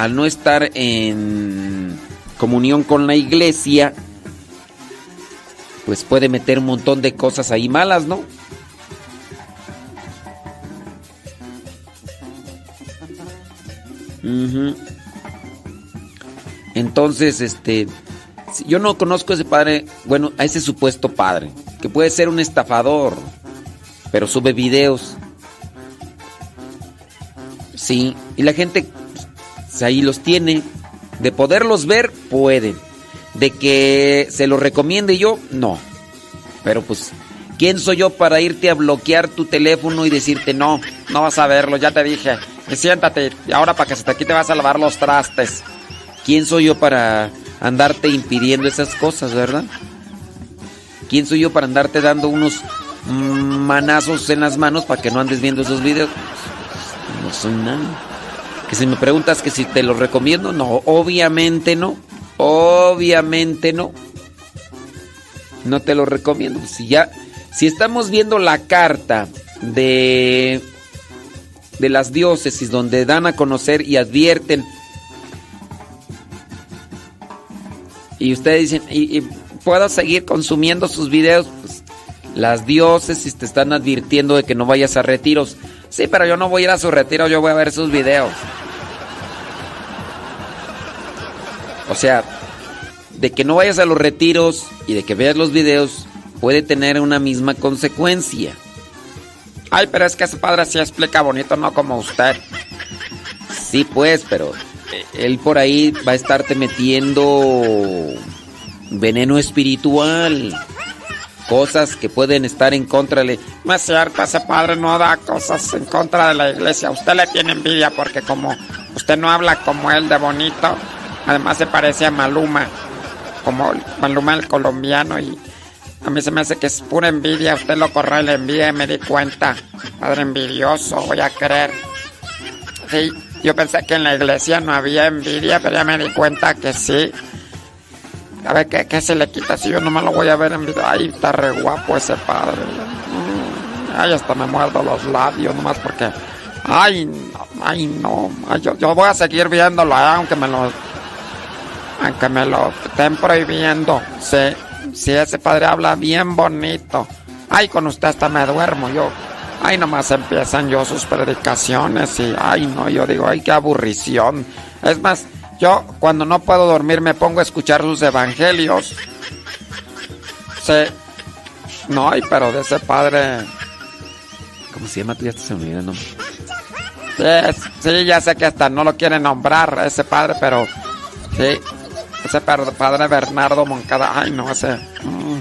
al no estar en comunión con la iglesia, pues puede meter un montón de cosas ahí malas, ¿no? Entonces, este, yo no conozco a ese padre, bueno, a ese supuesto padre, que puede ser un estafador, pero sube videos. Sí, y la gente pues, ahí los tiene. De poderlos ver, pueden. De que se los recomiende yo, no. Pero pues, ¿quién soy yo para irte a bloquear tu teléfono y decirte no, no vas a verlo, ya te dije, siéntate, y ahora para que se te quite vas a lavar los trastes? ¿Quién soy yo para andarte impidiendo esas cosas, verdad? ¿Quién soy yo para andarte dando unos manazos en las manos para que no andes viendo esos videos? No soy nada. Que si me preguntas que si te los recomiendo, no, obviamente no. Obviamente no. No te lo recomiendo. Si ya, si estamos viendo la carta de de las diócesis donde dan a conocer y advierten y ustedes dicen y, y puedo seguir consumiendo sus videos, pues, las diócesis te están advirtiendo de que no vayas a retiros. Sí, pero yo no voy a ir a su retiro, yo voy a ver sus videos. O sea, de que no vayas a los retiros y de que veas los videos puede tener una misma consecuencia. Ay, pero es que ese padre sí explica bonito, no como usted. Sí, pues, pero eh, él por ahí va a estarte metiendo veneno espiritual. Cosas que pueden estar en contra de... No es cierto, ese padre no da cosas en contra de la iglesia. Usted le tiene envidia porque como usted no habla como él de bonito, además se parece a Maluma, como Maluma el colombiano y a mí se me hace que es pura envidia. Usted lo corre y le envidia, me di cuenta. Padre envidioso, voy a creer. Sí, yo pensé que en la iglesia no había envidia, pero ya me di cuenta que sí. A ver, ¿qué, qué se le quita si yo no me lo voy a ver en video? Ay, está re guapo ese padre. Mm, Ay, hasta me muerdo los labios nomás porque... Ay, no, ay, no. Yo, yo voy a seguir viéndolo, eh, aunque me lo... Aunque me lo estén prohibiendo. Sí, sí, ese padre habla bien bonito. Ay, con usted hasta me duermo yo. Ay, nomás empiezan yo sus predicaciones y... Ay, no, yo digo, ay, qué aburrición. Es más... Yo cuando no puedo dormir me pongo a escuchar sus evangelios. Sí. No, pero de ese padre... ¿Cómo se llama? Tú ya se me nombre. Sí, sí, ya sé que hasta no lo quiere nombrar ese padre, pero... Sí. Ese padre Bernardo Moncada. Ay, no, ese... mm,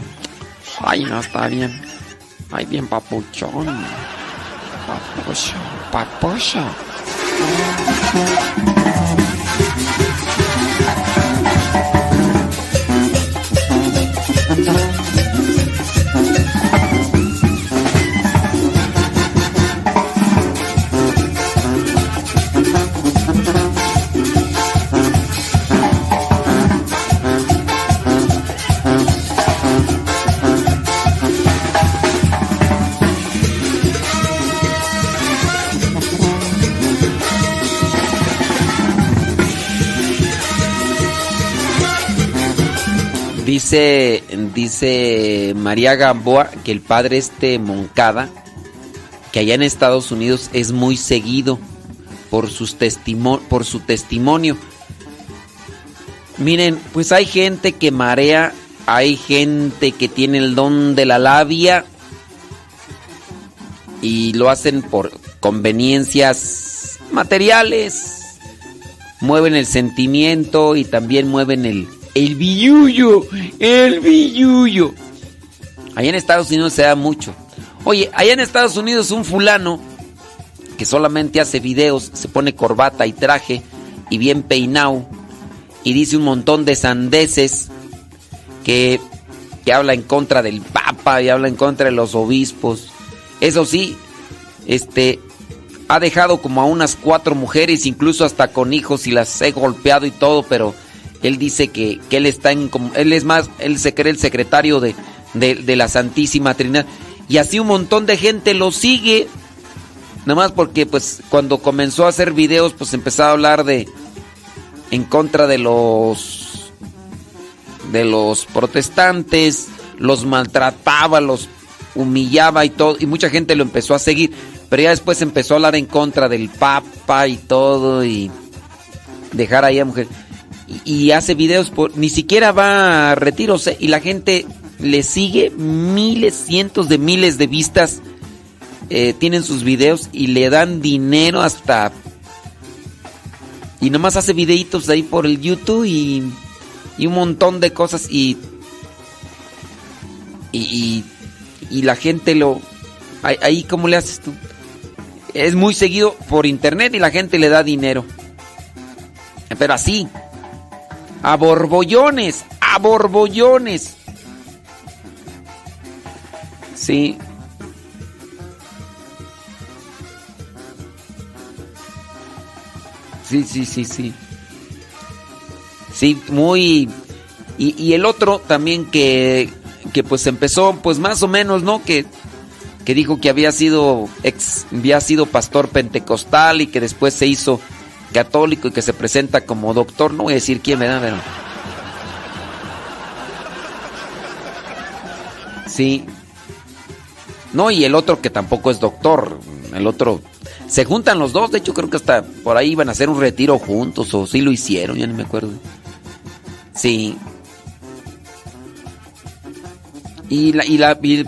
Ay, no, está bien. Ay, bien papuchón. Papucho, papucho. Dice, dice María Gamboa que el padre este Moncada, que allá en Estados Unidos es muy seguido por, por su testimonio. Miren, pues hay gente que marea, hay gente que tiene el don de la labia y lo hacen por conveniencias materiales. Mueven el sentimiento y también mueven el, el billullo, el billullo. Allá en Estados Unidos se da mucho. Oye, allá en Estados Unidos un fulano que solamente hace videos, se pone corbata y traje y bien peinado y dice un montón de sandeces que, que habla en contra del Papa y habla en contra de los obispos. Eso sí, este ha dejado como a unas cuatro mujeres, incluso hasta con hijos y las he golpeado y todo, pero él dice que, él está en él es más, él se cree el secretario de, de, de la Santísima Trinidad. Y así un montón de gente lo sigue. Nada más porque pues cuando comenzó a hacer videos pues empezaba a hablar de, en contra de los de los protestantes, los maltrataba, los humillaba y todo, y mucha gente lo empezó a seguir, pero ya después empezó a hablar en contra del Papa y todo, y dejar ahí a mujer. Y, hace videos, por, ni siquiera va a retiros, ¿eh? y la gente le sigue miles, cientos de miles de vistas, eh, tienen sus videos y le dan dinero hasta... Y nomás hace videitos ahí por el YouTube y, y un montón de cosas y y, y, y la gente lo... Ahí, ahí, ¿cómo le haces tú? Es muy seguido por internet y la gente le da dinero. Pero así. A borbollones. A borbollones. Sí. Sí, sí, sí, sí. Sí, muy... Y, y el otro también que, que pues empezó pues más o menos, ¿no? Que, que dijo que había sido ex, había sido pastor pentecostal y que después se hizo católico y que se presenta como doctor, no voy a decir quién me da, pero Sí. No, y el otro que tampoco es doctor, el otro se juntan los dos, de hecho creo que hasta por ahí iban a hacer un retiro juntos o sí lo hicieron, ya no me acuerdo. Sí. Y la, y la, y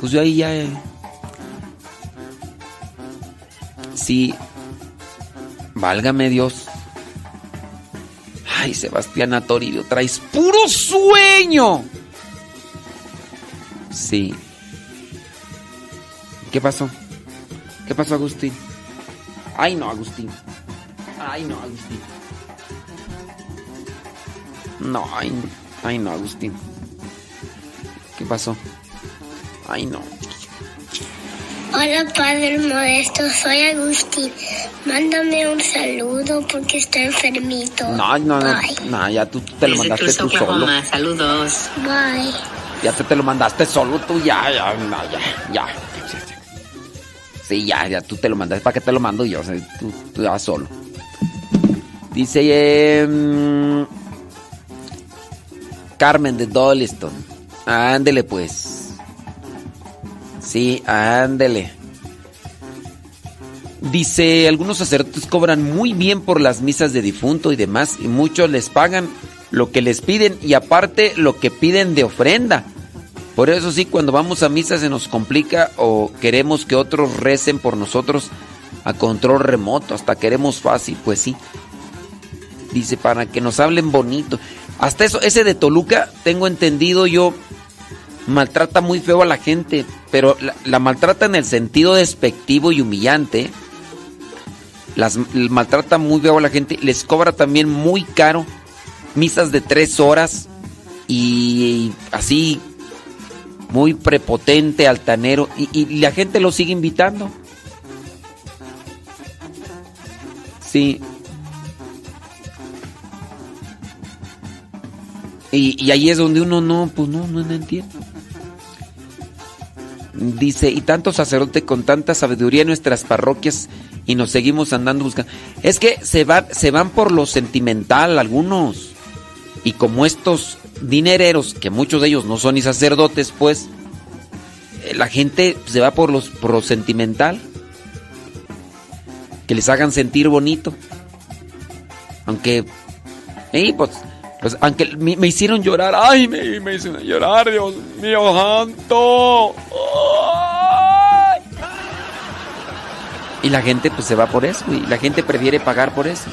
pues yo ahí ya. eh. Sí. Válgame Dios. Ay, Sebastián Toribio, traes puro sueño. Sí. ¿Qué pasó? ¿Qué pasó, Agustín? Ay, no, Agustín. Ay, no, Agustín. No, ay, ay, no, Agustín. ¿Qué pasó? Ay, no. Hola Padre Modesto, soy Agustín. Mándame un saludo porque está enfermito. No, no, no. Bye. No, ya tú te lo mandaste tú solo. saludos. Bye. Ya te, te lo mandaste solo tú, ya, ya, no, ya, ya. Sí, ya, ya tú te lo mandaste. ¿Para qué te lo mando yo? O sea, tú, tú ya solo. Dice eh, Carmen de Dolliston. Ándele pues. Sí, ándele. Dice, algunos sacerdotes cobran muy bien por las misas de difunto y demás, y muchos les pagan lo que les piden y aparte lo que piden de ofrenda. Por eso sí, cuando vamos a misa se nos complica o queremos que otros recen por nosotros a control remoto, hasta queremos fácil, pues sí. Dice, para que nos hablen bonito. Hasta eso, ese de Toluca, tengo entendido yo, maltrata muy feo a la gente, pero la, maltrata en el sentido despectivo y humillante. Las maltrata muy feo a la gente, les cobra también muy caro misas de tres horas y así muy prepotente, altanero, y, y la gente lo sigue invitando. Sí. Y, y ahí es donde uno no, pues no, no, no entiende. Dice, y tanto sacerdote con tanta sabiduría en nuestras parroquias y nos seguimos andando buscando. Es que se, se van por lo sentimental algunos. Y como estos dinereros, que muchos de ellos no son ni sacerdotes, pues eh, la gente se va por, los, por lo sentimental. Que les hagan sentir bonito. Aunque, eh, pues, pues, aunque me, hicieron llorar. Ay, me, hicieron llorar, Dios mío, santo. Y la gente pues se va por eso. Y la gente prefiere pagar por eso.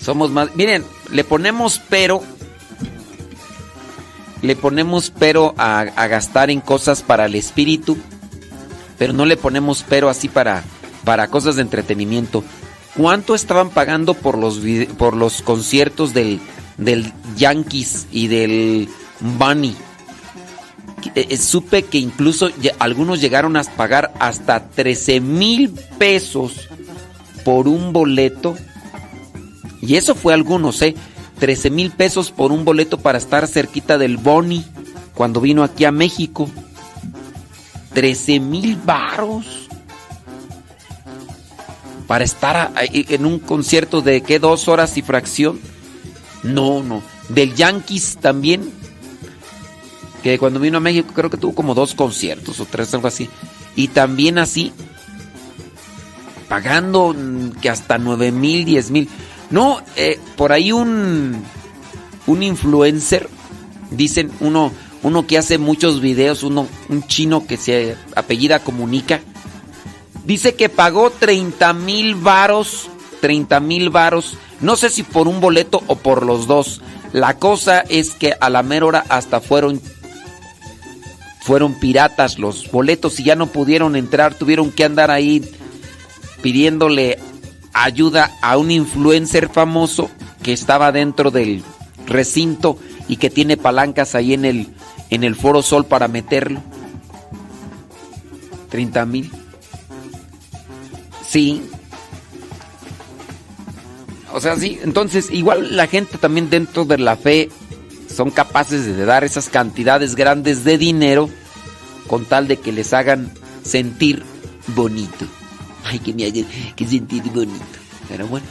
Somos más. Miren, le ponemos pero. Le ponemos pero a, a gastar en cosas para el espíritu. Pero no le ponemos pero así para, para cosas de entretenimiento. ¿Cuánto estaban pagando por los, por los conciertos del, del Yankees y del Bunny? Eh, supe que incluso algunos llegaron a pagar hasta 13 mil pesos por un boleto. Y eso fue algunos, ¿eh? 13 mil pesos por un boleto para estar cerquita del Boni cuando vino aquí a México. 13 mil varos para estar ahí en un concierto de qué dos horas y fracción. No, no. Del Yankees también. Que cuando vino a México creo que tuvo como dos conciertos o tres, algo así. Y también así, pagando que hasta 9 mil, 10 mil. No, eh, por ahí un, un influencer, dicen uno, uno que hace muchos videos, uno, un chino que se apellida Comunica, dice que pagó 30 mil varos, 30 mil varos, no sé si por un boleto o por los dos. La cosa es que a la mera hora hasta fueron fueron piratas los boletos y ya no pudieron entrar, tuvieron que andar ahí pidiéndole ayuda a un influencer famoso que estaba dentro del recinto y que tiene palancas ahí en el en el Foro Sol para meterlo. 30 mil. Sí. O sea, sí. Entonces, igual la gente también dentro de la fe son capaces de dar esas cantidades grandes de dinero con tal de que les hagan sentir bonito. Ay, que me hagan que sentir bonito. Pero bueno.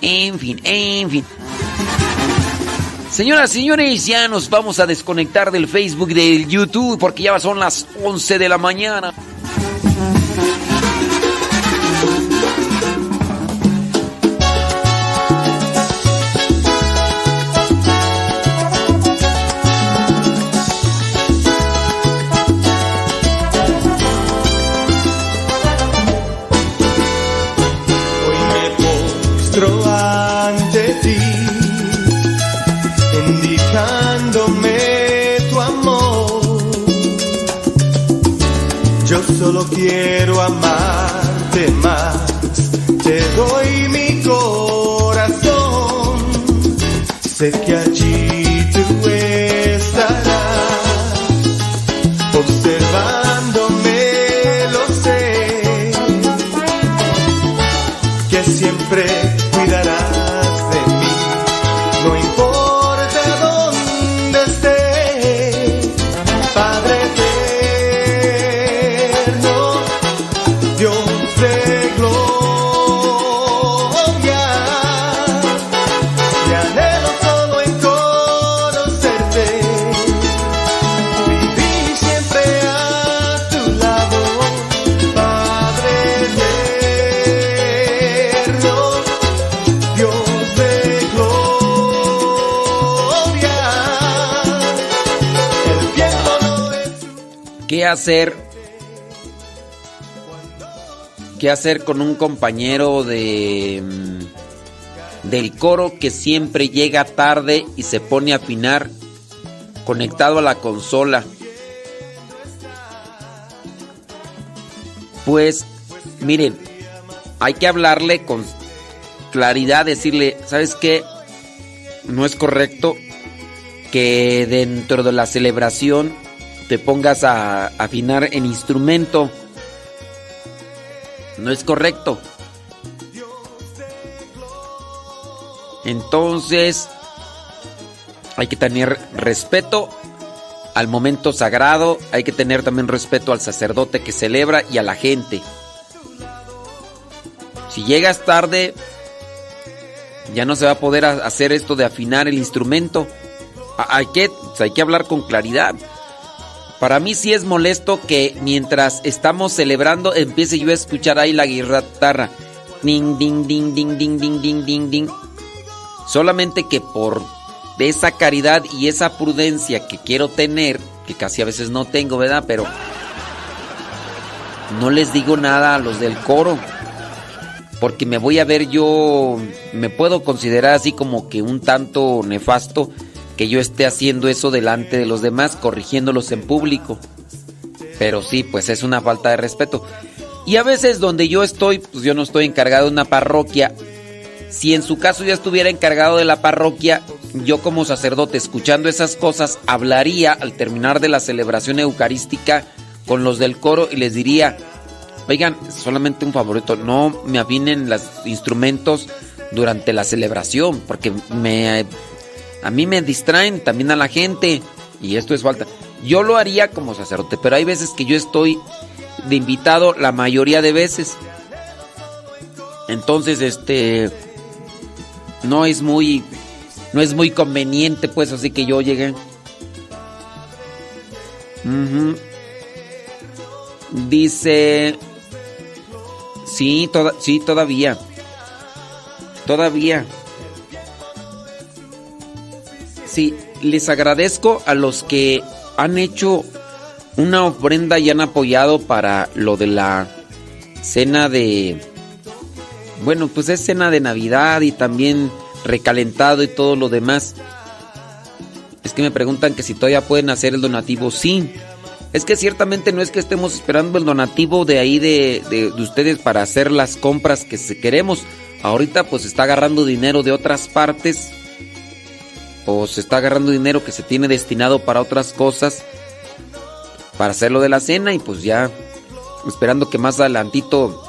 En fin, en fin. Señoras, señores, ya nos vamos a desconectar del Facebook, del YouTube, porque ya son las 11 de la mañana. Solo quiero amarte más, te doy hacer? ¿Qué hacer con un compañero de mm, del coro que siempre llega tarde y se pone a afinar conectado a la consola? Pues miren, hay que hablarle con claridad, decirle, ¿sabes qué? No es correcto que dentro de la celebración te pongas a afinar en instrumento. No es correcto. Entonces, hay que tener respeto al momento sagrado, hay que tener también respeto al sacerdote que celebra y a la gente. Si llegas tarde, ya no se va a poder hacer esto de afinar el instrumento. Hay que, pues, hay que hablar con claridad. Para mí sí es molesto que mientras estamos celebrando empiece yo a escuchar ahí la guitarra. Ding, ding, ding, ding, ding, ding, ding, ding, ding. Solamente que por esa caridad y esa prudencia que quiero tener, que casi a veces no tengo, ¿verdad? Pero no les digo nada a los del coro. Porque me voy a ver yo, me puedo considerar así como que un tanto nefasto que yo esté haciendo eso delante de los demás, corrigiéndolos en público. Pero sí, pues es una falta de respeto. Y a veces donde yo estoy, pues yo no estoy encargado de una parroquia. Si en su caso yo estuviera encargado de la parroquia, yo como sacerdote escuchando esas cosas, hablaría al terminar de la celebración eucarística con los del coro y les diría, oigan, solamente un favorito, no me afinen los instrumentos durante la celebración, porque me, a mí me distraen también a la gente y esto es falta. Yo lo haría como sacerdote, pero hay veces que yo estoy de invitado la mayoría de veces. Entonces, este no es muy no es muy conveniente, pues, así que yo llegué. Dice Sí, toda, sí, todavía. Todavía. Sí, les agradezco a los que han hecho una ofrenda y han apoyado para lo de la cena de... Bueno, pues es cena de Navidad y también recalentado y todo lo demás. Es que me preguntan que si todavía pueden hacer el donativo. Sí. Es que ciertamente no es que estemos esperando el donativo de ahí de, de- de ustedes para hacer las compras que queremos. Ahorita pues está agarrando dinero de otras partes. O se está agarrando dinero que se tiene destinado para otras cosas. Para hacer lo de la cena y pues ya esperando que más adelantito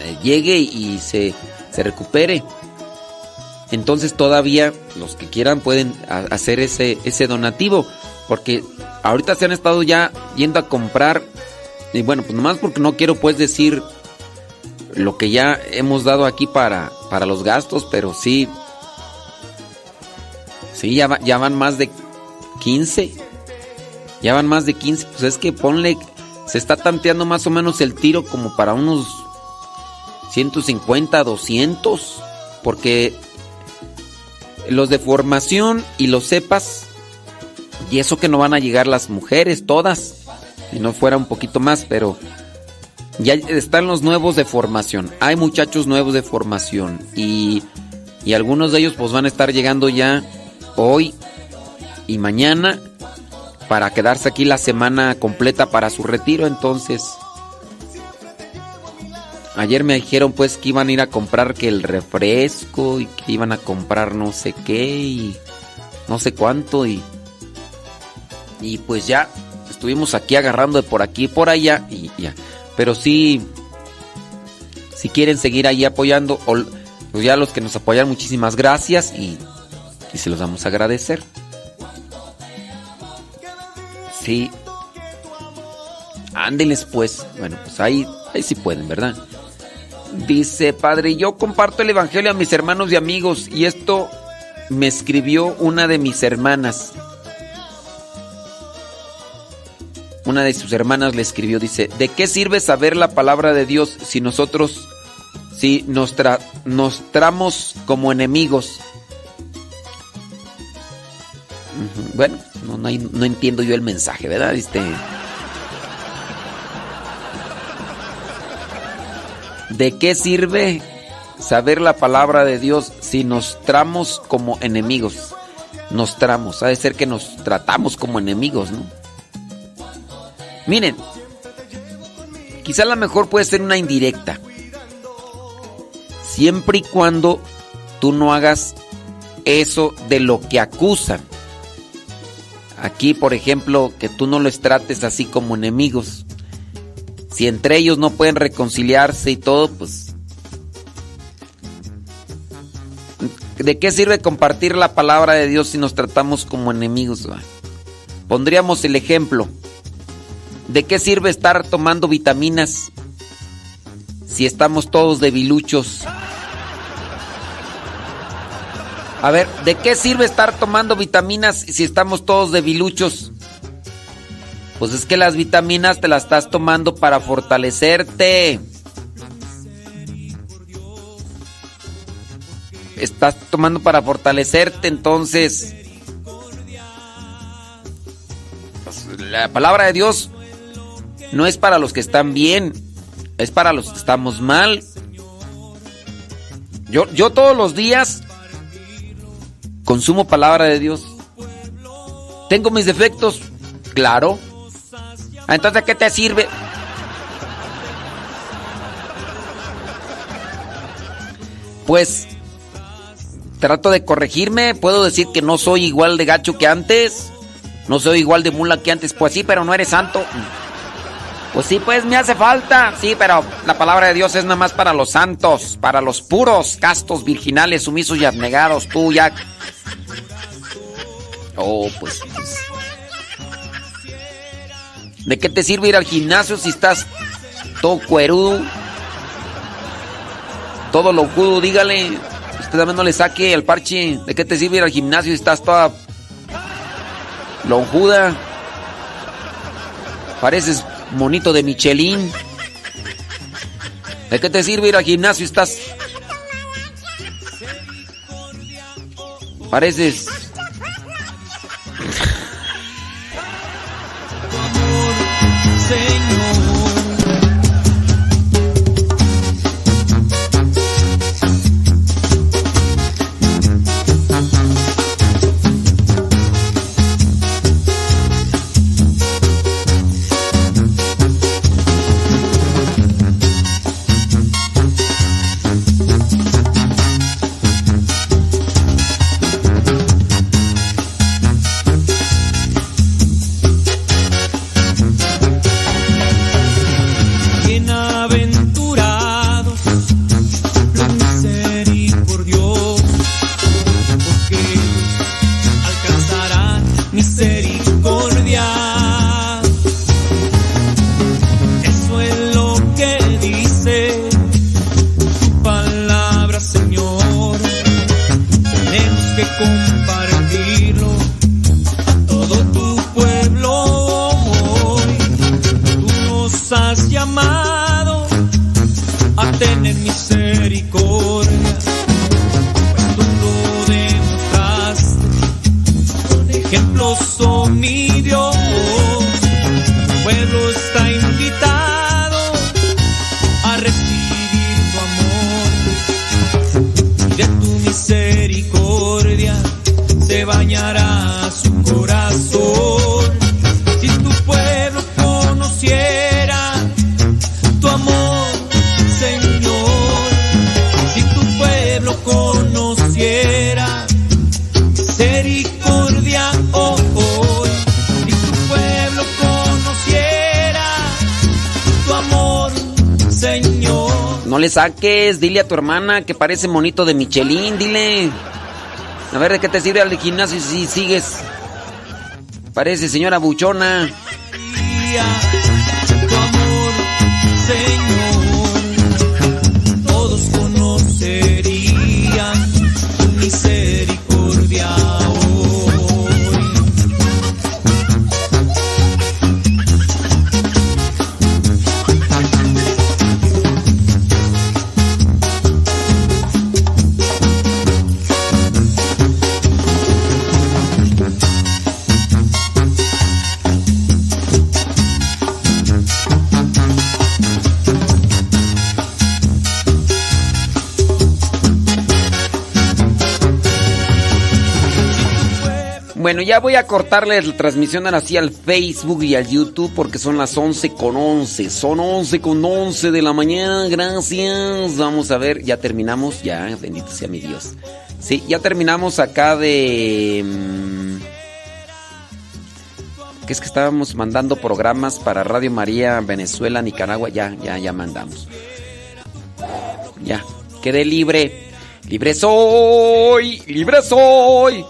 eh, llegue y se, se recupere. Entonces todavía los que quieran pueden hacer ese, ese donativo. Porque ahorita se han estado ya yendo a comprar. Y bueno, pues nomás porque no quiero pues decir lo que ya hemos dado aquí para, para los gastos. Pero sí. Sí, ya, va- ya van más de 15. Ya van más de 15. Pues es que ponle. Se está tanteando más o menos el tiro como para unos 150, 200. Porque los de formación y los cepas, y eso que no van a llegar las mujeres todas, si no fuera un poquito más, pero ya están los nuevos de formación. Hay muchachos nuevos de formación y, y algunos de ellos pues van a estar llegando ya hoy y mañana para quedarse aquí la semana completa para su retiro, entonces... Ayer me dijeron pues que iban a ir a comprar que el refresco y que iban a comprar no sé qué y no sé cuánto y y pues ya estuvimos aquí agarrando de por aquí y por allá y ya. Pero sí si quieren seguir ahí apoyando o pues ya los que nos apoyan muchísimas gracias y, y se los vamos a agradecer. Sí. Ándenles pues. Bueno, pues ahí ahí sí pueden, ¿verdad? Dice, padre, yo comparto el Evangelio a mis hermanos y amigos y esto me escribió una de mis hermanas. Una de sus hermanas le escribió, dice, ¿de qué sirve saber la palabra de Dios si nosotros, si nos, nos tramos como enemigos? Bueno, no entiendo yo el mensaje, ¿verdad? Este... ¿De qué sirve saber la palabra de Dios si nos tramos como enemigos? Nos tramos, ha de ser que nos tratamos como enemigos, ¿no? Miren, quizá la mejor puede ser una indirecta. Siempre y cuando tú no hagas eso de lo que acusan. Aquí, por ejemplo, que tú no los trates así como enemigos. Si entre ellos no pueden reconciliarse y todo, pues... ¿De qué sirve compartir la palabra de Dios si nos tratamos como enemigos? Pondríamos el ejemplo. ¿De qué sirve estar tomando vitaminas si estamos todos debiluchos? A ver, ¿de qué sirve estar tomando vitaminas si estamos todos debiluchos? Pues es que las vitaminas te las estás tomando para fortalecerte. Estás tomando para fortalecerte, entonces. pues, la palabra de Dios no es para los que están bien, es para los que estamos mal. Yo, yo todos los días consumo palabra de Dios. ¿Tengo mis defectos? Claro. Ah, Entonces, ¿qué te sirve? Pues trato de corregirme, puedo decir que no soy igual de gacho que antes, no soy igual de mula que antes, pues sí, pero no eres santo. Pues sí, pues me hace falta, sí, pero la palabra de Dios es nada más para los santos, para los puros, castos, virginales, sumisos y abnegados, tú ya... Oh, pues... ¿De qué te sirve ir al gimnasio si estás todo cuerudo? Todo lo judo, dígale. Usted también no le saque al parche. ¿De qué te sirve ir al gimnasio si estás toda lonjuda? Pareces monito de Michelin. ¿De qué te sirve ir al gimnasio si estás... Pareces... saques, dile a tu hermana que parece monito de Michelin, dile. A ver de qué te sirve al gimnasio si sigues. Parece señora buchona. Bueno, ya voy a cortarles la transmisión ahora sí al Facebook y al YouTube porque son las 11 con 11. Son 11 con 11 de la mañana. Gracias. Vamos a ver, ya terminamos. Ya, bendito sea mi Dios. Sí, ya terminamos acá de... mm, Que es que estábamos mandando programas para Radio María, Venezuela, Nicaragua. Ya, ya, ya mandamos. Ya, quedé libre. Libre soy, libre soy.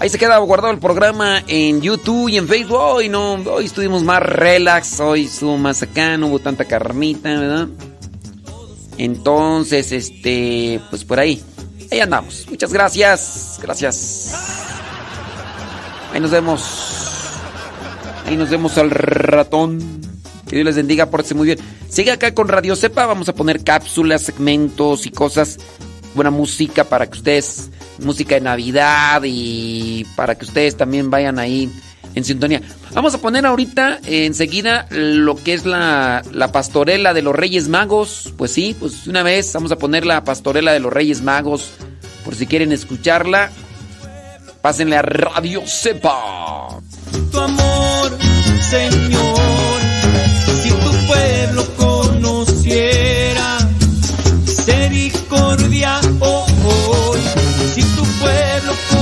Ahí se queda guardado el programa en YouTube y en Facebook. Hoy no, hoy estuvimos más relax, hoy estuvo más acá, no hubo tanta carnita, ¿verdad? Entonces, este, pues por ahí. Ahí andamos. Muchas gracias. Gracias. Ahí nos vemos. Ahí nos vemos al ratón. Que Dios les bendiga, pórtense muy bien. Sigue acá con Radio Cepa, vamos a poner cápsulas, segmentos y cosas. Buena música para que ustedes, música de Navidad y para que ustedes también vayan ahí en sintonía. Vamos a poner ahorita enseguida lo que es la, la pastorela de los Reyes Magos. Pues sí, pues una vez vamos a poner la pastorela de los Reyes Magos. Por si quieren escucharla, pásenle a Radio Cepa. tu amor, Señor. Si tu pueblo conociera misericordia pueblo